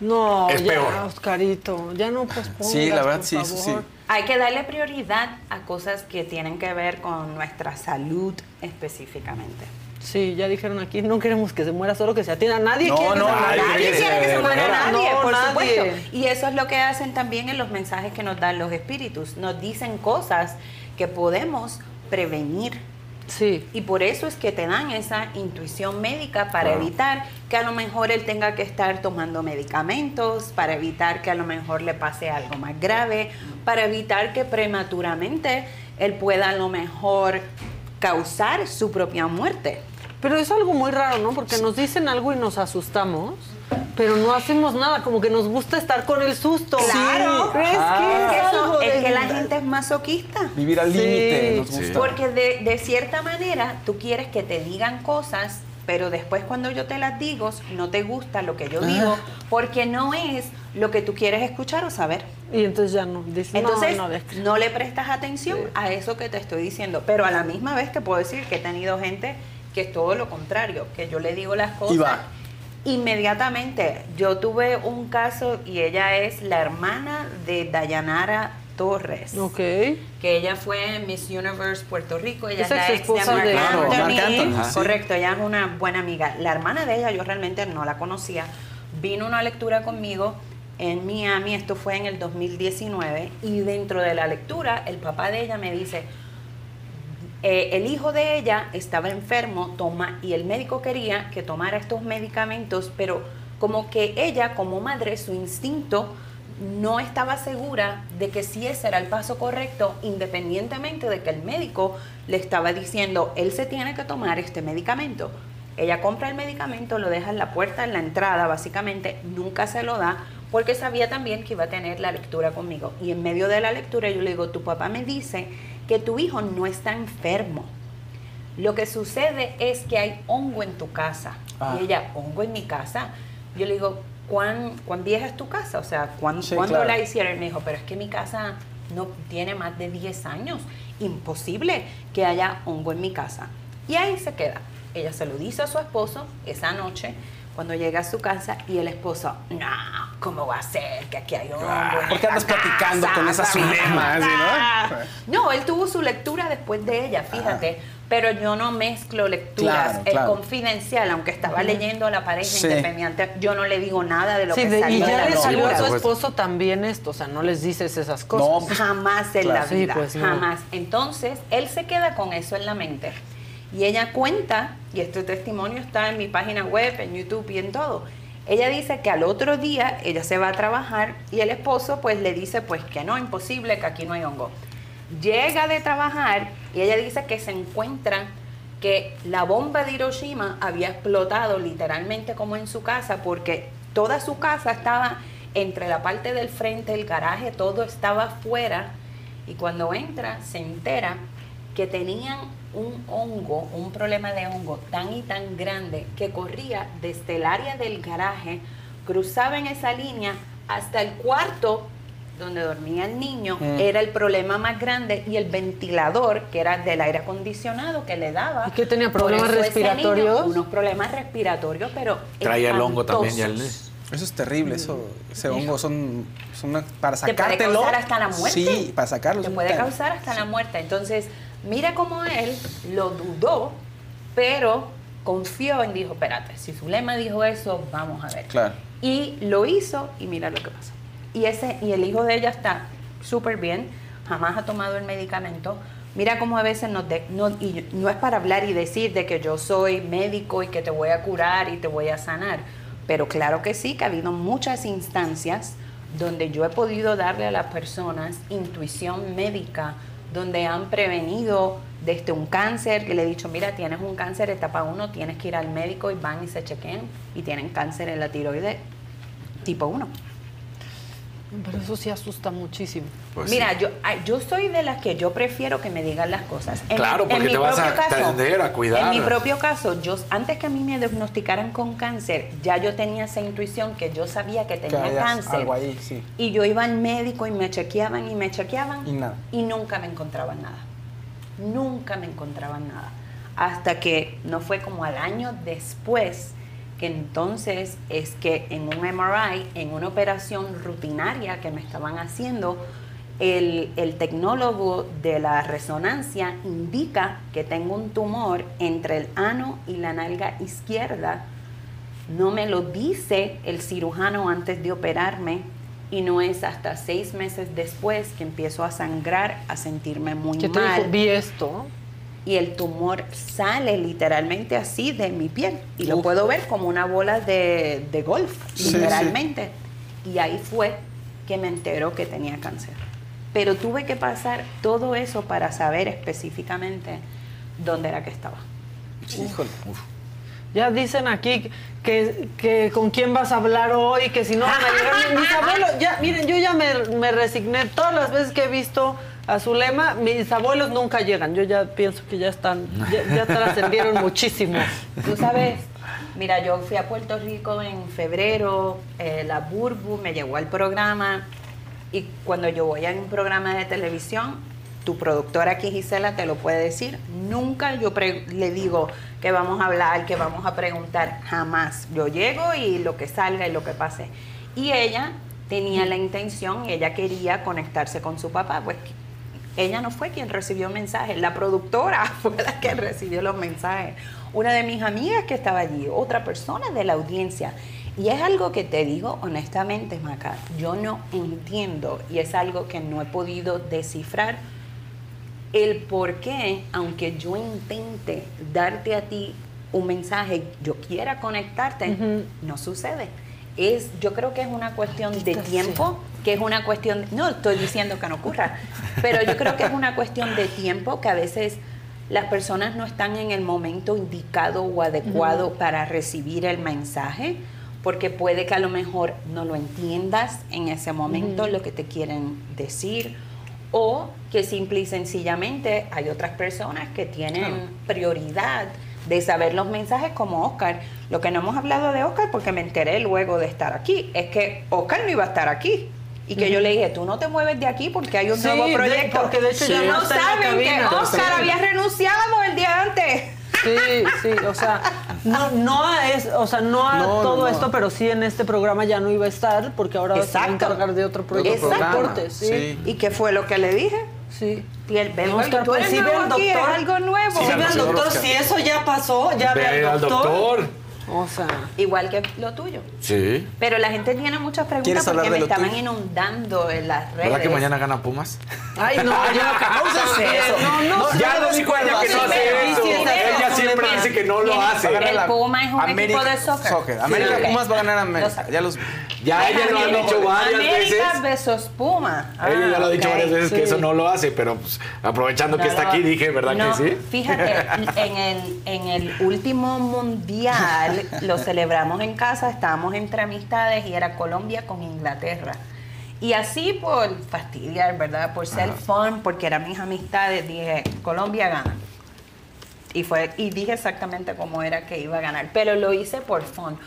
No, Es ya, peor. Oscarito. Ya no pospongas, Sí, la verdad, por sí, sí, sí. favor. hay que darle prioridad a cosas que tienen que ver con nuestra salud específicamente. Sí, ya dijeron aquí, no queremos que se muera, solo que se atienda. Nadie No, quiere que no, se muera. nadie Nadie quiere que se muera nadie, No, por nadie. supuesto. Y eso es lo que hacen también en los mensajes que nos dan los espíritus. Nos dicen cosas que podemos prevenir. Sí. Y por eso es que te dan esa intuición médica para evitar que a lo mejor él tenga que estar tomando medicamentos, para evitar que a lo mejor le pase algo más grave, para evitar que prematuramente él pueda a lo mejor causar su propia muerte. Pero es algo muy raro, ¿no? Porque nos dicen algo y nos asustamos. Pero no hacemos nada, como que nos gusta estar con el susto. Claro, ¿Crees que es, es eso, algo es que la gente es masoquista. Vivir al límite nos gusta. Porque de, de cierta manera tú quieres que te digan cosas, pero después cuando yo te las digo, no te gusta lo que yo digo, porque no es lo que tú quieres escuchar o saber. Y entonces ya no. dices, no, Entonces, no, no, de- le prestas atención a eso que te estoy diciendo. Pero a la misma vez te puedo decir que he tenido gente que es todo lo contrario, que yo le digo las cosas. Y va. Inmediatamente, yo tuve un caso y ella es la hermana de Dayanara Torres. Ok. Que ella fue Miss Universe Puerto Rico. Ella Es es, la ex de Anthony. Anthony, ajá. Correcto, ella es una buena amiga. La hermana de ella yo realmente no la conocía. Vino una lectura conmigo en Miami, esto fue en el 2019, y dentro de la lectura el papá de ella me dice, eh, el hijo de ella estaba enfermo toma, y el médico quería que tomara estos medicamentos, pero como que ella como madre, su instinto no estaba segura de que si ese era el paso correcto, independientemente de que el médico le estaba diciendo, él se tiene que tomar este medicamento. Ella compra el medicamento, lo deja en la puerta, en la entrada, básicamente, nunca se lo da, porque sabía también que iba a tener la lectura conmigo. Y en medio de la lectura yo le digo, tu papá me dice que tu hijo no está enfermo. Lo que sucede es que hay hongo en tu casa. Ah. Y ella, hongo en mi casa. Yo le digo, ¿cuán, cuán vieja es tu casa? O sea, ¿cuán- Sí, ¿cuándo claro. la hicieron? Y me dijo, pero es que mi casa no tiene más de 10 años. Imposible que haya hongo en mi casa. Y ahí se queda. Ella se lo dice a su esposo esa noche cuando llega a su casa y el esposo, no, ¿cómo va a ser que aquí hay hongo? en ¿Por qué andas platicando con esa zulema, no? No, él tuvo su lectura después de ella, fíjate. Pero yo no mezclo lecturas. Claro, es claro. confidencial, aunque estaba leyendo a la pareja Sí. independiente, yo no le digo nada de lo Sí, que de- salió y ya le salió a su esposo también esto, o sea, no les dices esas cosas. No, jamás en Claro. la Sí, vida, pues, no. jamás. Entonces, él se queda con eso en la mente. Y ella cuenta, y este testimonio está en mi página web, en YouTube y en todo. Ella dice que al otro día ella se va a trabajar y el esposo pues le dice pues que no, imposible, que aquí no hay hongo. Llega de trabajar y ella dice que se encuentra que la bomba de Hiroshima había explotado literalmente como en su casa porque toda su casa estaba entre la parte del frente, el garaje, todo estaba afuera y cuando entra se entera que tenían un hongo, un problema de hongo tan y tan grande que corría desde el área del garaje, cruzaba en esa línea hasta el cuarto donde dormía el niño, Mm. era el problema más grande y el ventilador, que era del aire acondicionado que le daba. ¿Y qué tenía, problemas niño, respiratorios? unos problemas respiratorios, pero Trae el hongo también, ya. Eso es terrible, eso, ese hongo son, son una- para Te puede sacártelo. causar hasta la muerte. Sí, para sacarlo. Te es puede causar hasta la muerte. Entonces, mira cómo él lo dudó, pero confió en, dijo, espérate, si Zulema dijo eso, vamos a ver. Claro. Y lo hizo y mira lo que pasó. Y, ese, y el hijo de ella está súper bien, jamás ha tomado el medicamento. Mira cómo a veces nos de- no, y no es para hablar y decir de que yo soy médico y que te voy a curar y te voy a sanar, pero claro que sí, que ha habido muchas instancias donde yo he podido darle a las personas intuición médica, donde han prevenido desde un cáncer, que le he dicho, mira, tienes un cáncer etapa 1, tienes que ir al médico y van y se chequean y tienen cáncer en la tiroides tipo 1. Pero eso sí asusta muchísimo. Pues Mira, sí. yo, yo soy de las que yo prefiero que me digan las cosas. Claro, porque mi te vas propio a atender, a cuidar. En mi propio caso, yo antes que a mí me diagnosticaran con cáncer, ya yo tenía esa intuición que yo sabía que tenía cáncer. algo ahí, sí. Y yo iba al médico y me chequeaban y me chequeaban Y nada. y nunca me encontraban nada. Nunca me encontraban nada. Hasta que no fue como al año después que entonces es que en un MRI, en una operación rutinaria que me estaban haciendo, el, el tecnólogo de la resonancia indica que tengo un tumor entre el ano y la nalga izquierda. No me lo dice el cirujano antes de operarme y no es hasta seis meses después que empiezo a sangrar, a sentirme muy te mal. dijo, vi esto. Y el tumor sale literalmente así de mi piel. Y lo Uf. puedo ver como una bola de, de golf, Sí, literalmente. Y ahí fue que me enteró que tenía cáncer. Pero tuve que pasar todo eso para saber específicamente dónde era que estaba. Híjole. Ya dicen aquí que, que con quién vas a hablar hoy, que si no van a llegar. Mis abuelos, ya, miren, yo ya me, me resigné. Todas las veces que he visto a Zulema, mis abuelos nunca llegan. Yo ya pienso que ya están, ya, ya trascendieron muchísimo. Tú sabes, mira, yo fui a Puerto Rico en febrero, eh, la Burbu me llevó al programa y cuando yo voy a un programa de televisión, tu productora aquí, Gisela, te lo puede decir, nunca yo le digo que vamos a hablar, que vamos a preguntar, jamás. Yo llego y lo que salga y lo que pase. Y ella tenía la intención, ella quería conectarse con su papá, pues ella no fue quien recibió mensajes, la productora fue la que recibió los mensajes. Una de mis amigas que estaba allí, otra persona de la audiencia. Y es algo que te digo honestamente, Maca, yo no entiendo y es algo que no he podido descifrar el por qué, aunque yo intente darte a ti un mensaje, yo quiera conectarte, no sucede. Es, yo creo que es una cuestión de tiempo, que es una cuestión, no estoy diciendo que no ocurra, pero yo creo que es una cuestión de tiempo que a veces las personas no están en el momento indicado o adecuado para recibir el mensaje, porque puede que a lo mejor no lo entiendas en ese momento lo que te quieren decir, o que simple y sencillamente hay otras personas que tienen prioridad de saber los mensajes como Oscar. Lo que no hemos hablado de Oscar, porque me enteré luego de estar aquí, es que Oscar no iba a estar aquí. Y que yo le dije, tú no te mueves de aquí porque hay un Sí, nuevo de- proyecto. porque de hecho ya no no saben que. Oscar había renunciado el día antes. Sí, sí, o sea, no, no a, es, o sea, no a No, todo no. esto, pero sí en este programa ya no iba a estar porque ahora se va a encargar de otro proyecto. Exacto. Deportes, sí. ¿Y qué fue lo que le dije? Sí. Piel, ven, Oscar, tú pues eres sí ve al doctor. algo nuevo. Sí, ve al doctor, si eso ya pasó, ya ve, Ve al doctor. O sea, Igual que lo tuyo. Sí. Pero la gente tiene muchas preguntas ¿Quieres hablar porque me estaban tuyo? inundando en las redes. ¿Verdad que mañana gana Pumas? Ay, no, ya no uses eso. No, no, No, ya no lo dijo ella que no hace eso. Ella siempre dice que no lo hace. El Puma es un equipo de soccer. soccer. América. Pumas va a ganar a América. Ya los. Ya ella lo ha dicho varias veces. versus Puma. Ella ya lo ha dicho Ah, varias ok. veces que eso no lo hace, pero pues, aprovechando que está aquí, dije, ¿verdad no, que sí? Fíjate, en el, en el último mundial lo celebramos en casa, estábamos entre amistades y era Colombia con Inglaterra. Y así por fastidiar, ¿verdad? Por ser fun, porque eran mis amistades, dije, Colombia gana. Y, fue, y dije exactamente cómo era que iba a ganar, pero lo hice por fun.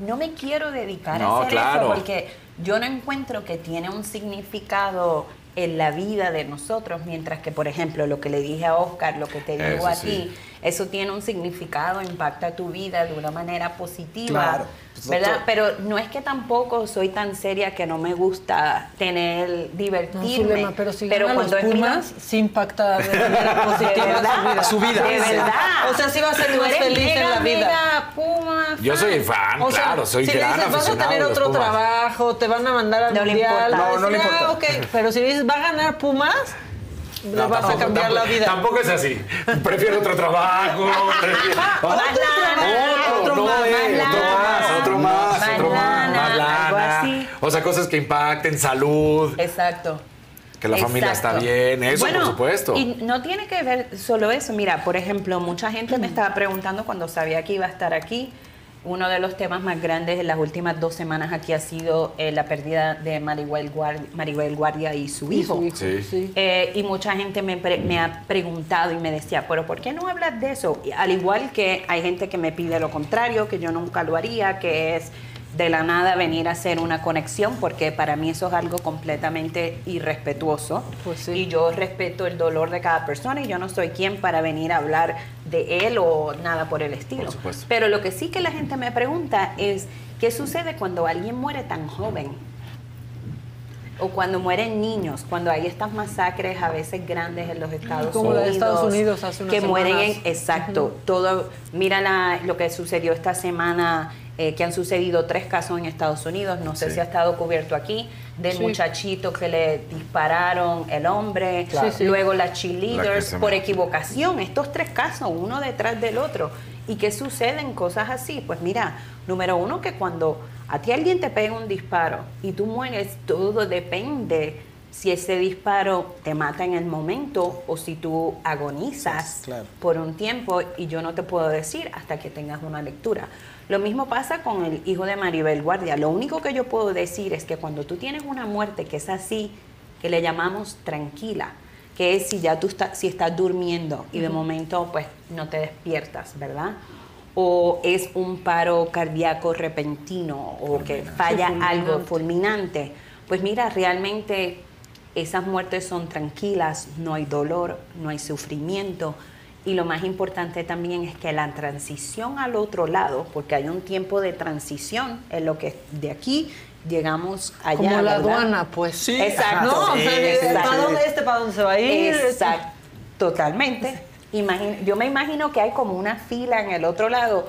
No me quiero dedicar No, a hacer claro. eso porque yo no encuentro que tiene un significado en la vida de nosotros, mientras que, por ejemplo, lo que le dije a Oscar, lo que te digo Eso a sí. ti, eso tiene un significado, impacta tu vida de una manera positiva, Claro. Pues, ¿verdad? Pero no es que tampoco soy tan seria que no me gusta tener, no, divertirme. Zulema, pero si pero ganan los cuando es mi- Pumas, sí impacta de manera positiva De verdad, su vida. De verdad. O sea, sí va a ser más feliz en mega, la vida. mega Puma Yo soy fan, O sea, claro, soy si le gran dices, vas a tener otro Pumas. trabajo, te van a mandar al No le mundial. importa. va a No, no le decir, importa. "Ah, ok". Pero si dices, va a ganar Pumas, le No, vas a cambiar tampoco- la vida. Tampoco es así. Prefiero otro trabajo. prefiero- Otro trabajo, Otro, no, más, eh, más otro más, otro más, Más otro más, lana, más algo lana. así. O sea, cosas que impacten, salud, Exacto. que la familia está Exacto. bien, eso Bueno, por supuesto. Y no tiene que ver solo eso. Mira, por ejemplo, mucha gente me estaba preguntando cuando sabía que iba a estar aquí. Uno de los temas más grandes en las últimas dos semanas aquí ha sido eh, la pérdida de Maribel Guardia, Maribel Guardia y su Y hijo. su hijo, Sí. sí. Eh, y mucha gente me, pre- me ha preguntado y me decía, pero ¿por qué no hablas de eso? Y al igual que hay gente que me pide lo contrario, que yo nunca lo haría, que es de la nada venir a hacer una conexión, porque para mí eso es algo completamente irrespetuoso. Pues sí. Y yo respeto el dolor de cada persona y yo no soy quien para venir a hablar de él o nada por el estilo. Por. Pero lo que sí que la gente me pregunta es, ¿qué sucede cuando alguien muere tan joven? o cuando mueren niños, cuando hay estas masacres a veces grandes en los Estados Como Unidos. de Estados Unidos hace unas Que mueren en, exacto, todo, mira la- lo que sucedió esta semana, eh, que han sucedido tres casos en Estados Unidos, no sé Sí. si ha estado cubierto aquí, del Sí. muchachito que le dispararon el hombre, Claro. Sí, sí. luego las La cheerleaders se por equivocación, estos tres casos, uno detrás del otro. ¿Y qué suceden cosas así? Pues mira, número uno, que cuando a ti alguien te pega un disparo y tú mueres, todo depende si ese disparo te mata en el momento o si tú agonizas Claro. por un tiempo y yo no te puedo decir hasta que tengas una lectura. Lo mismo pasa con el hijo de Maribel Guardia. Lo único que yo puedo decir es que cuando tú tienes una muerte que es así, que le llamamos tranquila, que es si ya tú estás, si estás durmiendo y de momento pues no te despiertas, ¿verdad? O es un paro cardíaco repentino o que falla algo fulminante. Pues mira, realmente esas muertes son tranquilas, no hay dolor, no hay sufrimiento. Y lo más importante también es que la transición al otro lado, porque hay un tiempo de transición en lo que de aquí llegamos allá. Como la ¿verdad? aduana, pues. Sí. Exacto. No, o sea, Exacto. ¿para dónde este, para dónde se va a ir? Exacto. Totalmente. Imagina- yo me imagino que hay como una fila en el otro lado.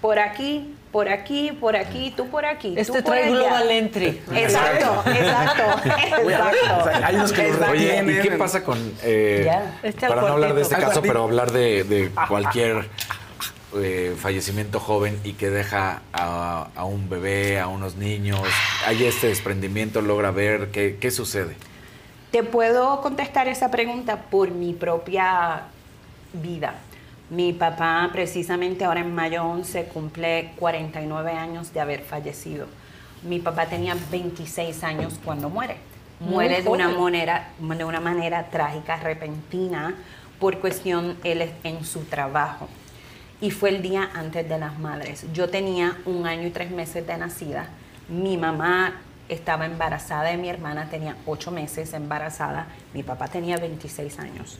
Por aquí, por aquí, por aquí, tú por aquí. Este tú por trae allá. Global Entry. Exacto, exacto, exacto. Hay unos que los Exacto. Oye, ¿y qué pasa con... eh, Ya. Este para no hablar de este caso, pero hablar de, de cualquier eh, fallecimiento joven y que deja a, a un bebé, a unos niños, hay este desprendimiento, logra ver qué, qué sucede. Te puedo contestar esa pregunta por mi propia vida. Mi papá precisamente ahora en mayo 11 cumple 49 años de haber fallecido. Mi papá tenía 26 años cuando muere. Muere de una, manera, de una manera trágica, repentina, por cuestión él en su trabajo. Y fue el día antes de las madres. Yo tenía un año y tres meses de nacida. Mi mamá estaba embarazada de mi hermana, tenía ocho meses embarazada. Mi papá tenía 26 años.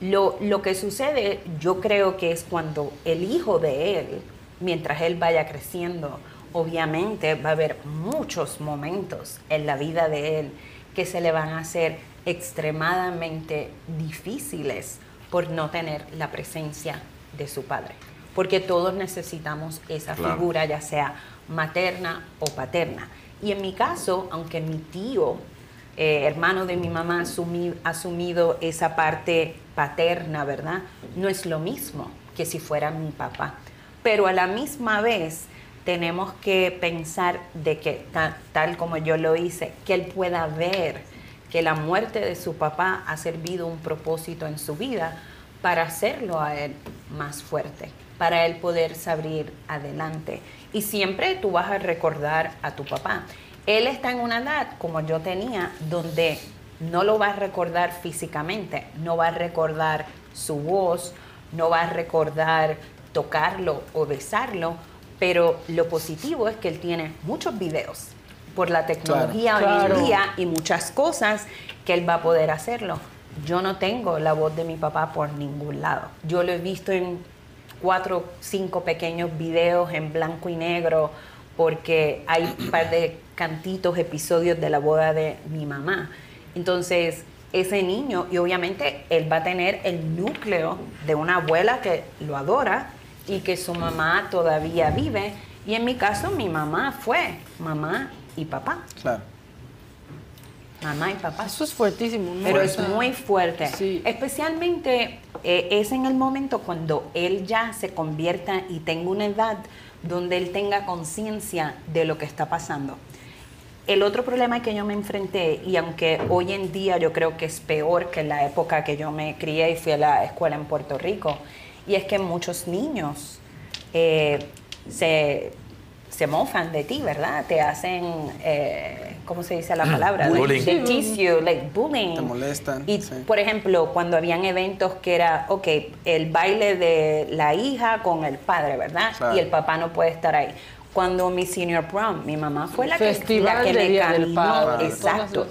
Lo, lo que sucede, yo creo que es cuando el hijo de él, mientras él vaya creciendo, obviamente va a haber muchos momentos en la vida de él que se le van a hacer extremadamente difíciles por no tener la presencia de su padre. Porque todos necesitamos esa Claro. figura, ya sea materna o paterna. Y en mi caso, aunque mi tío, eh, hermano de mi mamá, ha asumido esa parte paterna, ¿verdad? No es lo mismo que si fuera mi papá. Pero a la misma vez tenemos que pensar de que, ta- tal como yo lo hice, que él pueda ver que la muerte de su papá ha servido un propósito en su vida para hacerlo a él más fuerte, para él poder salir adelante. Y siempre tú vas a recordar a tu papá. Él está en una edad como yo tenía, donde no lo va a recordar físicamente, no va a recordar su voz, no va a recordar tocarlo o besarlo, pero lo positivo es que él tiene muchos videos por la tecnología Claro. hoy en Claro. día y muchas cosas que él va a poder hacerlo. Yo no tengo la voz de mi papá por ningún lado. Yo lo he visto en cuatro, cinco pequeños videos en blanco y negro porque hay un par de cantitos, episodios de la boda de mi mamá. Entonces, ese niño, y obviamente él va a tener el núcleo de una abuela que lo adora y que su mamá todavía vive. Y en mi caso, mi mamá fue mamá y papá. Claro. Mamá y papá. Eso es fuertísimo, ¿no? Pero es muy fuerte. Sí. Especialmente eh, es en el momento cuando él ya se convierta y tenga una edad donde él tenga conciencia de lo que está pasando. El otro problema que yo me enfrenté, y aunque hoy en día yo creo que es peor que en la época que yo me crié y fui a la escuela en Puerto Rico, y es que muchos niños eh, se, se mofan de ti, ¿verdad? Te hacen, eh, ¿cómo se dice la palabra? Bullying. They tease you, like bullying. Te molestan. Y, sí. por ejemplo, cuando habían eventos que era, ok, el baile de la hija con el padre, ¿verdad? Claro. Y el papá no puede estar ahí. Cuando mi senior prom, mi mamá fue la que, la que de me Día del caminó. Padre, Exacto.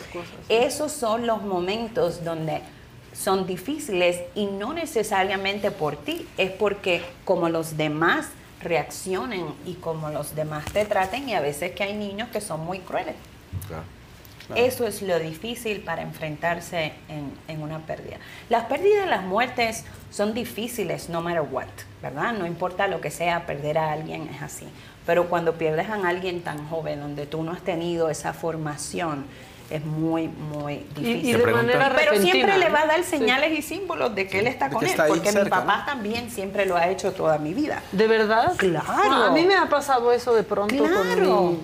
Esos son los momentos donde son difíciles y no necesariamente por ti, es porque como los demás reaccionen y como los demás te traten y a veces que hay niños que son muy crueles. Eso es lo difícil para enfrentarse en, en una pérdida. Las pérdidas, las muertes son difíciles, no matter what, ¿verdad? No importa lo que sea, perder a alguien es así. Pero cuando pierdes a alguien tan joven, donde tú no has tenido esa formación, es muy, muy difícil. y de manera Pero repentina, siempre le va a dar Sí. señales y símbolos de que él está con él, porque mi papá también siempre lo ha hecho toda mi vida. ¿De verdad? Claro. A mí me ha pasado eso de pronto Claro. con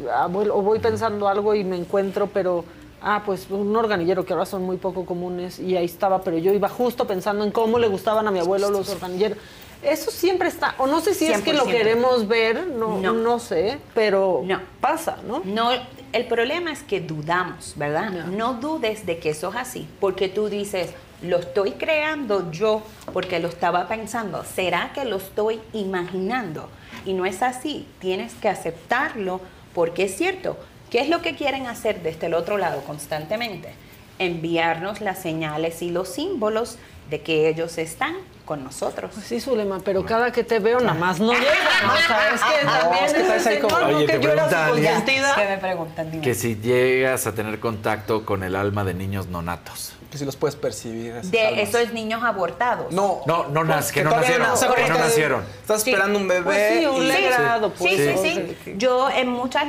mi abuelo. O voy pensando algo y me encuentro, pero Ah, pues un organillero que ahora son muy poco comunes y ahí estaba, pero yo iba justo pensando en cómo le gustaban a mi abuelo los organilleros. Eso siempre está, o no sé si es que lo 100%. queremos ver, no, no. sé, pero pasa, ¿no? No, el problema es que dudamos, ¿verdad? No. dudes de que eso es así, porque tú dices, lo estoy creando yo porque lo estaba pensando. ¿Será que lo estoy imaginando? Y no es así. Tienes que aceptarlo porque es cierto. ¿Qué es lo que quieren hacer desde el otro lado constantemente? Enviarnos las señales y los símbolos de que ellos están con nosotros. Pues sí, Zulema, pero cada que te veo nada más no llega. O sea, es que No, también es que ese ahí como- ¿no? Oye, que te yo era consentida. ¿Qué me preguntan? Dime. Que si llegas a tener contacto con el alma de niños nonatos. Que si los puedes percibir. esas De almas. esos niños abortados. No, No, no, nas- que no todavía nacieron. o sea, que no que nacieron. Estás Sí. esperando un bebé. Pues sí, un legrado, pues. Sí, sí, Sí. sí. Yo en muchas,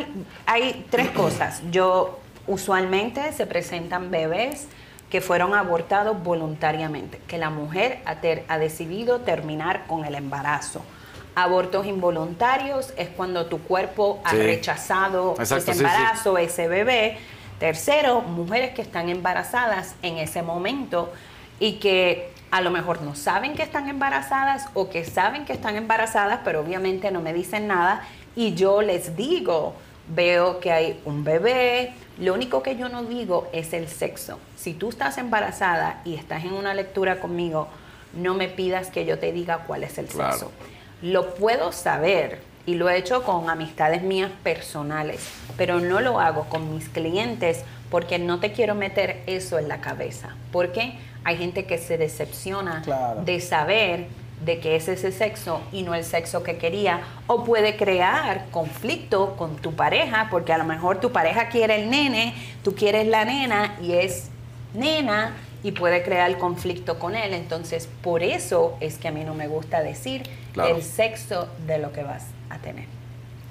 hay tres cosas. Yo usualmente se presentan bebés que fueron abortados voluntariamente, que la mujer ha, ter- ha decidido terminar con el embarazo. Abortos involuntarios es cuando tu cuerpo ha Sí. rechazado Exacto, ese sí, sí. embarazo, ese bebé. Tercero, mujeres que están embarazadas en ese momento y que a lo mejor no saben que están embarazadas o que saben que están embarazadas, pero obviamente no me dicen nada y yo les digo, veo que hay un bebé, lo único que yo no digo es el sexo. Si tú estás embarazada y estás en una lectura conmigo, no me pidas que yo te diga cuál es el Claro. sexo. Lo puedo saber y lo he hecho con amistades mías personales, pero no lo hago con mis clientes porque no te quiero meter eso en la cabeza. Porque hay gente que se decepciona Claro. de saber de que es ese sexo y no el sexo que quería, o puede crear conflicto con tu pareja, porque a lo mejor tu pareja quiere el nene, tú quieres la nena y es nena y puede crear conflicto con él. Entonces, por eso es que a mí no me gusta decir Claro. el sexo de lo que vas a tener.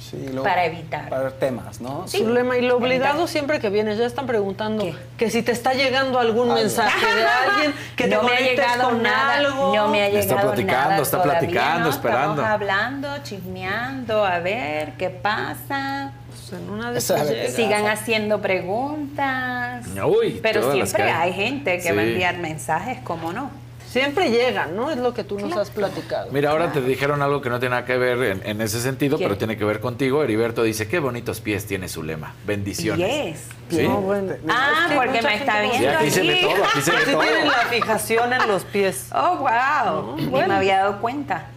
Sí, Para evitar. Para temas, ¿no? Zulema, y lo obligado siempre que vienes, ya están preguntando que si te está llegando algún mensaje de alguien, que te no me ha llegado con nada, algo. no me ha Está llegado platicando, nada está todavía, platicando, ¿no? esperando. Estamos hablando, chismeando, a ver qué pasa. Pues en una de llega. Sigan haciendo preguntas. Uy, Pero siempre hay. gente que va a Sí. enviar mensajes, ¿cómo no? Siempre llegan, ¿no? Es lo que tú nos has platicado. Mira, ahora te dijeron algo que no tiene nada que ver en, en ese sentido, pero tiene que ver contigo. Heriberto dice, qué bonitos pies tiene su lema. Bendiciones. Yes. ¿Sí? No, bueno. Ah, Es que porque me está gente Sí, viendo aquí se ve todo, aquí se ve Sí todo. tienen la fijación en los pies. Oh, wow. Ni bueno. me había dado cuenta.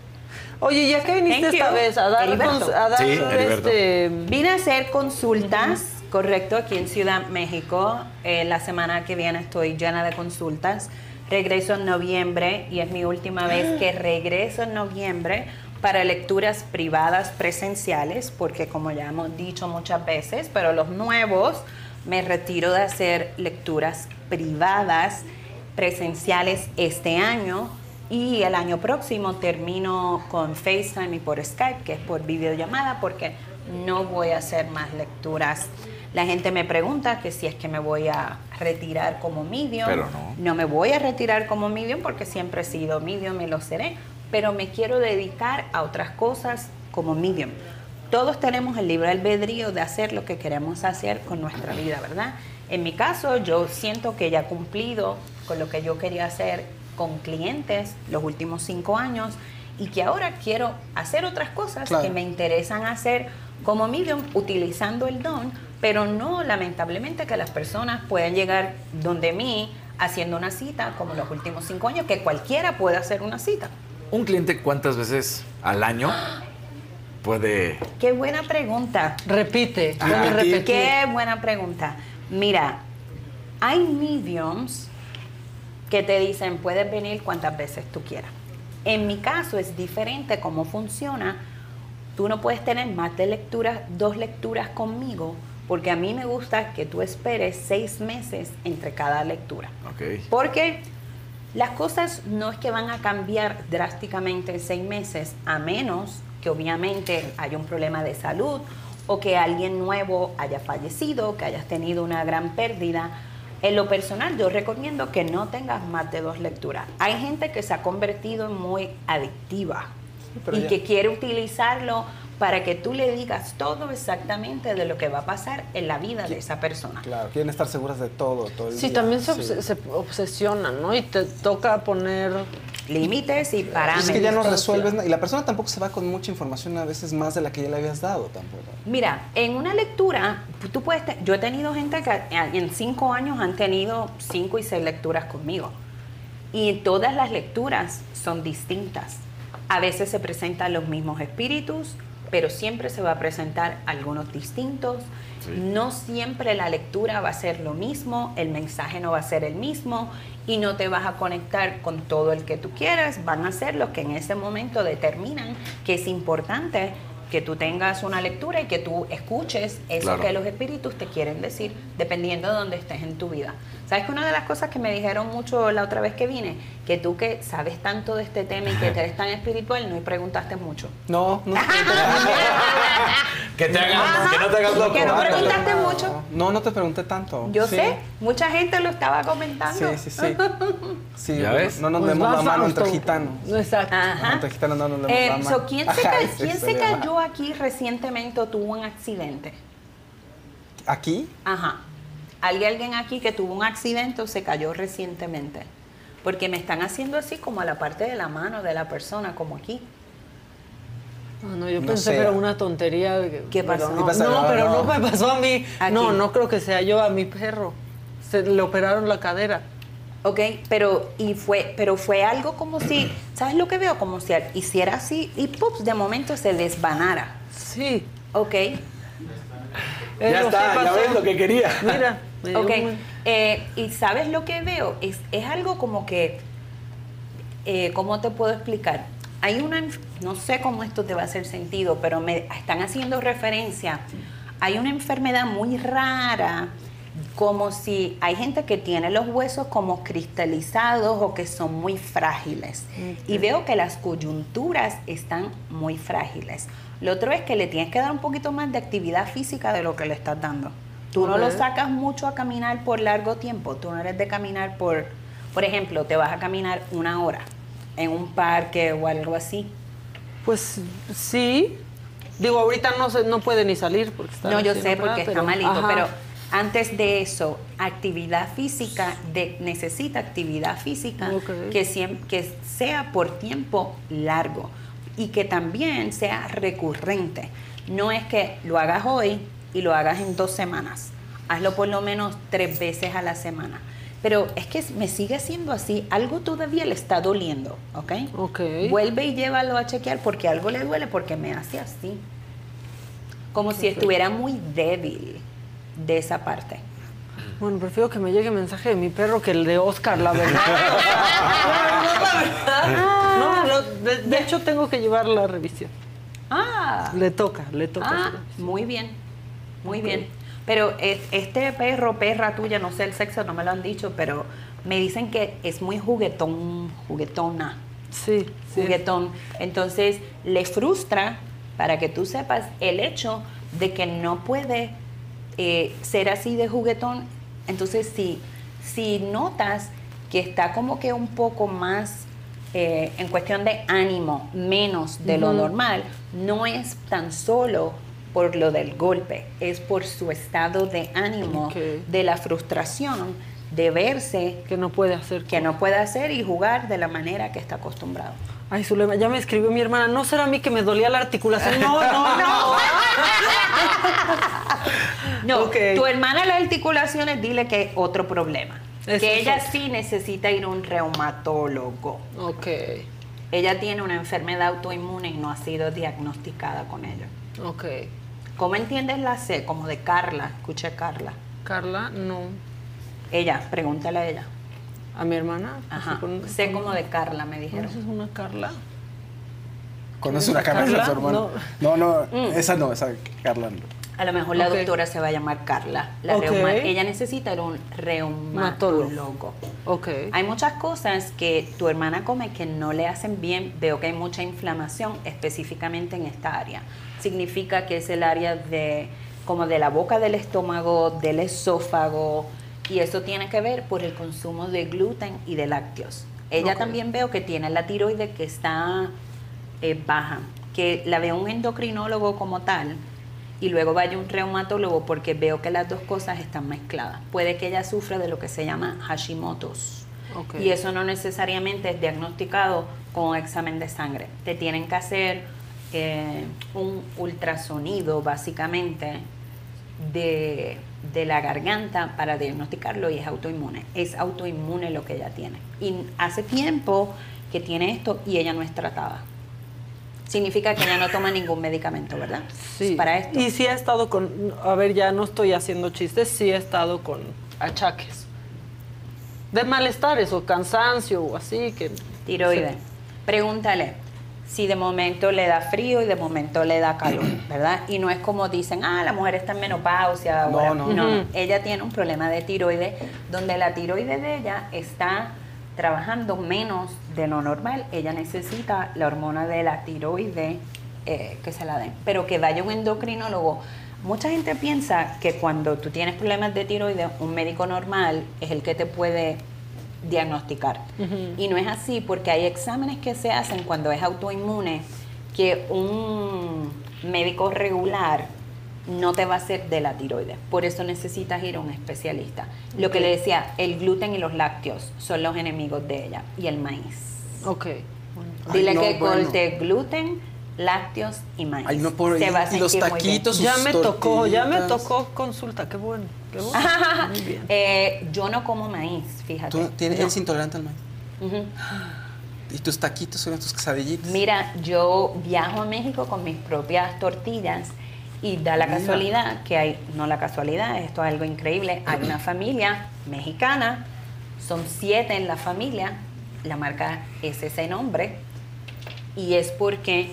Oye, ¿ya que viniste Thank esta you. vez? A dar, a dar Sí, este... Vine a hacer consultas, correcto, aquí en Ciudad México. Eh, la semana que viene estoy llena de consultas. Regreso en noviembre y es mi última vez que regreso en noviembre para lecturas privadas presenciales, porque como ya hemos dicho muchas veces, pero los nuevos me retiro de hacer lecturas privadas presenciales este año y el año próximo termino con FaceTime y por Skype, que es por videollamada, porque no voy a hacer más lecturas. La gente me pregunta que si es que me voy a retirar como medium. Pero no. No me voy a retirar como medium porque siempre he sido medium y lo seré, pero me quiero dedicar a otras cosas como medium. Todos tenemos el libre albedrío de hacer lo que queremos hacer con nuestra vida, ¿verdad? En mi caso, yo siento que ya he cumplido con lo que yo quería hacer con clientes los últimos cinco años y que ahora quiero hacer otras cosas Claro. que me interesan hacer como medium utilizando el don, pero no lamentablemente que las personas puedan llegar donde mí haciendo una cita como los últimos cinco años, que cualquiera puede hacer una cita. ¿Un cliente cuántas veces al año puede...? Qué buena pregunta. Repite, Ah, repetir. Qué buena pregunta. Mira, hay mediums que te dicen puedes venir cuantas veces tú quieras. En mi caso es diferente cómo funciona. Tú no puedes tener más de lecturas, dos lecturas conmigo, porque a mí me gusta que tú esperes seis meses entre cada lectura. Ok. Porque las cosas no es que van a cambiar drásticamente en seis meses, a menos que obviamente haya un problema de salud o que alguien nuevo haya fallecido, que hayas tenido una gran pérdida. En lo personal, yo recomiendo que no tengas más de dos lecturas. Hay gente que se ha convertido en muy adictiva y ya- que quiere utilizarlo para que tú le digas todo exactamente de lo que va a pasar en la vida de esa persona. Claro, quieren estar seguras de todo, todo el Sí, día. también se, Sí. obs- se obsesionan, ¿no? Y te toca poner límites y Es que ya no resuelves nada. Y la persona tampoco se va con mucha información, a veces más de la que ya le habías dado tampoco. Mira, en una lectura, tú puedes, te- yo he tenido gente que en cinco años han tenido cinco y seis lecturas conmigo. Y todas las lecturas son distintas. A veces se presentan los mismos espíritus, pero siempre se va a presentar algunos distintos. No siempre la lectura va a ser lo mismo, el mensaje no va a ser el mismo y no te vas a conectar con todo el que tú quieras. Van a ser los que en ese momento determinan que es importante que tú tengas una lectura y que tú escuches eso Claro. que los espíritus te quieren decir, dependiendo de dónde estés en tu vida. ¿Sabes que una de las cosas que me dijeron mucho la otra vez que vine? Que tú que sabes tanto de este tema y que eres tan espiritual, no preguntaste mucho. No, no. Que te hagan, que no te hagas loco. Que no preguntaste mucho. No, no te pregunté tanto. Yo Sí. sé, mucha gente lo estaba comentando. Sí, sí, sí. Sí, ¿Ya no- ves? no nos Pues demos la mano entre gitanos. Exacto. Ajá. Entre gitanos no nos demos Eh, la mano. so, ¿quién, se, ca- quién se cayó aquí recientemente o tuvo un accidente? ¿Aquí? Ajá. ¿Hay alguien aquí que tuvo un accidente o se cayó recientemente? Porque me están haciendo así como a la parte de la mano de la persona, como aquí. Ah, no, yo No pensé sé. que era una tontería. ¿Qué pasó? Pero ¿Qué no, pasó? no, No, pero no. no. me pasó a mí. ¿A no, quién? no creo que sea yo, a mi perro. Se le operaron la cadera. Ok, pero y fue, pero fue algo como si, ¿sabes lo que veo? Como si hiciera así y pups, de momento se desvanara. Sí. Ok. Ya Eso está, sí ya ves lo que quería. Mira, Ok, eh, y ¿sabes lo que veo? Es, es algo como que, eh, ¿cómo te puedo explicar? Hay una, no sé cómo esto te va a hacer sentido, pero me están haciendo referencia. Hay una enfermedad muy rara, como si hay gente que tiene los huesos como cristalizados o que son muy frágiles. Y veo que las coyunturas están muy frágiles. Lo otro es que le tienes que dar un poquito más de actividad física de lo que le estás dando. Tú no lo sacas mucho a caminar por largo tiempo. Tú no eres de caminar por, por ejemplo, te vas a caminar una hora en un parque o algo así. Pues sí. Digo, ahorita no se, no puede ni salir porque está No, yo sé porque está malito, ajá. pero antes de eso, actividad física, de, necesita actividad física que, que sea por tiempo largo y que también sea recurrente. No es que lo hagas hoy y lo hagas en dos semanas. Hazlo por lo menos tres veces a la semana. Pero es que me sigue siendo así, algo todavía le está doliendo, ¿ok? Ok. Vuelve y llévalo a chequear porque algo le duele porque me hace así. Como si estuviera muy débil de esa parte. Bueno, prefiero que me llegue mensaje de mi perro que el de Oscar, la verdad. no, lo- de, de hecho tengo que llevar la revisión. Ah. Le toca, le toca. Ah, muy bien, muy bien. Pero es- este perro, perra tuya, no sé el sexo, no me lo han dicho, pero me dicen que es muy juguetón, juguetona. Sí, Juguetón. Entonces, le frustra, para que tú sepas, el hecho de que no puede eh, ser así de juguetón. Entonces, si, si notas que está como que un poco más eh, en cuestión de ánimo, menos de lo normal, no es tan solo por lo del golpe, es por su estado de ánimo, de la frustración, de verse que no puede hacer que no puede hacer y jugar de la manera que está acostumbrado. Ay, Zulema, ya me escribió mi hermana. No será a mí que me dolía la articulación. No, no, no. No, Ok. tu hermana las articulaciones, dile que es otro problema. Que ella otro. sí necesita ir a un reumatólogo. Ok. Ella tiene una enfermedad autoinmune y no ha sido diagnosticada con ello. Ok. ¿Cómo entiendes la C? Como de Carla. Escuché Carla. Carla, no. Ella, pregúntale a ella. ¿A mi hermana? Ajá. Sé como de Carla, me dijeron. ¿Conoces una Carla? ¿Conoces una Carla? ¿Carla? Su hermana. No, no, Mm. esa no, esa Carla no. A lo mejor la doctora se va a llamar Carla. La reuma- ella necesita ir a un reumatólogo. Ok. Hay muchas cosas que tu hermana come que no le hacen bien. Veo que hay mucha inflamación específicamente en esta área. Significa que es el área de como de la boca del estómago, del esófago y eso tiene que ver por el consumo de gluten y de lácteos. Ella también veo que tiene la tiroide que está eh, baja. que la vea un endocrinólogo como tal y luego vaya un reumatólogo porque veo que las dos cosas están mezcladas. Puede que ella sufra de lo que se llama Hashimoto's. Ok. Y eso no necesariamente es diagnosticado con un examen de sangre. Te tienen que hacer eh, un ultrasonido, básicamente, de, de la garganta para diagnosticarlo y es autoinmune. Es autoinmune lo que ella tiene. Y hace tiempo que tiene esto y ella no es tratada. Significa que ella no toma ningún medicamento, ¿verdad? Sí. Para esto. Y sí he estado con, a ver, ya no estoy haciendo chistes, sí he estado con achaques. De malestares o cansancio o así que... Tiroides. Sí. Pregúntale si de momento le da frío y de momento le da calor, ¿verdad? Y no es como dicen, ah, la mujer está en menopausia. No, ahora". no. no. Ella tiene un problema de tiroides donde la tiroides de ella está trabajando menos de lo normal. Ella necesita la hormona de la tiroides eh, que se la den. Pero que vaya un endocrinólogo. Mucha gente piensa que cuando tú tienes problemas de tiroides, un médico normal es el que te puede diagnosticar. Y no es así porque hay exámenes que se hacen cuando es autoinmune que un médico regular no te va a hacer de la tiroides. Por eso necesitas ir a un especialista. Lo que le decía, el gluten y los lácteos son los enemigos de ella y el maíz. Ok. Dile Ay, no, que bueno. corte gluten, lácteos y maíz. Ay, no, por- Se va a y los sentir muy bien. taquitos, Ya me tocó, ya me tocó consulta, qué bueno. Qué bueno. Muy bien. Eh, yo no como maíz, fíjate. Tú tienes, No. eres intolerante al maíz. Y tus taquitos son tus quesadillitas. Mira, yo viajo a México con mis propias tortillas y da la Mira. casualidad que hay, no la casualidad, esto es algo increíble, hay una familia mexicana, son siete en la familia, la marca es ese nombre y es porque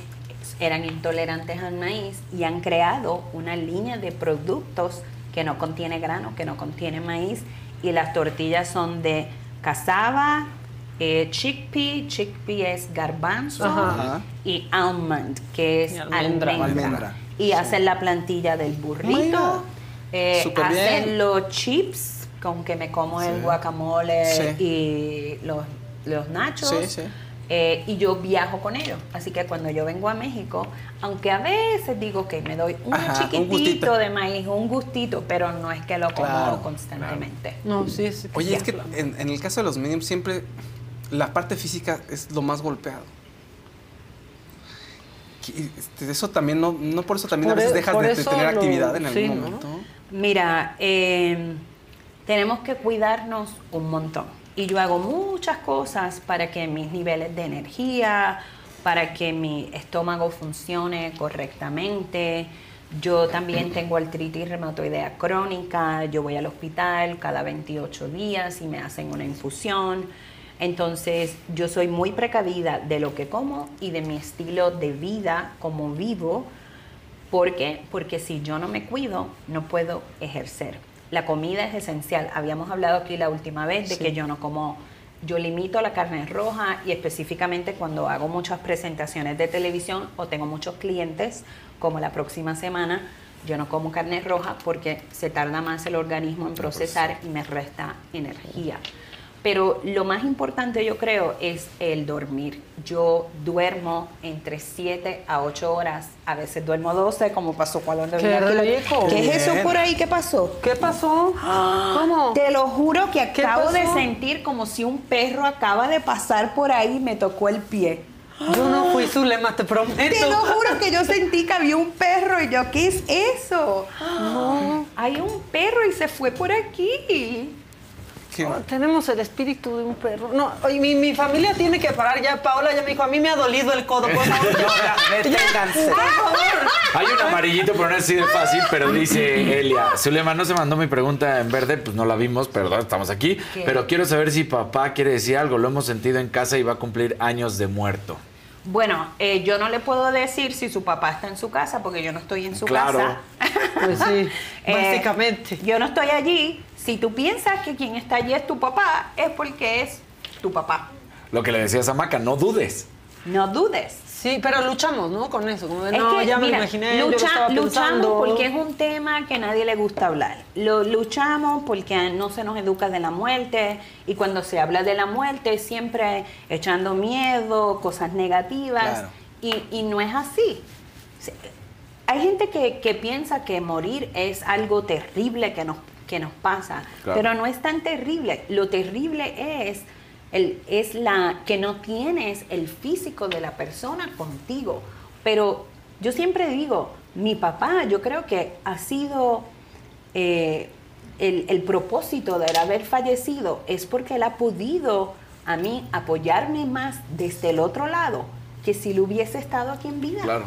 eran intolerantes al maíz y han creado una línea de productos que no contiene grano, que no contiene maíz y las tortillas son de cassava, eh, chickpea, chickpea es garbanzo Ajá. y almond, que es Y almendra. almendra. Almendra. Y hacen la plantilla del burrito, eh, hacen bien. los chips con que me como el Sí. guacamole Sí. y los, los nachos. Eh, y yo viajo con ellos. Así que cuando yo vengo a México, aunque a veces digo que me doy un Ajá, chiquitito de maíz, un gustito, pero no es que lo como Claro, constantemente. No, sí, sí. Oye, es que en, en el caso de los mediums siempre la parte física es lo más golpeado. Este, eso también no, no por eso también Por a veces e- dejas de, de tener lo- actividad en algún sí, ¿no? momento. Mira, eh, tenemos que cuidarnos un montón. Y yo hago muchas cosas para que mis niveles de energía, para que mi estómago funcione correctamente. Yo también tengo artritis reumatoidea crónica. Yo voy al hospital cada 28 días y me hacen una infusión. Entonces, yo soy muy precavida de lo que como y de mi estilo de vida, como vivo. ¿Por qué? Porque si yo no me cuido, no puedo ejercer. La comida es esencial. Habíamos hablado aquí la última vez de Sí. que yo no como, yo limito la carne roja y específicamente cuando hago muchas presentaciones de televisión o tengo muchos clientes, como la próxima semana, yo no como carne roja porque se tarda más el organismo en procesar y me resta energía. Pero lo más importante yo creo es el dormir. Yo duermo entre 7 a 8 horas, a veces duermo 12, como pasó cuando ¡Qué la- rico! ¿Qué es eso por ahí? ¿Qué pasó? ¿Qué pasó? ¿Cómo? Te lo juro que ¿Qué acabo de sentir como si un perro acaba de pasar por ahí y me tocó el pie. Yo no fui Zulema, te prometo. Te lo juro que yo sentí que había un perro y yo, ¿qué es eso? No. Hay un perro y se fue por aquí. Qué- Oh, tenemos el espíritu de un perro. No, y mi, mi familia tiene que parar ya. Paola ya me dijo, a mí me ha dolido el codo. Por favor, ya, deténganse. Por favor. Hay un amarillito, pero no es así de fácil, pero dice Elia, Zulema, no se mandó mi pregunta en verde, pues no la vimos, perdón, estamos aquí, ¿Qué? pero quiero saber si papá quiere decir algo, lo hemos sentido en casa y va a cumplir años de muerto. Bueno, eh, yo no le puedo decir si su papá está en su casa porque yo no estoy en su Claro. casa. Pues sí, Eh, básicamente. Yo no estoy allí. Si tú piensas que quien está allí es tu papá, es porque es tu papá. Lo que le decías a Maca, no dudes. No dudes. Sí, pero luchamos, ¿no? Con eso. Como de, Es no, que, ya me imaginé, yo lo lucha- luchamos porque es un tema que a nadie le gusta hablar. Lo luchamos porque no se nos educa de la muerte y cuando se habla de la muerte siempre echando miedo, cosas negativas. Claro. Y, y no es así. Hay gente que, que piensa que morir es algo terrible que nos, que nos pasa, Claro. pero no es tan terrible. Lo terrible es, el, es la que no tienes el físico de la persona contigo. Pero yo siempre digo, mi papá, yo creo que ha sido eh, el, el propósito de él haber fallecido es porque él ha podido a mí apoyarme más desde el otro lado que si lo hubiese estado aquí en vida. Claro.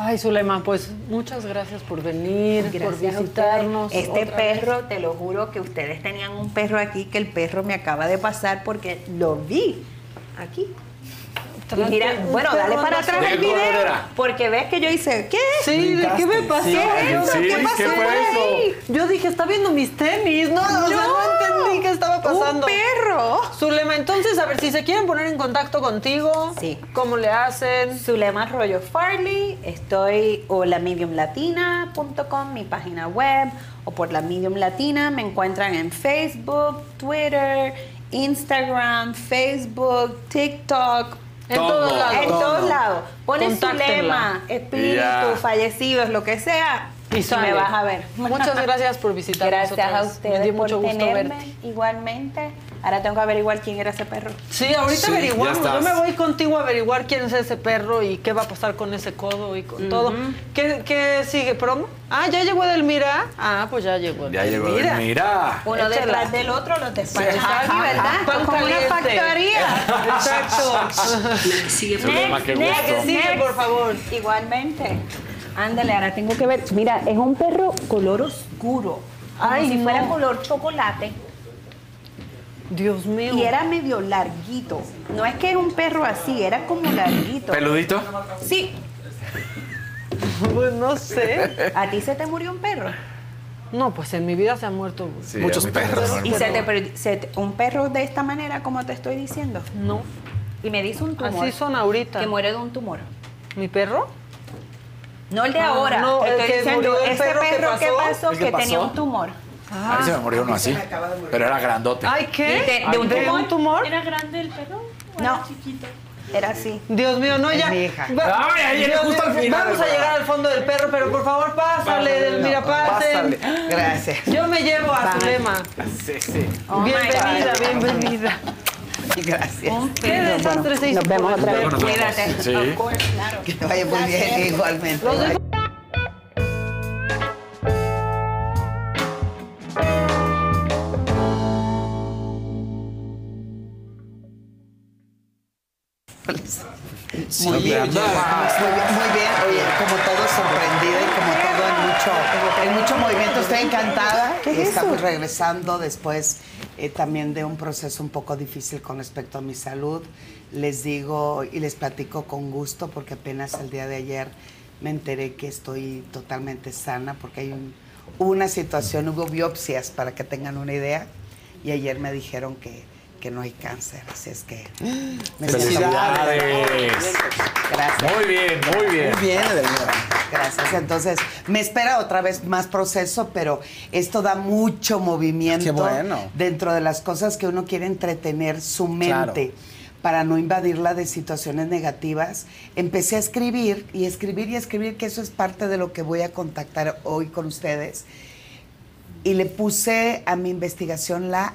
Ay, Zulema, pues muchas gracias por venir, por Gracias visitarnos. Este vez. perro, te lo juro que ustedes tenían un perro aquí que el perro me acaba de pasar porque lo vi aquí. Y bueno, dale para atrás ¿De el qué video. Porque ves que yo hice, ¿qué? Sí, ¿de qué me pasó? ¿Qué? ¿Qué ¿Qué pasó ahí? Yo dije, está viendo mis tenis. No, o sea, no entendí qué estaba pasando. Un perro. Zulema, entonces, a ver, si se quieren poner en contacto contigo, Sí. ¿cómo le hacen? Zulema Arroyo Farley, estoy o la mediumlatina.com, mi página web, o por la Medium Latina, me encuentran en Facebook, Twitter, Instagram, Facebook, TikTok. En Todo. todos lados. En Todo. todos lados. Pones Contáctenla. Zulema, espíritu, fallecidos, lo que sea, y, sale. me vas a ver. Muchas gracias por visitarnos Gracias a ustedes Me dio por mucho gusto tenerme, verte. igualmente. Ahora tengo que averiguar quién era ese perro. Sí, ahorita Sí, averiguamos. Yo me voy contigo a averiguar quién es ese perro y qué va a pasar con ese codo y con todo. ¿Qué, qué sigue? ¿Promo? Ah, ya llegó Edelmira. Ah, pues ya llegó Ya llegó. Uno Échala. detrás del otro los despachas Ajá, aquí, ¿verdad? Pan Como una factoría. Exacto. sigue, next, gusto. next, next. por favor. Igualmente. Ándale, ahora tengo que ver. Mira, es un perro color oscuro. Como Ay, si no. fuera color chocolate. Dios mío. Y era medio larguito. No es que es un perro así, era como larguito. ¿Peludito? Sí. Pues no sé. ¿A ti se te murió un perro? No, pues en mi vida se han muerto Sí, muchos perros. ¿Y se te, se te- un perro de esta manera como te estoy diciendo? No. Y me dice un tumor. Así son ahorita. Que muere de un tumor. ¿Mi perro? No el de Ah, ahora. no, te estoy que diciendo, ese perro que que pasó. pasó, ¿El que, que tenía pasó? un tumor. A mí se me murió uno así. Pero era grandote. Ay, ¿qué? ¿Y de- de un ¿De tumor? un tumor? ¿Era grande el perro? ¿O No. era chiquito? Era así. Dios mío, no, Es ya. mi hija. Va- Ay, ahí Dios justo al final, Vamos a llegar al fondo del perro, pero por favor, pásale, Delmira, pasen. Gracias. Yo me llevo a Zulema. Sí, sí. Oh bienvenida, bienvenida. Gracias. Qué desastre se hizo Nos vemos otra vez. Cuídate. Sí. Of course, claro. Que te vaya muy bien igualmente. Muy bien, muy bien, muy bien. Oye, como todo sorprendido y como todo en mucho, en mucho movimiento. Estoy encantada. Estamos regresando después eh, también de un proceso un poco difícil con respecto a mi salud. Les digo y les platico con gusto porque apenas el día de ayer me enteré que estoy totalmente sana porque hay un- una situación, hubo biopsias para que tengan una idea y ayer me dijeron que, que no hay cáncer. Así es que me Felicidades. Gracias. Muy bien, muy bien. Muy bien, Edelmira. Gracias. Entonces, me espera otra vez más proceso, pero esto da mucho movimiento Qué bueno. dentro de las cosas que uno quiere entretener su mente. Para no invadirla de situaciones negativas, empecé a escribir y escribir y escribir, que eso es parte de lo que voy a contactar hoy con ustedes. Y le puse a mi investigación la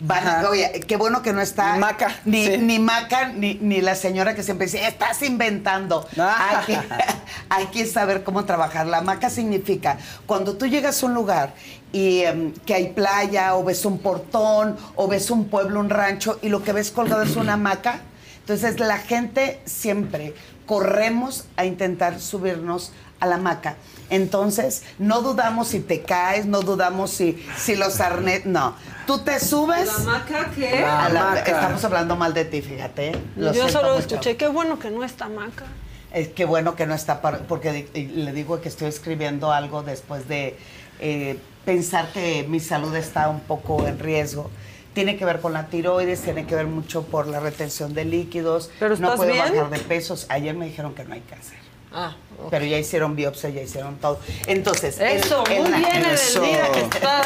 Van- oye, qué bueno que no está Maca, ni, sí. ni Maca ni, ni la señora que siempre dice, estás inventando. Ah. Hay, que, hay que saber cómo trabajar. La maca significa cuando tú llegas a un lugar y em, que hay playa o ves un portón o ves un pueblo, un rancho y lo que ves colgado es una hamaca. Entonces la gente siempre corremos a intentar subirnos a la hamaca. Entonces, no dudamos si te caes, no dudamos si, si los arnetes. No. Tú te subes. ¿La hamaca qué? a la- hamaca. estamos hablando mal de ti, fíjate. ¿eh? Lo Yo solo mucho. escuché, qué bueno que no está maca. Es que bueno que no está, para- porque le digo que estoy escribiendo algo después de eh, pensar que mi salud está un poco en riesgo. Tiene que ver con la tiroides, tiene que ver mucho por la retención de líquidos. ¿Pero no puedo bien? bajar de pesos. Ayer me dijeron que no hay cáncer. Ah. Pero ya hicieron biopsia, ya hicieron todo. Entonces, en- Eso, muy la- bien. Edelmira, que está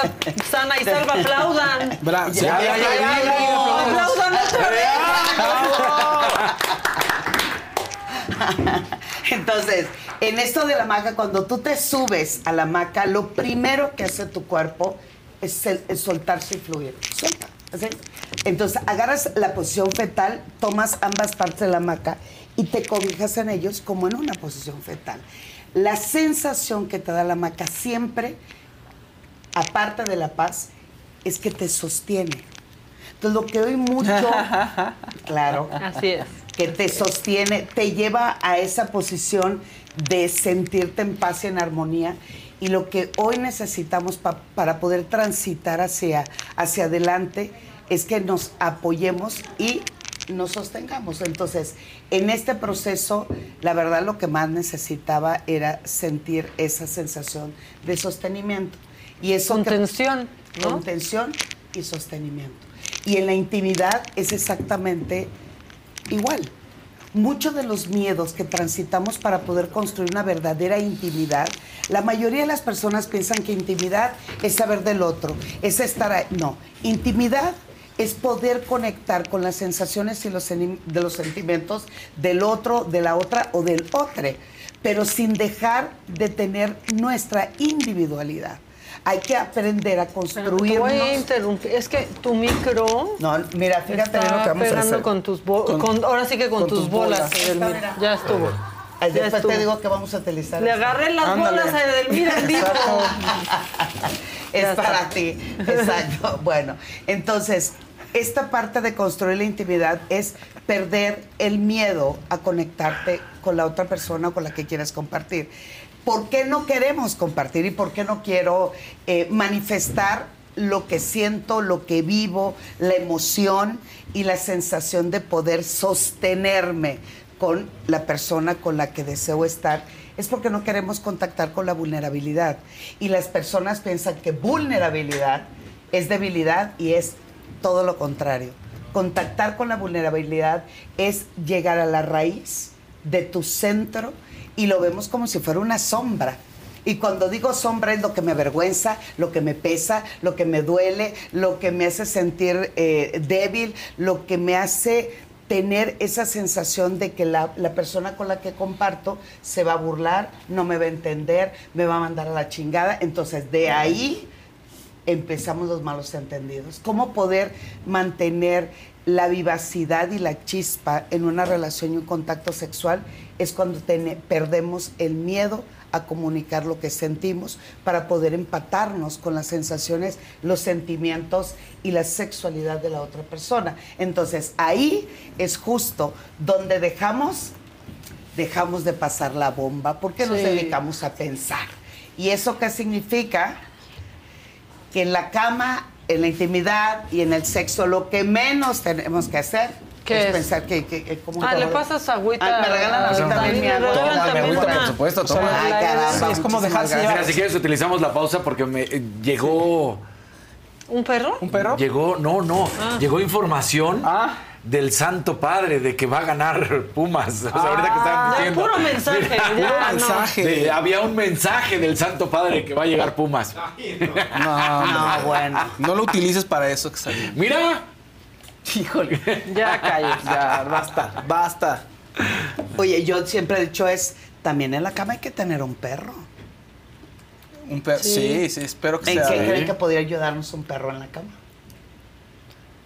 sana y salva, aplaudan. Bra- Ya, ya, ya, ya, ya. Aplaudan otra vez. Entonces, en esto de la hamaca, cuando tú te subes a la hamaca, lo primero que hace tu cuerpo es, el- es soltarse y fluir. Suelta. ¿sí? Entonces, agarras la posición fetal, tomas ambas partes de la hamaca y te cobijas en ellos como en una posición fetal. La sensación que te da la hamaca siempre, aparte de la paz, es que te sostiene. Entonces, lo que doy mucho, claro, Así es. que te sostiene, te lleva a esa posición de sentirte en paz y en armonía. Y lo que hoy necesitamos pa- para poder transitar hacia, hacia adelante es que nos apoyemos y nos sostengamos. Entonces, en este proceso, la verdad lo que más necesitaba era sentir esa sensación de sostenimiento. Y eso que- Contención, ¿no? Contención y sostenimiento. Y en la intimidad es exactamente igual. Muchos de los miedos que transitamos para poder construir una verdadera intimidad, la mayoría de las personas piensan que intimidad es saber del otro, es estar ahí. No, intimidad es poder conectar con las sensaciones y los, de los sentimientos del otro, de la otra o del otro, pero sin dejar de tener nuestra individualidad. Hay que aprender a Te construirnos. voy a interrumpir. Es que tu micro. No, mira, fíjate bien lo está que vamos a hacer. con tus Con- con- ahora sí que con, con tus, tus bolas, bolas. Edelmira. Ya estuvo. Ay, Después estuvo. te digo que vamos a utilizar. Le agarré las Ándale. bolas a Edelmira en vivo. es para está. ti. Exacto. Bueno, entonces, esta parte de construir la intimidad es perder el miedo a conectarte con la otra persona con la que quieres compartir. ¿Por qué no queremos compartir y por qué no quiero eh, manifestar lo que siento, lo que vivo, la emoción y la sensación de poder sostenerme con la persona con la que deseo estar? Es porque no queremos contactar con la vulnerabilidad. Y las personas piensan que vulnerabilidad es debilidad y es todo lo contrario. Contactar con la vulnerabilidad es llegar a la raíz de tu centro y lo vemos como si fuera una sombra. Y cuando digo sombra es lo que me avergüenza, lo que me pesa, lo que me duele, lo que me hace sentir eh, débil, lo que me hace tener esa sensación de que la, la persona con la que comparto se va a burlar, no me va a entender, me va a mandar a la chingada. Entonces, de ahí empezamos los malos entendidos. ¿Cómo poder mantener la vivacidad y la chispa en una relación y un contacto sexual? Es cuando perdemos el miedo a comunicar lo que sentimos para poder empatarnos con las sensaciones, los sentimientos y la sexualidad de la otra persona. Entonces ahí es justo donde dejamos, dejamos de pasar la bomba porque nos dedicamos a pensar. ¿Y eso qué significa? Que en la cama, en la intimidad y en el sexo lo que menos tenemos que hacer ¿Qué es, es? pensar que, que, que como un Ah, le pasas agüita. Ah, me regalan agüita a- también, mi Toma, agüita, una- por supuesto, o sea, toma. Ay, caramba, Sí, es como muchísimas dejarse gracias. Mira, si quieres utilizamos la pausa porque me eh, llegó ¿Un perro? ¿Un perro? llegó no, no, Ah. llegó información del Santo Padre de que va a ganar Pumas. O sea, ahorita que estaban Ah, diciendo. puro mensaje, Mira, ya, Puro no. mensaje. de- había un mensaje del Santo Padre que va a llegar Pumas. No, No, bueno. No lo utilices para eso, Excelente. Mira, Híjole. Ya calles. Ya, basta, basta. Oye, yo siempre he dicho es, también en la cama hay que tener un perro. Un perro. Sí. sí, espero que ¿En sea. qué creen que podría ayudarnos un perro en la cama?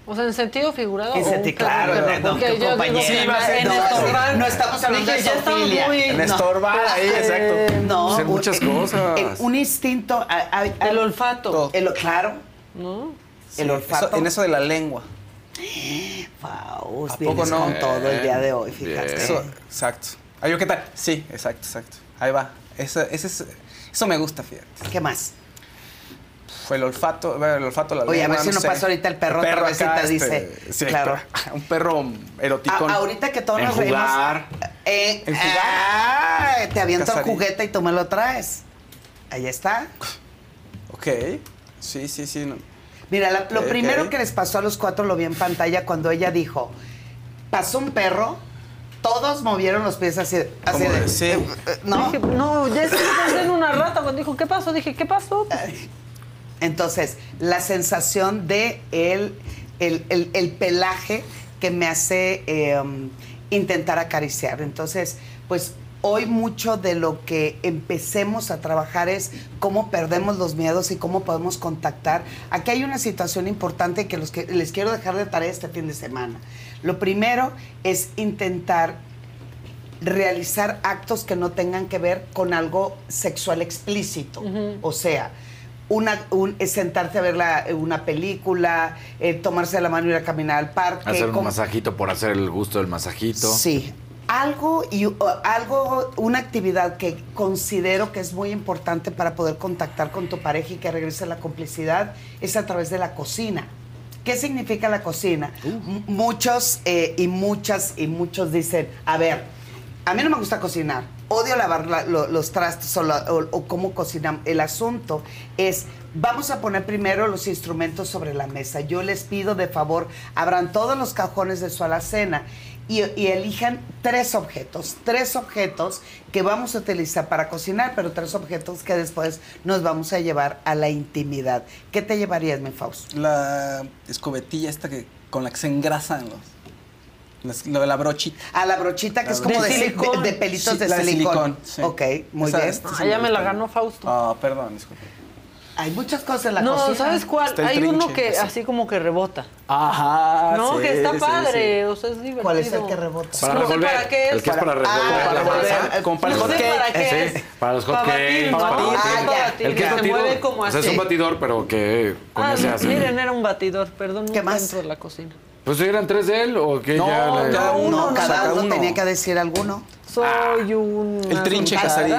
O sea, en sentido figurado. En sentido, claro, no, yo digo compañera. que Sí, va a ser- en no, estorbar- no estamos hablando de muy- En estorbar, ahí, exacto. No, Hacen un- muchas cosas. Un instinto. a- a- a- El olfato. el- claro. ¿No? Sí, el olfato. eso- en eso de la lengua. Faust, ¿A vienes poco no? con todo el día de hoy, fíjate. Eso, exacto. Yo qué tal? Sí, exacto, exacto. Ahí va. Eso, ese es- eso me gusta, fíjate. ¿Qué más? Fue el olfato, bueno, el olfato, la Oye, a ver si no sé. pasa ahorita el perro te dice, este, sí, claro. Un perro eroticón. A- ahorita que todos nos reímos. Eh, Enjugar. ah, te aviento un juguete y tú me lo traes. Ahí está. Ok. Sí, sí, sí. no. Mira, la- lo primero que les pasó a los cuatro lo vi en pantalla cuando ella dijo, pasó un perro, todos movieron los pies así, así de, sí. eh, eh, ¿no? Dije, no, ya estoy pensando en una rata. Cuando dijo, ¿qué pasó? Dije, ¿qué pasó? Entonces, la sensación de el, el, el- el pelaje que me hace eh, um, intentar acariciar. Entonces, pues hoy mucho de lo que empecemos a trabajar es cómo perdemos los miedos y cómo podemos contactar. Aquí hay una situación importante que, los que les quiero dejar de tarea este fin de semana. Lo primero es intentar realizar actos que no tengan que ver con algo sexual explícito. O sea, una, un, sentarte a ver la- una película, eh, tomarse la mano y ir a caminar al parque. Hacer un masajito por hacer el gusto del masajito. Sí. Algo y uh, algo, una actividad que considero que es muy importante para poder contactar con tu pareja y que regrese la complicidad es a través de la cocina. ¿Qué significa la cocina? M- Muchos eh, y muchas y muchos dicen, a ver, a mí no me gusta cocinar, odio lavar la- lo- los trastes o, la- o cómo cocinamos. El asunto es, vamos a poner primero los instrumentos sobre la mesa. Yo les pido de favor, abran todos los cajones de su alacena y, y elijan tres objetos, tres objetos que vamos a utilizar para cocinar, pero tres objetos que después nos vamos a llevar a la intimidad. ¿Qué te llevarías, mi Fausto? La escobetilla esta que con la que se engrasan los. Las- lo de la brochita. A la brochita que La es como de, brochita. si- de- de pelitos Sí, de la silicón. sí. Ok, muy Esa- bien. esta sí Ah, ya me la ganó Fausto. Ah, perdón, disculpe. Hay muchas cosas en la no, cocina. ¿sabes cuál? Está el Hay uno trinche, que ese. así como que rebota. Ajá. no, sí, que está sí, padre, o sea, es divertido. ¿Cuál es el que rebota? Para No sé para qué es. El que es para revolver Ah, para revolver. Como para el No hot sé cake. para qué Sí, es. para los hot Para batir. ¿no? para batir. Ah, para ya. El que que es se batidor. mueve como o sea, es así. un batidor, pero que con Ah, ese hace. miren, era un batidor, perdón, ¿Qué no más? dentro de la cocina. Pues eran tres de él o que No, ya. le- ya No, uno, cada saca uno, uno. tenía que decir alguno. Soy un. El trinche casarín.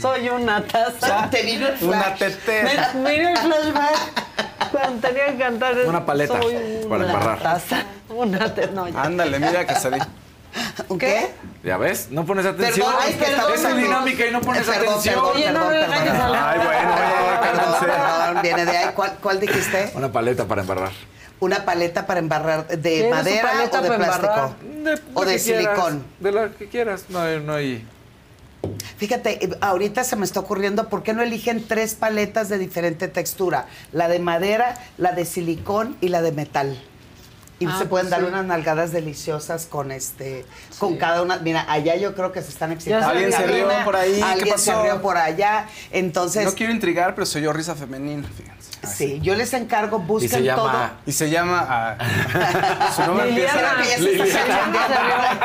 Soy una taza. Te vino el Una flash. tetera. Mira, mira el flashback. Cuando tenía que cantar. Una paleta Soy para una embarrar. taza. Una te- no, ya. Ándale, mira casarín. ¿Un qué? ¿Ya ves? No pones atención. Perdón, es que estamos es tu en- dinámica y no pones Perdón, atención. perdón, Oye, no perdón, perdón. la- Ay, bueno, oye, Perdón, perdón, viene de ahí. ¿Cuál, cuál dijiste? Una paleta para embarrar. Una paleta para embarrar de ¿Quieres su madera o de plástico. O de quieras, silicón. De la que quieras. No, hay- no hay. Fíjate, eh, ahorita se me está ocurriendo, ¿por qué no eligen tres paletas de diferente textura? La de madera, la de silicón y la de metal. Y Ah, se pueden pues dar sí. unas nalgadas deliciosas con este, con cada una. Mira, allá yo creo que se están excitando. Alguien se rió por ahí, ¿qué Alguien se rió por allá. Entonces, No quiero intrigar, pero soy yo risa femenina, fíjense. Sí, yo les encargo, busquen se llama- todo. Y se llama. ah, su nombre Liliana. empieza. Liliana.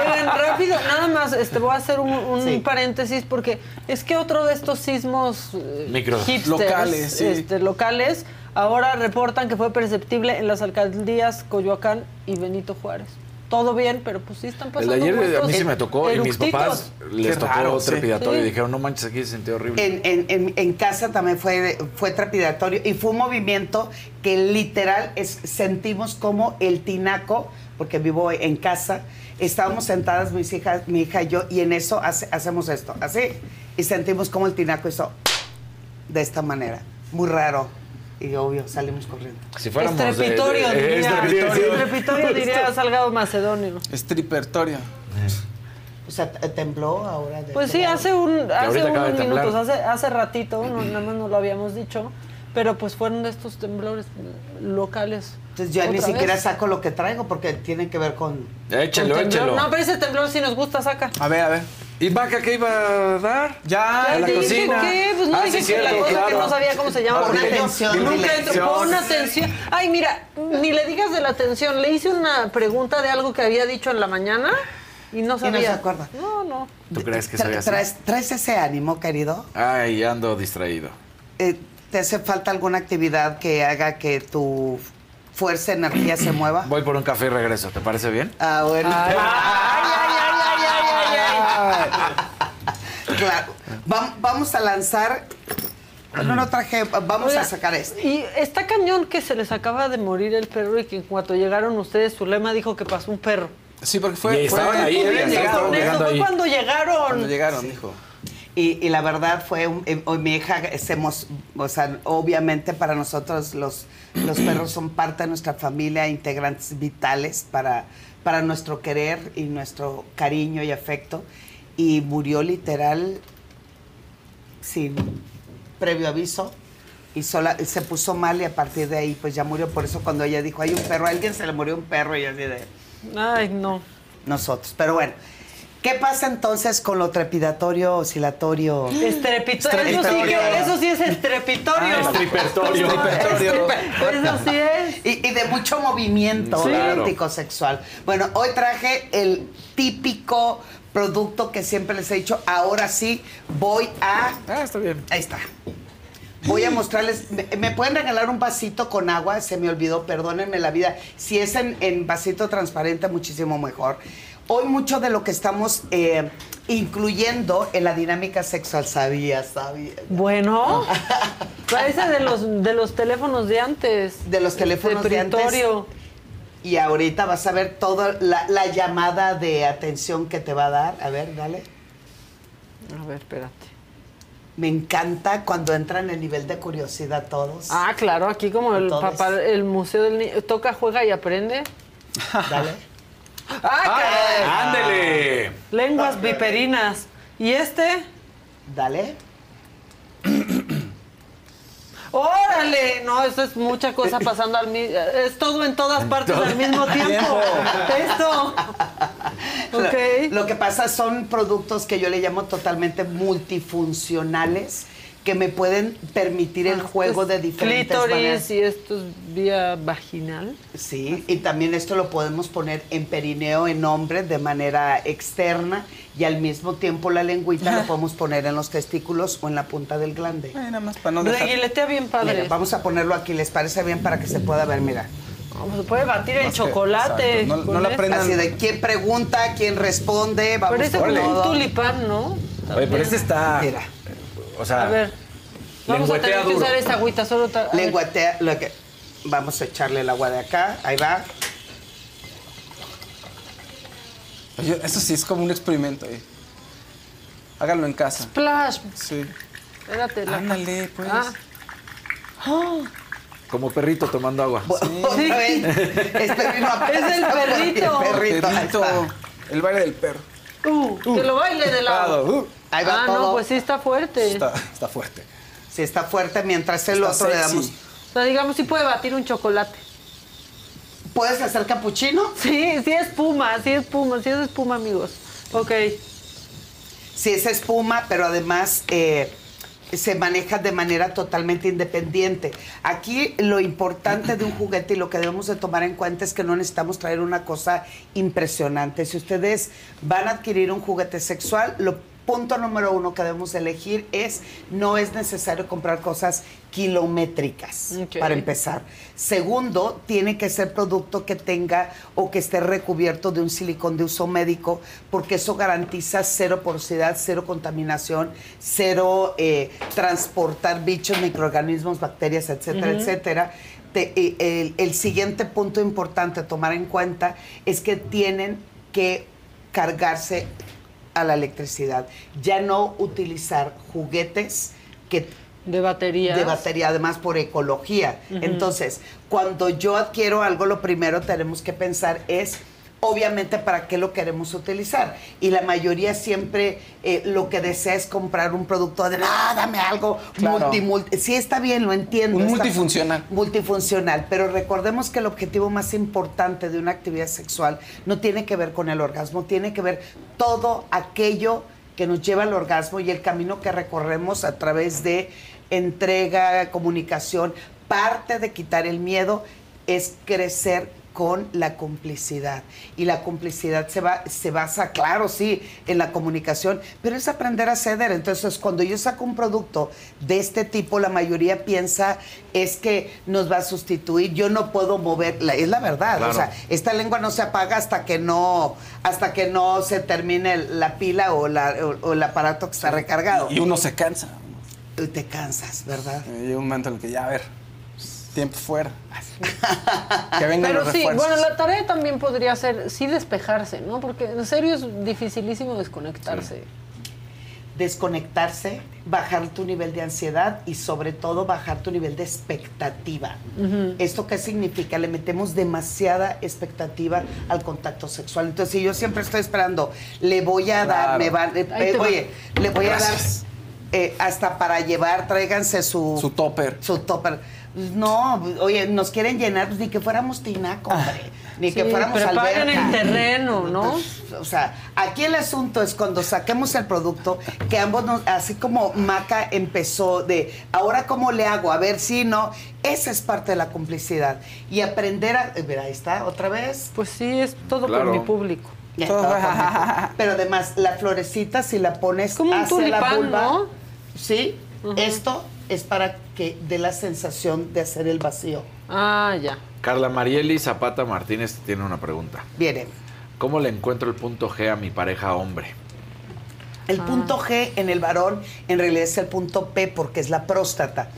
Oigan, rápido, nada más, este, voy a hacer un, un Sí. paréntesis porque es que otro de estos sismos eh, Micro. hipsters, Locales, sí. este, locales, ahora reportan que fue perceptible en las alcaldías Coyoacán y Benito Juárez. Todo bien, pero pues sí están El pasando de ayer a mí sí me tocó y mis papás les Qué tocó raro, trepidatorio Sí. y dijeron, no manches, aquí se sintió horrible. En, en- en- en casa también fue, fue trepidatorio y fue un movimiento que literal es, sentimos como el tinaco, porque vivo en casa, estábamos sentadas mis hijas, mi hija y yo, y en eso hace- hacemos esto, así, y sentimos como el tinaco hizo de esta manera, muy raro, y obvio, salimos corriendo. si fuéramos de- Estrepitorio, de- diría. estrepitorio. Estrepitorio diría Salgado Macedonio. Estripertorio. O sea, tembló ahora. de Pues sí, hace un hace unos minutos, hace, hace ratito, no, nada más no lo habíamos dicho, pero pues fueron de estos temblores locales. Entonces yo ni siquiera vez. saco lo que traigo porque tiene que ver con... Échalo, Con échalo. No, pero ese temblor si nos gusta, saca. A ver, a ver. ¿Y Vaca qué iba a dar? Ya, Ya a la dije cocina. que, pues no Ah, dijiste sí, la cierto, cosa que no sabía cómo se llama. Pon atención, nunca entro. Pon atención. Ay, mira, ni le digas de la atención. Le hice una pregunta de algo que había dicho en la mañana y no Y sabía. no se acuerda. No, no. ¿Tú crees que así? traes, traes ese ánimo, querido. Ay, ando distraído. Eh, ¿Te hace falta alguna actividad que haga que tu fuerza, energía se mueva? Voy por un café y regreso, ¿te parece bien? Ah, bueno. Ay, ay, ay. Claro. Vam- vamos a lanzar. No, no traje. Vamos Oiga, a sacar este. Y está cañón que se les acaba de morir el perro y que en cuanto llegaron ustedes, su lema dijo que pasó un perro. Sí, porque fue. Y estaban fue- ahí, vienes Estaban con eso, llegando fue ahí. cuando llegaron. Cuando llegaron, dijo. Y, y la verdad fue, un- hoy mi hija, hacemos, o sea, obviamente para nosotros los, los perros son parte de nuestra familia, integrantes vitales para, para nuestro querer y nuestro cariño y afecto. Y murió literal sin previo aviso y sola, se puso mal y a partir de ahí pues ya murió. Por eso cuando ella dijo, hay un perro, a alguien se le murió un perro y así de Ay, no. nosotros. Pero bueno, ¿qué pasa entonces con lo trepidatorio, oscilatorio? Estrepitorio. Eso sí, que- eso sí es estrepitorio. Ah, estripertorio. Estripertorio. Eso sí es. Y, y de mucho movimiento Sí. erótico sexual. Bueno, hoy traje el típico producto que siempre les he dicho. Ahora sí, voy a. Ah, está bien. Ahí está. Voy a mostrarles. ¿Me, me pueden regalar un vasito con agua? Se me olvidó, perdónenme la vida. Si es en, en vasito transparente, muchísimo mejor. Hoy mucho de lo que estamos eh, incluyendo en la dinámica sexual, sabía, sabía. Bueno, parece de los, de los teléfonos de antes. De los teléfonos de antes. Y ahorita vas a ver toda la, la llamada de atención que te va a dar. A ver, dale. A ver, espérate. Me encanta cuando entran en nivel de curiosidad todos. Ah, claro, aquí como el Todos. papá, el museo del niño. Toca, juega y aprende. Dale. ¡Ah! ¡Ándele! Lenguas viperinas. ¿Y este? Dale. ¡Órale! No, eso es mucha cosa pasando al mismo... Es todo en todas partes al mismo tiempo. Esto. Ok. Lo, lo que pasa son productos que yo le llamo totalmente multifuncionales que me pueden permitir el juego de diferentes Clítoris maneras. y esto es vía vaginal. Sí, y también esto lo podemos poner en perineo en hombre de manera externa y al mismo tiempo la lengüita lo podemos poner en los testículos o en la punta del glande. Ay, nada más para no dejar. Reguiletea bien padre. Mira, vamos a ponerlo aquí, ¿les parece bien para que se pueda ver? Mira. Vamos, se puede batir que- chocolate. no- no la prendan- Así de quién pregunta, quién responde, vamos Parece con como un tulipán, ¿no? Oye, pero este está. Mira, O sea, A ver. Vamos a tener que duro. usar esta agüita solo. lengüetea, lo que... Vamos a echarle el agua de acá, ahí va. Oye, eso sí es como un experimento. eh. Háganlo en casa. Splash. Sí. Espérate. la- Ándale, pues. Ah. como perrito tomando agua. Otra vez. Este vino a- Es el perrito. El perrito, ahí. El baile del perro. Uh, que lo baile de lado. Uh, Ahí va ah, todo. no, pues sí está fuerte. está, está fuerte. Sí, está fuerte, mientras el Está otro le damos... O sea, digamos, sí puede batir un chocolate. ¿Puedes hacer capuchino? Sí, sí espuma, sí espuma, sí es espuma, amigos. Ok. Sí, es espuma, pero además eh, se maneja de manera totalmente independiente. Aquí lo importante de un juguete y lo que debemos de tomar en cuenta es que no necesitamos traer una cosa impresionante. Si ustedes van a adquirir un juguete sexual, lo punto número uno que debemos elegir es no es necesario comprar cosas kilométricas para empezar. Segundo, tiene que ser producto que tenga o que esté recubierto de un silicón de uso médico, porque eso garantiza cero porosidad, cero contaminación, cero eh, transportar bichos, microorganismos, bacterias, etcétera, etcétera. Te- eh, el, el siguiente punto importante a tomar en cuenta es que tienen que cargarse a la electricidad. Ya no utilizar juguetes que De batería. de batería, además por ecología. Entonces, cuando yo adquiero algo, lo primero tenemos que pensar es, obviamente, para qué lo queremos utilizar. Y la mayoría siempre eh, lo que desea es comprar un producto de, ah, dame algo Claro. multi, multi". Sí, está bien, lo entiendo. Un multifuncional. multifuncional, pero recordemos que el objetivo más importante de una actividad sexual no tiene que ver con el orgasmo, tiene que ver todo aquello que nos lleva al orgasmo y el camino que recorremos a través de entrega, comunicación. Parte de quitar el miedo es crecer con la complicidad. Y la complicidad se, va, se basa, claro, sí, en la comunicación, pero es aprender a ceder. Entonces, cuando yo saco un producto de este tipo, la mayoría piensa es que nos va a sustituir. Yo no puedo mover, la- es la verdad. Claro. O sea, esta lengua no se apaga hasta que no, hasta que no se termine la pila o, la- o- o el aparato que está recargado. Y uno se cansa. Te cansas, ¿verdad? Llega un momento en el que ya, a ver, tiempo fuera. que vengan Pero los sí, refuerzos. bueno, la tarea también podría ser sí despejarse, ¿no? Porque en serio es dificilísimo desconectarse. Desconectarse, bajar tu nivel de ansiedad y sobre todo bajar tu nivel de expectativa. ¿Esto qué significa? Le metemos demasiada expectativa al contacto sexual. Entonces, si yo siempre estoy esperando, le voy a dar, me va, eh, va. oye, le voy Gracias. a dar eh, hasta para llevar, tráiganse su... Su topper. Su topper. No, oye, nos quieren llenar, pues ni que fuéramos tinaco, hombre. Ni que fuéramos preparen alberca. el terreno, ¿no? O sea, aquí el asunto es cuando saquemos el producto, que ambos, nos, así como Maca empezó de, ahora cómo le hago, a ver si no, esa es parte de la complicidad. Y aprender a, eh, mira, ahí está, otra vez. Pues sí, es todo Claro. por mi público. Ya, todo por mi público. Pero además, la florecita, si la pones Como un hacia la tulipán, vulva, ¿no? sí, esto es para que dé la sensación de hacer el vacío. Ah, ya. Carla Marieli Zapata Martínez tiene una pregunta. Viene. ¿Cómo le encuentro el punto G a mi pareja hombre? El punto G en el varón en realidad es el punto P porque es la próstata.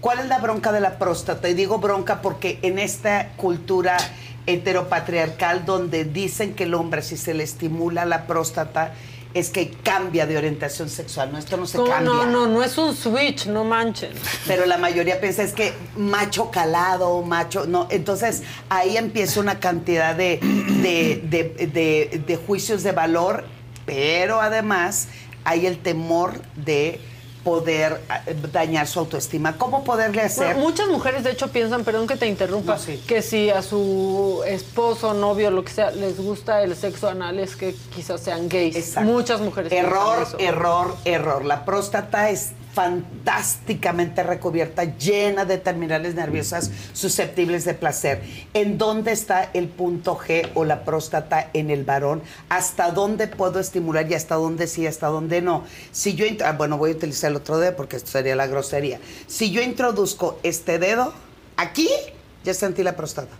¿Cuál es la bronca de la próstata? Y digo bronca porque en esta cultura heteropatriarcal donde dicen que el hombre si se le estimula la próstata es que cambia de orientación sexual. No, esto no se cambia. No, no, no es un switch, no manchen. Pero la mayoría piensa es que macho calado, macho, no. Entonces ahí empieza una cantidad de, de, de- de- de juicios de valor, pero además hay el temor de poder eh, dañar su autoestima. ¿Cómo poderle hacer? Bueno, muchas mujeres, de hecho, piensan, perdón que te interrumpa, que si a su esposo, novio, lo que sea, les gusta el sexo anal, es que quizás sean gays. Exacto. Muchas mujeres Error, error, error. La próstata es fantásticamente recubierta, llena de terminales nerviosas susceptibles de placer. ¿En dónde está el punto G o la próstata en el varón? ¿Hasta dónde puedo estimular y hasta dónde sí, hasta dónde no? Si yo, ah, bueno, voy a utilizar el otro dedo porque esto sería la grosería. Si yo introduzco este dedo aquí, ya sentí la próstata.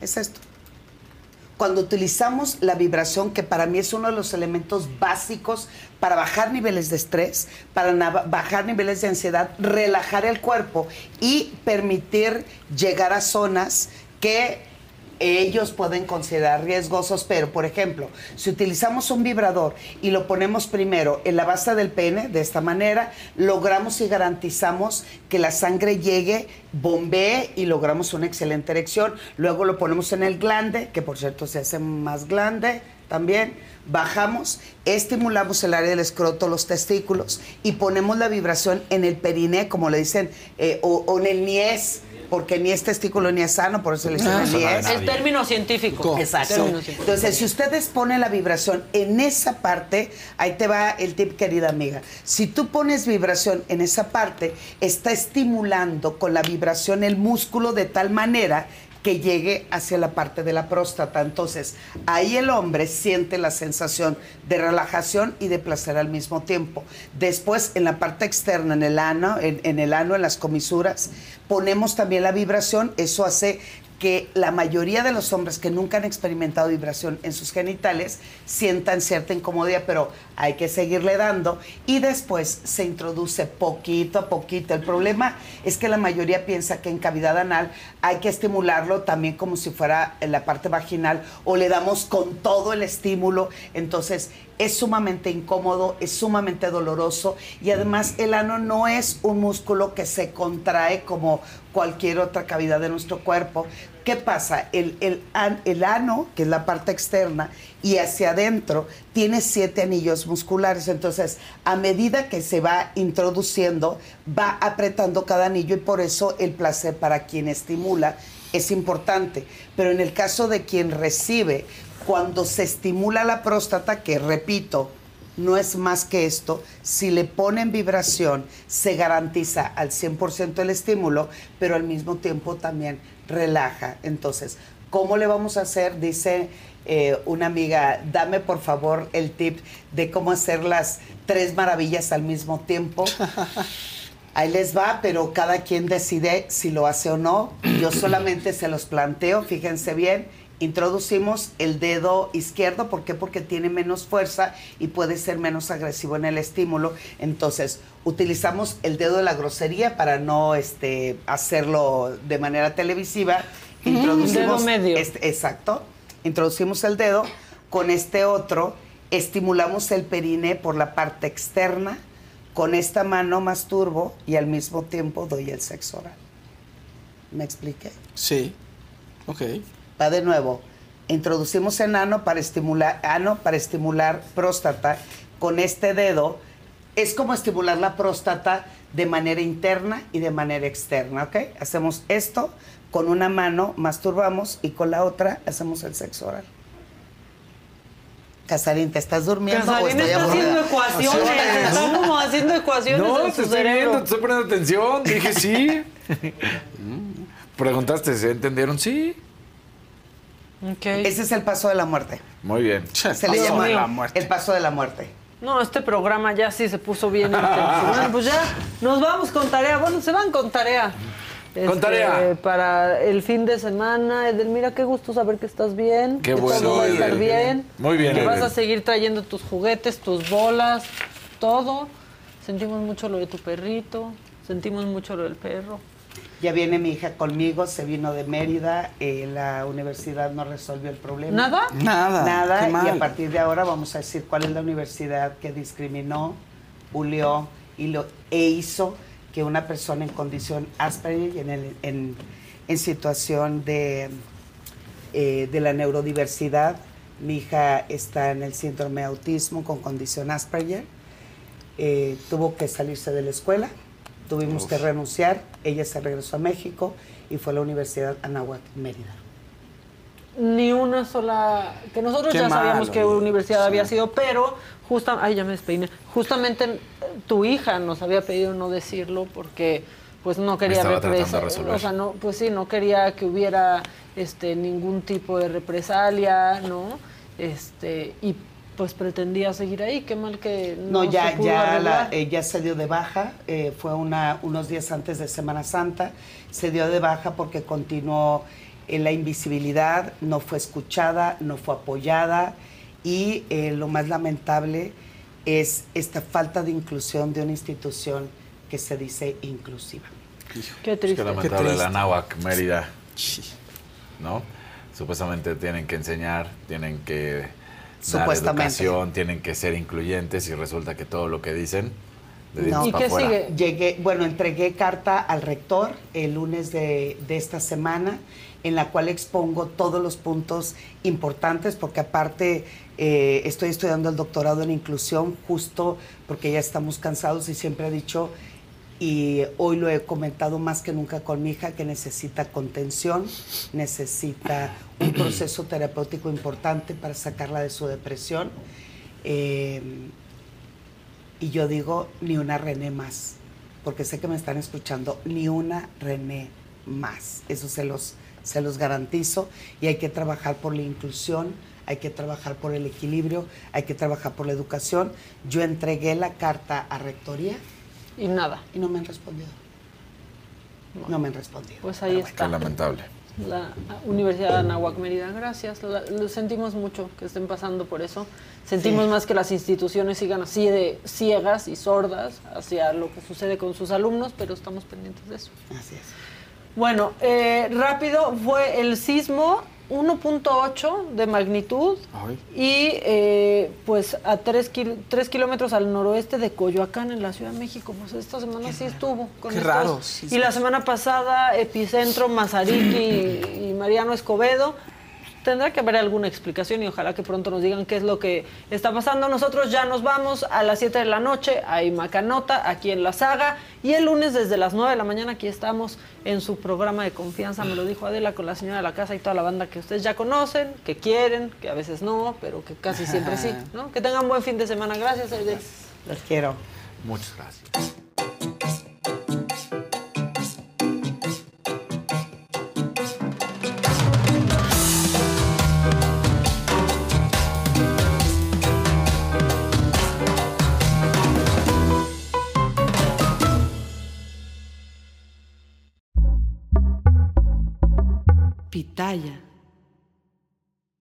Es esto cuando utilizamos la vibración, que para mí es uno de los elementos básicos para bajar niveles de estrés, para bajar niveles de ansiedad, relajar el cuerpo y permitir llegar a zonas que ellos pueden considerar riesgosos, pero por ejemplo, si utilizamos un vibrador y lo ponemos primero en la base del pene, de esta manera, logramos y garantizamos que la sangre llegue, bombee y logramos una excelente erección. Luego lo ponemos en el glande, que por cierto se hace más glande también. Bajamos, estimulamos el área del escroto, los testículos y ponemos la vibración en el periné, como le dicen, eh, o, o en el niés, porque ni es testículo ni es sano, por eso le dicen Ah, el. El término científico. Exacto. Término científico. Entonces, si ustedes ponen la vibración en esa parte, ahí te va el tip, querida amiga. Si tú pones vibración en esa parte, está estimulando con la vibración el músculo de tal manera que llegue hacia la parte de la próstata. Entonces, ahí el hombre siente la sensación de relajación y de placer al mismo tiempo. Después, en la parte externa, en el ano, en, el ano, en las comisuras, ponemos también la vibración. Eso hace que la mayoría de los hombres que nunca han experimentado vibración en sus genitales sientan cierta incomodidad, pero hay que seguirle dando y después se introduce poquito a poquito. El problema es que la mayoría piensa que en cavidad anal hay que estimularlo también como si fuera en la parte vaginal o le damos con todo el estímulo, entonces es sumamente incómodo, es sumamente doloroso y además el ano no es un músculo que se contrae como cualquier otra cavidad de nuestro cuerpo. ¿Qué pasa? El, el, el ano, que es la parte externa, y hacia adentro tiene siete anillos musculares. Entonces, a medida que se va introduciendo, va apretando cada anillo y por eso el placer para quien estimula es importante. Pero en el caso de quien recibe, cuando se estimula la próstata, que repito, no es más que esto, si le ponen vibración, se garantiza al 100% el estímulo, pero al mismo tiempo también relaja. Entonces, ¿Cómo le vamos a hacer? Dice eh, una amiga, dame por favor el tip de cómo hacer las tres maravillas al mismo tiempo. Ahí les va, pero cada quien decide si lo hace o no. Yo solamente se los planteo, fíjense bien. Introducimos el dedo izquierdo, ¿por qué? Porque tiene menos fuerza y puede ser menos agresivo en el estímulo. Entonces, utilizamos el dedo de la grosería para no este, hacerlo de manera televisiva. Introducimos dedo medio. este- exacto. Introducimos el dedo. Con este otro, estimulamos el perine por la parte externa. Con esta mano masturbo y al mismo tiempo doy el sexo oral. ¿Me expliqué? Sí. Ok. Va de nuevo. Introducimos en ano para estimular, ano para estimular próstata. Con este dedo es como estimular la próstata de manera interna y de manera externa, ¿ok? Hacemos esto, con una mano masturbamos y con la otra hacemos el sexo oral. Casarín, ¿te estás durmiendo o Casarín estoy está aburrida? haciendo ecuaciones, está como haciendo ecuaciones No, en te estoy cerebro. viendo, te estoy poniendo atención. Dije sí. Preguntaste, ¿se entendieron? Sí. Ese es el paso de la muerte. Muy bien. Se le llama el paso de la muerte. No, este programa ya sí se puso bien intenso. Bueno, pues ya nos vamos con tarea. Bueno, se van con tarea. Este, tarea. Para el fin de semana. Edelmira, qué gusto saber que estás bien. Qué que bueno, todo va a estar bien. Muy bien, Que vas a seguir trayendo tus juguetes, tus bolas, todo. Sentimos mucho lo de tu perrito. Sentimos mucho lo del perro. Ya viene mi hija conmigo, se vino de Mérida, eh, la universidad no resolvió el problema. ¿Nada? Nada, Nada, qué mal. y a partir de ahora vamos a decir cuál es la universidad que discriminó, buleó y lo, e hizo que una persona en condición Asperger y en, el- en, en situación de, eh, de la neurodiversidad, mi hija está en el síndrome de autismo con condición Asperger, eh, tuvo que salirse de la escuela, tuvimos Uf. que renunciar, ella se regresó a México y fue a la Universidad Anáhuac Mérida. Ni una sola. Que nosotros Qué ya sabíamos malo, ¿no? universidad había sido, pero justa, ay, ya me despeiné. Justamente eh, tu hija nos había pedido no decirlo porque pues no quería represa-. O sea, no, pues sí, no quería que hubiera este ningún tipo de represalia, ¿no? Este, y pues pretendía seguir ahí, qué mal que no, No, ya, se pudo ya, arreglar. la, eh, ya se dio de baja, eh, fue una, unos días antes de Semana Santa, se dio de baja porque continuó en la invisibilidad, no fue escuchada, no fue apoyada y eh, lo más lamentable es esta falta de inclusión de una institución que se dice inclusiva. Qué Es triste. que lamentable la Náhuac, Mérida. ¿No? Supuestamente tienen que enseñar, tienen que Supuestamente. educación, tienen que ser incluyentes y resulta que todo lo que dicen. Llegué, bueno, entregué carta al rector el lunes de, de esta semana, en la cual expongo todos los puntos importantes, porque aparte eh, estoy estudiando el doctorado en inclusión, justo porque ya estamos cansados y siempre he dicho, y hoy lo he comentado más que nunca con mi hija, que necesita contención, necesita un proceso terapéutico importante para sacarla de su depresión. Eh, y yo digo, ni una René más, porque sé que me están escuchando, ni una René más. Eso se los, se los garantizo. Y hay que trabajar por la inclusión, hay que trabajar por el equilibrio, hay que trabajar por la educación. Yo entregué la carta a Rectoría. Y nada. Y no me han respondido. No me han respondido. Pues ahí está. Qué lamentable. La Universidad de Anáhuac Mérida, gracias. La- lo sentimos mucho que estén pasando por eso. Sentimos Sí. más que las instituciones sigan así de ciegas y sordas hacia lo que sucede con sus alumnos, pero estamos pendientes de eso. Así es. Bueno, eh, rápido, fue el sismo 1.8 de magnitud y eh, pues a 3 kilómetros al noroeste de Coyoacán, en la Ciudad de México. Pues esta semana sí estuvo. Con qué estos- raro, sí, y sí, la semana pasada, Epicentro, Mazariqui y, y Mariano Escobedo. Tendrá que haber alguna explicación y ojalá que pronto nos digan qué es lo que está pasando. Nosotros ya nos vamos a las 7 de la noche. Hay Macanota aquí en la saga. Y el lunes desde las 9 de la mañana aquí estamos en su programa de confianza. Me lo dijo Adela con la señora de la casa y toda la banda que ustedes ya conocen, que quieren, que a veces no, pero que casi siempre sí. ¿no? Que tengan buen fin de semana. Gracias, Aide. Los quiero. Muchas gracias. Pitaya.